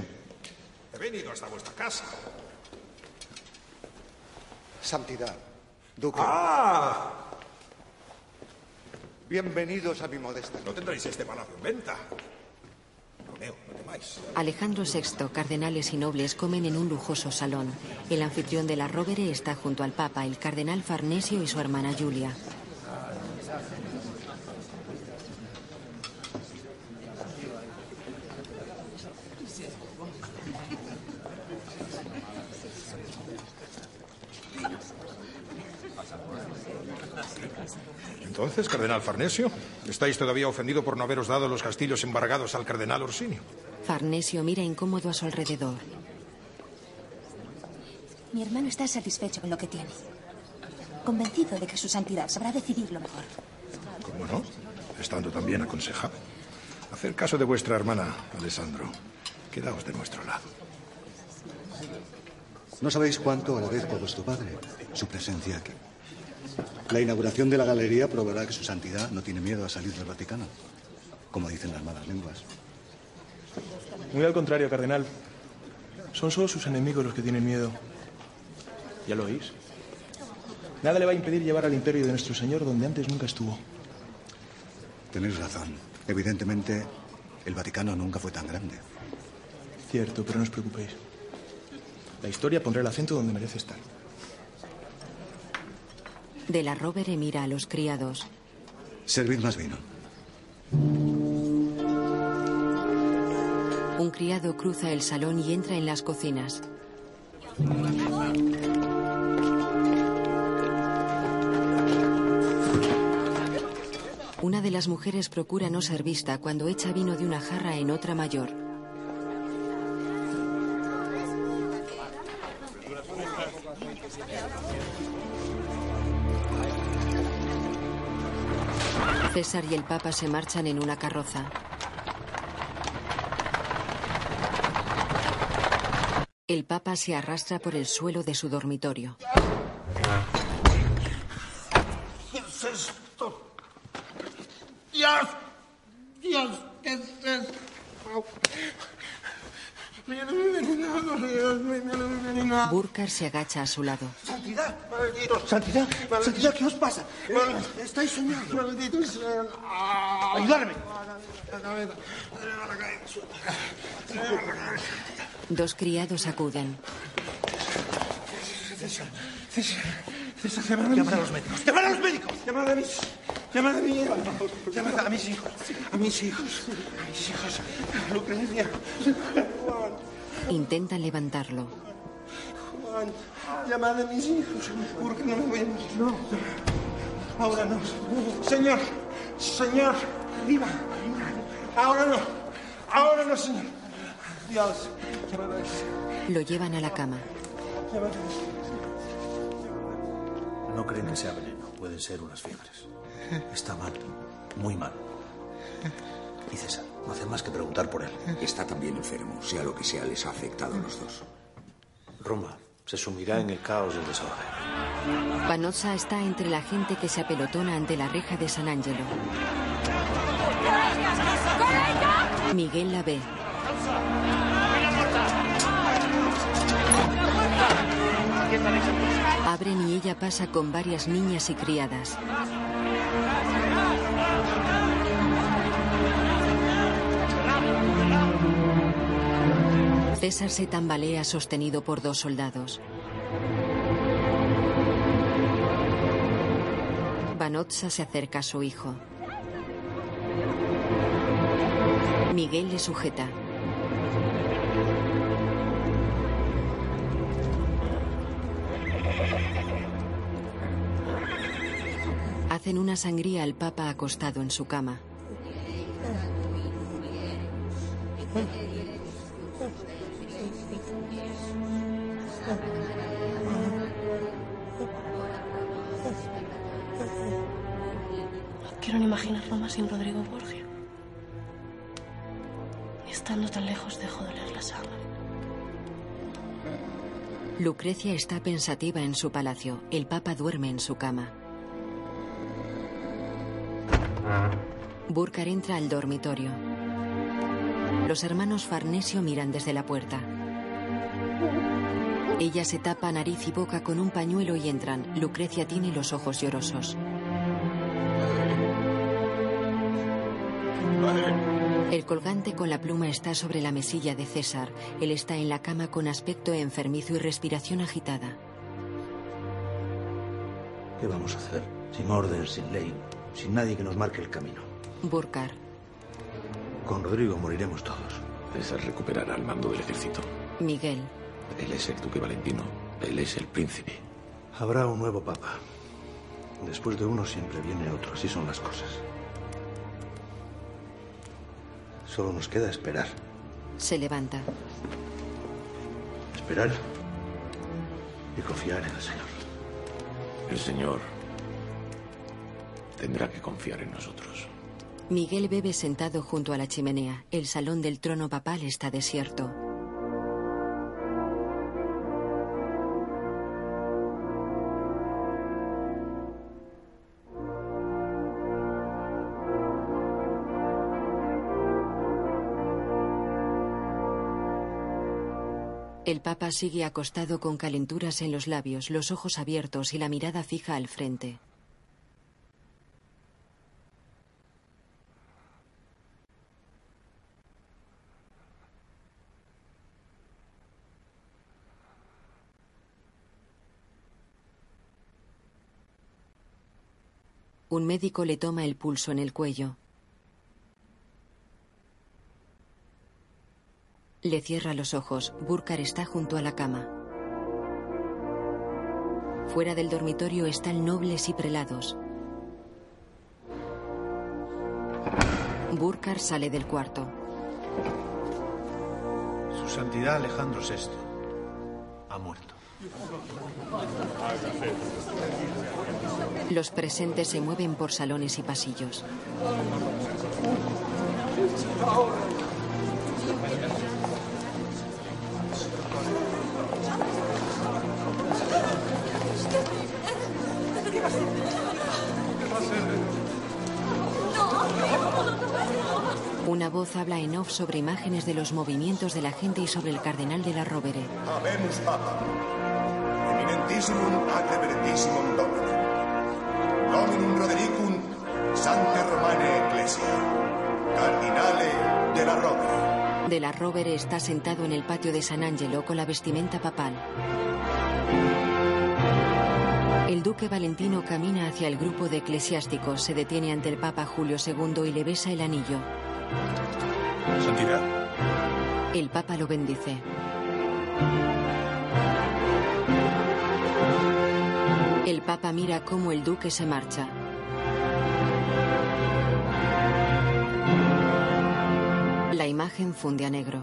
[SPEAKER 14] He venido hasta vuestra casa.
[SPEAKER 55] Santidad, Duque.
[SPEAKER 14] ¡Ah!
[SPEAKER 55] Bienvenidos a mi modesta.
[SPEAKER 14] No tendréis este palacio en venta. Romeo, no temáis.
[SPEAKER 2] Alejandro VI, cardenales y nobles comen en un lujoso salón. El anfitrión de la Rovere está junto al Papa, el cardenal Farnesio y su hermana Julia.
[SPEAKER 14] Entonces, cardenal Farnesio, ¿estáis todavía ofendido por no haberos dado los castillos embargados al cardenal Orsinio?
[SPEAKER 2] Farnesio mira incómodo a su alrededor.
[SPEAKER 24] Mi hermano está satisfecho con lo que tiene. Convencido de que su santidad sabrá decidir lo mejor.
[SPEAKER 14] ¿Cómo no? Estando también aconsejado. Hacer caso de vuestra hermana, Alessandro. Quedaos de nuestro lado.
[SPEAKER 5] no sabéis cuánto agradezco a vuestro padre su presencia aquí. La inauguración de la galería probará que su santidad no tiene miedo a salir del Vaticano, como dicen las malas lenguas.
[SPEAKER 4] Muy al contrario, cardenal. Son solo sus enemigos los que tienen miedo. ¿Ya lo oís? Nada le va a impedir llevar al imperio de nuestro Señor donde antes nunca estuvo.
[SPEAKER 5] Tenéis razón. Evidentemente, el Vaticano nunca fue tan grande.
[SPEAKER 4] Cierto, pero no os preocupéis. La historia pondrá el acento donde merece estar.
[SPEAKER 2] De la Rovere mira a los criados.
[SPEAKER 5] Servid más vino.
[SPEAKER 2] Un criado cruza el salón y entra en las cocinas. Una de las mujeres procura no ser vista cuando echa vino de una jarra en otra mayor. César y el Papa se marchan en una carroza. El Papa se arrastra por el suelo de su dormitorio.
[SPEAKER 7] ¿Qué es esto? Dios, Dios, ¿qué es esto?
[SPEAKER 2] Se agacha a su lado.
[SPEAKER 7] Santidad, maldito. Santidad, santidad, ¿qué os pasa? Estáis soñando. Maldito sea. Ayudarme.
[SPEAKER 2] Dos criados acuden.
[SPEAKER 7] César, César, César, llamad a, llamad a los médicos. Llamad a los médicos. Llamad a mis. Llamad a mi Llamad a mis hijos. A mis hijos. A mis hijos. A Lucrecia.
[SPEAKER 2] Intentan levantarlo.
[SPEAKER 7] Juan. Llamad a mis hijos. Porque no me voy a No. Ahora no. Señor. Señor. Arriba. Ahora no. Ahora no, señor. Dios. Llamad a.
[SPEAKER 2] Lo llevan a la cama.
[SPEAKER 7] Llamad a mis.
[SPEAKER 36] No creen que sea veneno. Pueden ser unas fiebres. Está mal. Muy mal. Y César, no hace más que preguntar por él.
[SPEAKER 21] Está también enfermo. Sea lo que sea, les ha afectado a los dos.
[SPEAKER 36] Roma se sumirá en el caos del desorden.
[SPEAKER 2] Panozza está entre la gente que se apelotona ante la reja de San Angelo. Miguel la ve. Abren y ella pasa con varias niñas y criadas. César se tambalea sostenido por dos soldados. Vanotza se acerca a su hijo. Miguel le sujeta. Hacen una sangría al Papa acostado en su cama.
[SPEAKER 16] No quiero ni imaginar Roma sin Rodrigo Borgia. Estando tan lejos dejo de leer la saga.
[SPEAKER 2] Lucrecia está pensativa en su palacio. El Papa duerme en su cama. Burkar entra al dormitorio. Los hermanos Farnesio miran desde la puerta. Ella se tapa nariz y boca con un pañuelo y entran. Lucrecia tiene los ojos llorosos. El colgante con la pluma está sobre la mesilla de César. Él está en la cama con aspecto enfermizo y respiración agitada.
[SPEAKER 36] ¿Qué vamos a hacer? Sin orden, sin ley, sin nadie que nos marque el camino.
[SPEAKER 2] Burkar.
[SPEAKER 36] Con Rodrigo moriremos todos.
[SPEAKER 4] César recuperará el mando del ejército.
[SPEAKER 2] Miguel.
[SPEAKER 4] Él es el duque Valentino. Él es el príncipe.
[SPEAKER 36] Habrá un nuevo papa. Después de uno siempre viene otro. Así son las cosas. Solo nos queda esperar.
[SPEAKER 2] Se levanta.
[SPEAKER 36] Esperar y confiar en el Señor.
[SPEAKER 4] El Señor tendrá que confiar en nosotros.
[SPEAKER 2] Miguel bebe sentado junto a la chimenea. El salón del trono papal está desierto. El Papa sigue acostado con calenturas en los labios, los ojos abiertos y la mirada fija al frente. Un médico le toma el pulso en el cuello. Le cierra los ojos. Burkar está junto a la cama. Fuera del dormitorio están nobles y prelados. Burkar sale del cuarto.
[SPEAKER 36] Su Santidad Alejandro VI ha muerto.
[SPEAKER 2] Los presentes se mueven por salones y pasillos. Una voz habla en off sobre imágenes de los movimientos de la gente y sobre el cardenal de la Rovere.
[SPEAKER 56] Habemus Papa. Eminentissimum ad reverentissimum Dominum. Dominum Rodericum Sante Romane Ecclesia. Cardinale de la Rovere.
[SPEAKER 2] De la Rovere está sentado en el patio de San Angelo con la vestimenta papal. El duque Valentino camina hacia el grupo de eclesiásticos, se detiene ante el Papa Julio II y le besa el anillo.
[SPEAKER 10] Santidad.
[SPEAKER 2] El Papa lo bendice. El Papa mira cómo el duque se marcha. La imagen funde a negro.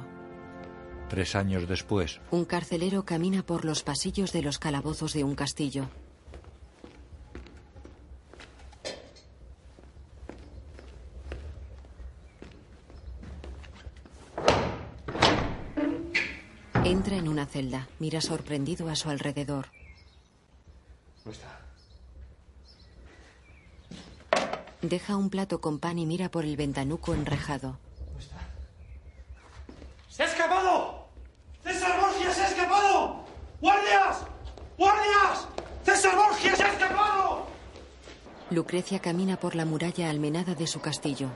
[SPEAKER 1] Tres años después,
[SPEAKER 2] Un carcelero camina por los pasillos de los calabozos de un castillo. en una celda. Mira sorprendido a su alrededor.
[SPEAKER 4] No está.
[SPEAKER 2] Deja un plato con pan y mira por el ventanuco enrejado. No está.
[SPEAKER 57] ¡Se ha escapado! ¡César Borgia se ha escapado! ¡Guardias! ¡Guardias! ¡César Borgia se ha escapado!
[SPEAKER 2] Lucrecia camina por la muralla almenada de su castillo.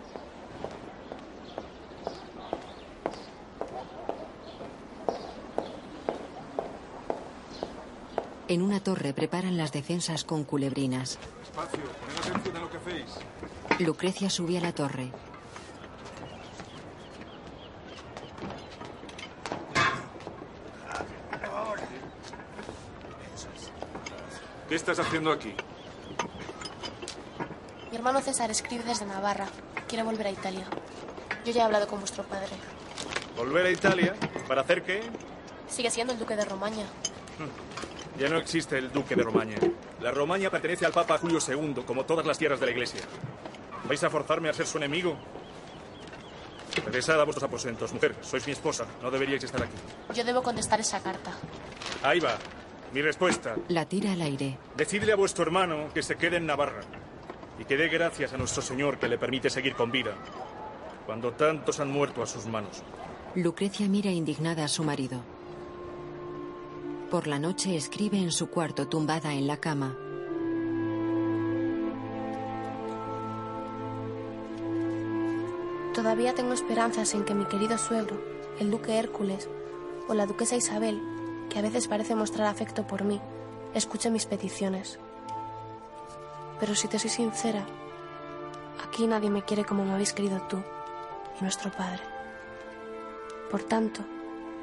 [SPEAKER 2] En una torre preparan las defensas con culebrinas.
[SPEAKER 54] Espacio, poned atención a lo que hacéis.
[SPEAKER 2] Lucrecia sube a la torre.
[SPEAKER 54] ¿Qué estás haciendo aquí?
[SPEAKER 16] Mi hermano César escribe desde Navarra. Quiere volver a Italia. Yo ya he hablado con vuestro padre.
[SPEAKER 54] ¿Volver a Italia? ¿Para hacer qué?
[SPEAKER 16] Sigue siendo el duque de Romaña.
[SPEAKER 54] Ya no existe el duque de Romaña. La Romaña pertenece al Papa Julio II, como todas las tierras de la Iglesia. ¿Vais a forzarme a ser su enemigo? Regresad a vuestros aposentos. Mujer, sois mi esposa. No deberíais estar aquí.
[SPEAKER 16] Yo debo contestar esa carta.
[SPEAKER 54] Ahí va. Mi respuesta.
[SPEAKER 2] La tira al aire.
[SPEAKER 54] Decidle a vuestro hermano que se quede en Navarra y que dé gracias a nuestro Señor que le permite seguir con vida, cuando tantos han muerto a sus manos.
[SPEAKER 2] Lucrecia mira indignada a su marido. Por la noche escribe en su cuarto tumbada en la cama.
[SPEAKER 16] Todavía tengo esperanzas en que mi querido suegro, el duque Hércules, o la duquesa Isabel, que a veces parece mostrar afecto por mí, escuche mis peticiones. Pero si te soy sincera, aquí nadie me quiere como me habéis querido tú y nuestro padre. Por tanto,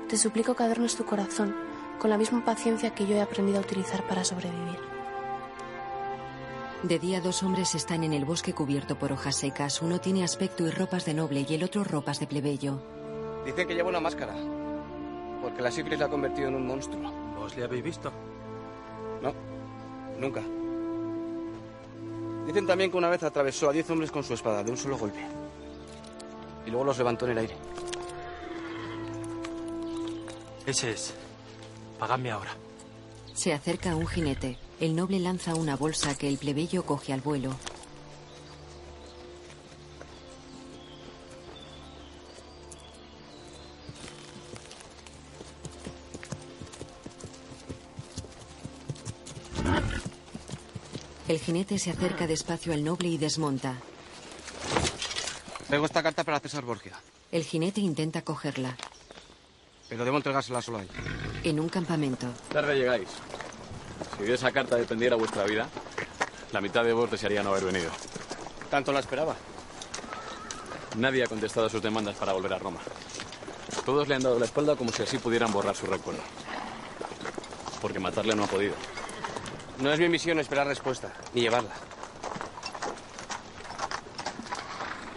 [SPEAKER 16] te suplico que adornes tu corazón con la misma paciencia que yo he aprendido a utilizar para sobrevivir.
[SPEAKER 2] De día dos hombres están en el bosque cubierto por hojas secas. Uno tiene aspecto y ropas de noble y el otro ropas de plebeyo.
[SPEAKER 58] Dicen que lleva una máscara. Porque la sífilis la ha convertido en un monstruo.
[SPEAKER 20] ¿Vos le habéis visto?
[SPEAKER 58] No, nunca. Dicen también que una vez atravesó a diez hombres con su espada de un solo golpe. Y luego los levantó en el aire.
[SPEAKER 20] Ese es. Pagadme ahora.
[SPEAKER 2] Se acerca a un jinete. El noble lanza una bolsa que el plebeyo coge al vuelo. El jinete se acerca despacio al noble y desmonta.
[SPEAKER 58] Traigo esta carta para César Borgia.
[SPEAKER 2] El jinete intenta cogerla.
[SPEAKER 58] Pero debo entregársela solo a él.
[SPEAKER 2] En un campamento.
[SPEAKER 59] Tarde llegáis. Si de esa carta dependiera vuestra vida, la mitad de vos desearía no haber venido.
[SPEAKER 58] ¿Tanto la esperaba?
[SPEAKER 59] Nadie ha contestado a sus demandas para volver a Roma. Todos le han dado la espalda como si así pudieran borrar su recuerdo. Porque matarle no ha podido.
[SPEAKER 58] No es mi misión esperar respuesta, ni llevarla.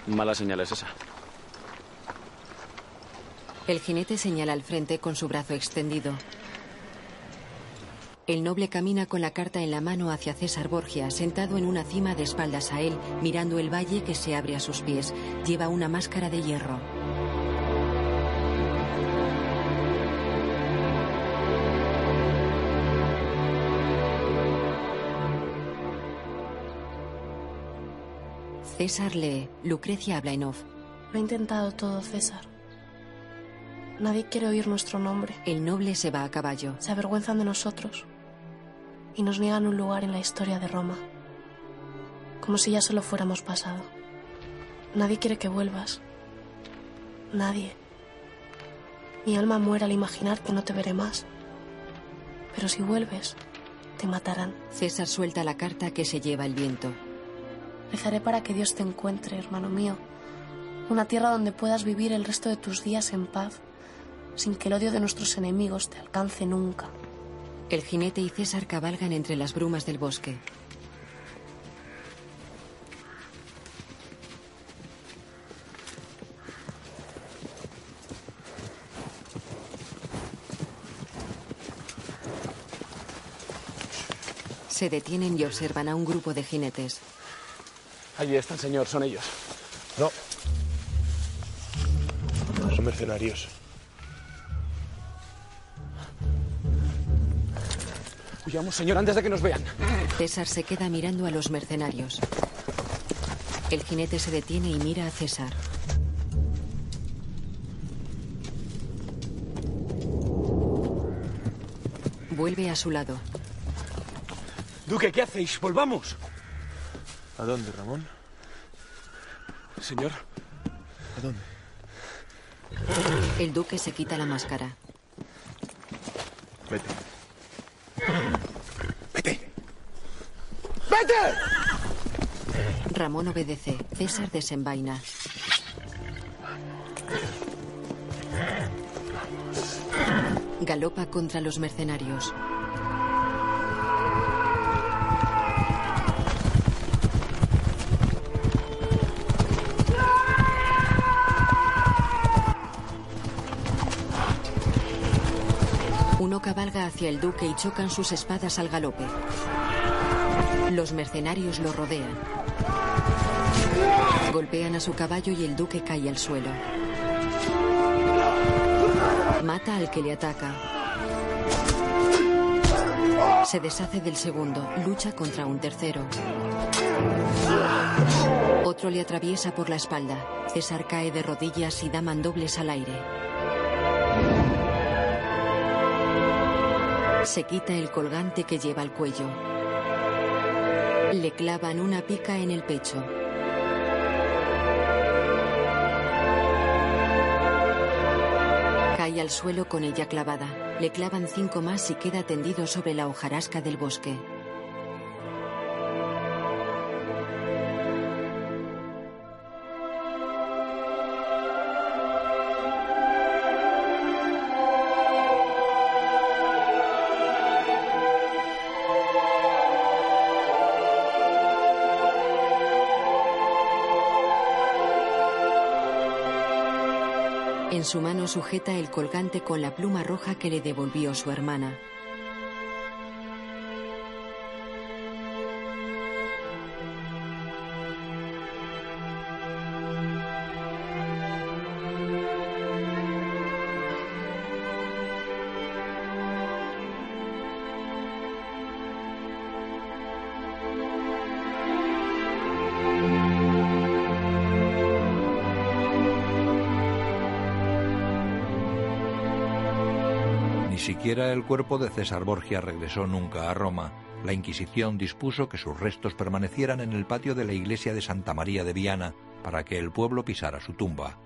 [SPEAKER 59] Mala señal es esa.
[SPEAKER 2] El jinete señala al frente con su brazo extendido. El noble camina con la carta en la mano hacia César Borgia, sentado en una cima de espaldas a él, mirando el valle que se abre a sus pies. Lleva una máscara de hierro. César lee. Lucrecia habla en off.
[SPEAKER 16] Lo he intentado todo, César. Nadie quiere oír nuestro nombre.
[SPEAKER 2] El noble se va a caballo.
[SPEAKER 16] Se avergüenzan de nosotros y nos niegan un lugar en la historia de Roma, como si ya solo fuéramos pasado. Nadie quiere que vuelvas. Nadie. Mi alma muere al imaginar que no te veré más. Pero si vuelves, te matarán.
[SPEAKER 2] César suelta la carta que se lleva el viento.
[SPEAKER 16] Rezaré para que Dios te encuentre, hermano mío. Una tierra donde puedas vivir el resto de tus días en paz, sin que el odio de nuestros enemigos te alcance nunca.
[SPEAKER 2] El jinete y César cabalgan entre las brumas del bosque. Se detienen y observan a un grupo de jinetes.
[SPEAKER 4] Allí están, señor, son ellos. No. Son mercenarios. Huyamos, señor, antes de que nos vean.
[SPEAKER 2] César se queda mirando a los mercenarios. El jinete se detiene y mira a César. Vuelve a su lado.
[SPEAKER 4] Duque, ¿qué hacéis? Volvamos.
[SPEAKER 20] ¿A dónde, Ramón? Señor, ¿a dónde?
[SPEAKER 2] El duque se quita la máscara.
[SPEAKER 20] Vete.
[SPEAKER 60] ¡Vete!
[SPEAKER 2] Ramón obedece. César desenvaina. Galopa contra los mercenarios. Hacia el duque y chocan sus espadas al galope. Los mercenarios lo rodean. Golpean a su caballo y el duque cae al suelo. Mata al que le ataca. Se deshace del segundo. Lucha contra un tercero. Otro le atraviesa por la espalda. César cae de rodillas y da mandobles al aire. Se quita el colgante que lleva al cuello. Le clavan una pica en el pecho. Cae al suelo con ella clavada. Le clavan cinco más y queda tendido sobre la hojarasca del bosque. Su mano sujeta el colgante con la pluma roja que le devolvió su hermana.
[SPEAKER 1] Siquiera el cuerpo de César Borgia regresó nunca a Roma. La Inquisición dispuso que sus restos permanecieran en el patio de la iglesia de Santa María de Viana para que el pueblo pisara su tumba.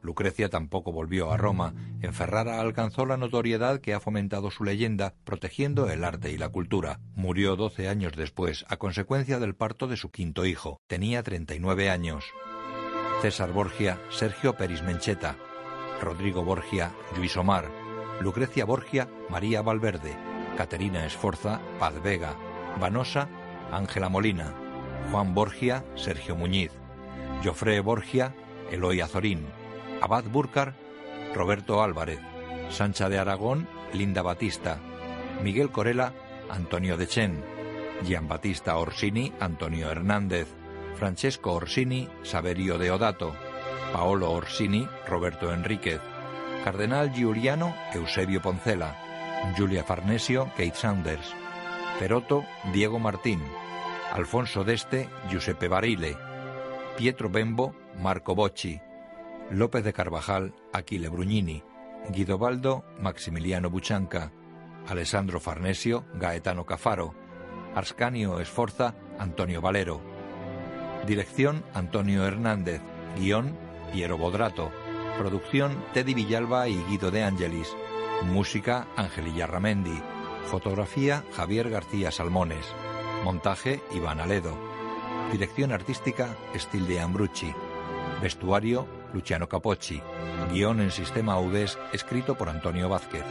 [SPEAKER 1] Lucrecia tampoco volvió a Roma. En Ferrara alcanzó la notoriedad que ha fomentado su leyenda, protegiendo el arte y la cultura. Murió doce años después, a consecuencia del parto de su quinto hijo. Tenía 39 años. César Borgia, Sergio Peris Mencheta, Rodrigo Borgia, Luis Omar, Lucrecia Borgia, María Valverde, Caterina Esforza, Paz Vega, Vanosa, Ángela Molina, Juan Borgia, Sergio Muñiz, Jofre Borgia, Eloy Azorín, Abad Burcar, Roberto Álvarez, Sancha de Aragón, Linda Batista, Miguel Corella, Antonio Dechen, Gian Battista Orsini, Antonio Hernández, Francesco Orsini, Saverio Deodato, Paolo Orsini, Roberto Enríquez, Cardenal Giuliano, Eusebio Poncela, Julia Farnesio, Kate Sanders, Perotto, Diego Martín, Alfonso Deste, Giuseppe Barile, Pietro Bembo, Marco Bocci, López de Carvajal, Aquile Brugnini, Guidobaldo, Maximiliano Buchanca, Alessandro Farnesio, Gaetano Cafaro, Arscanio Esforza, Antonio Valero. Dirección, Antonio Hernández. Guión, Piero Bodrato. Producción, Teddy Villalba y Guido de Angelis. Música, Angelilla Ramendi. Fotografía, Javier García Salmones. Montaje, Iván Aledo. Dirección artística, Estilde Ambrucci. Vestuario, Luciano Capocci. Guión en sistema UDES, escrito por Antonio Vázquez.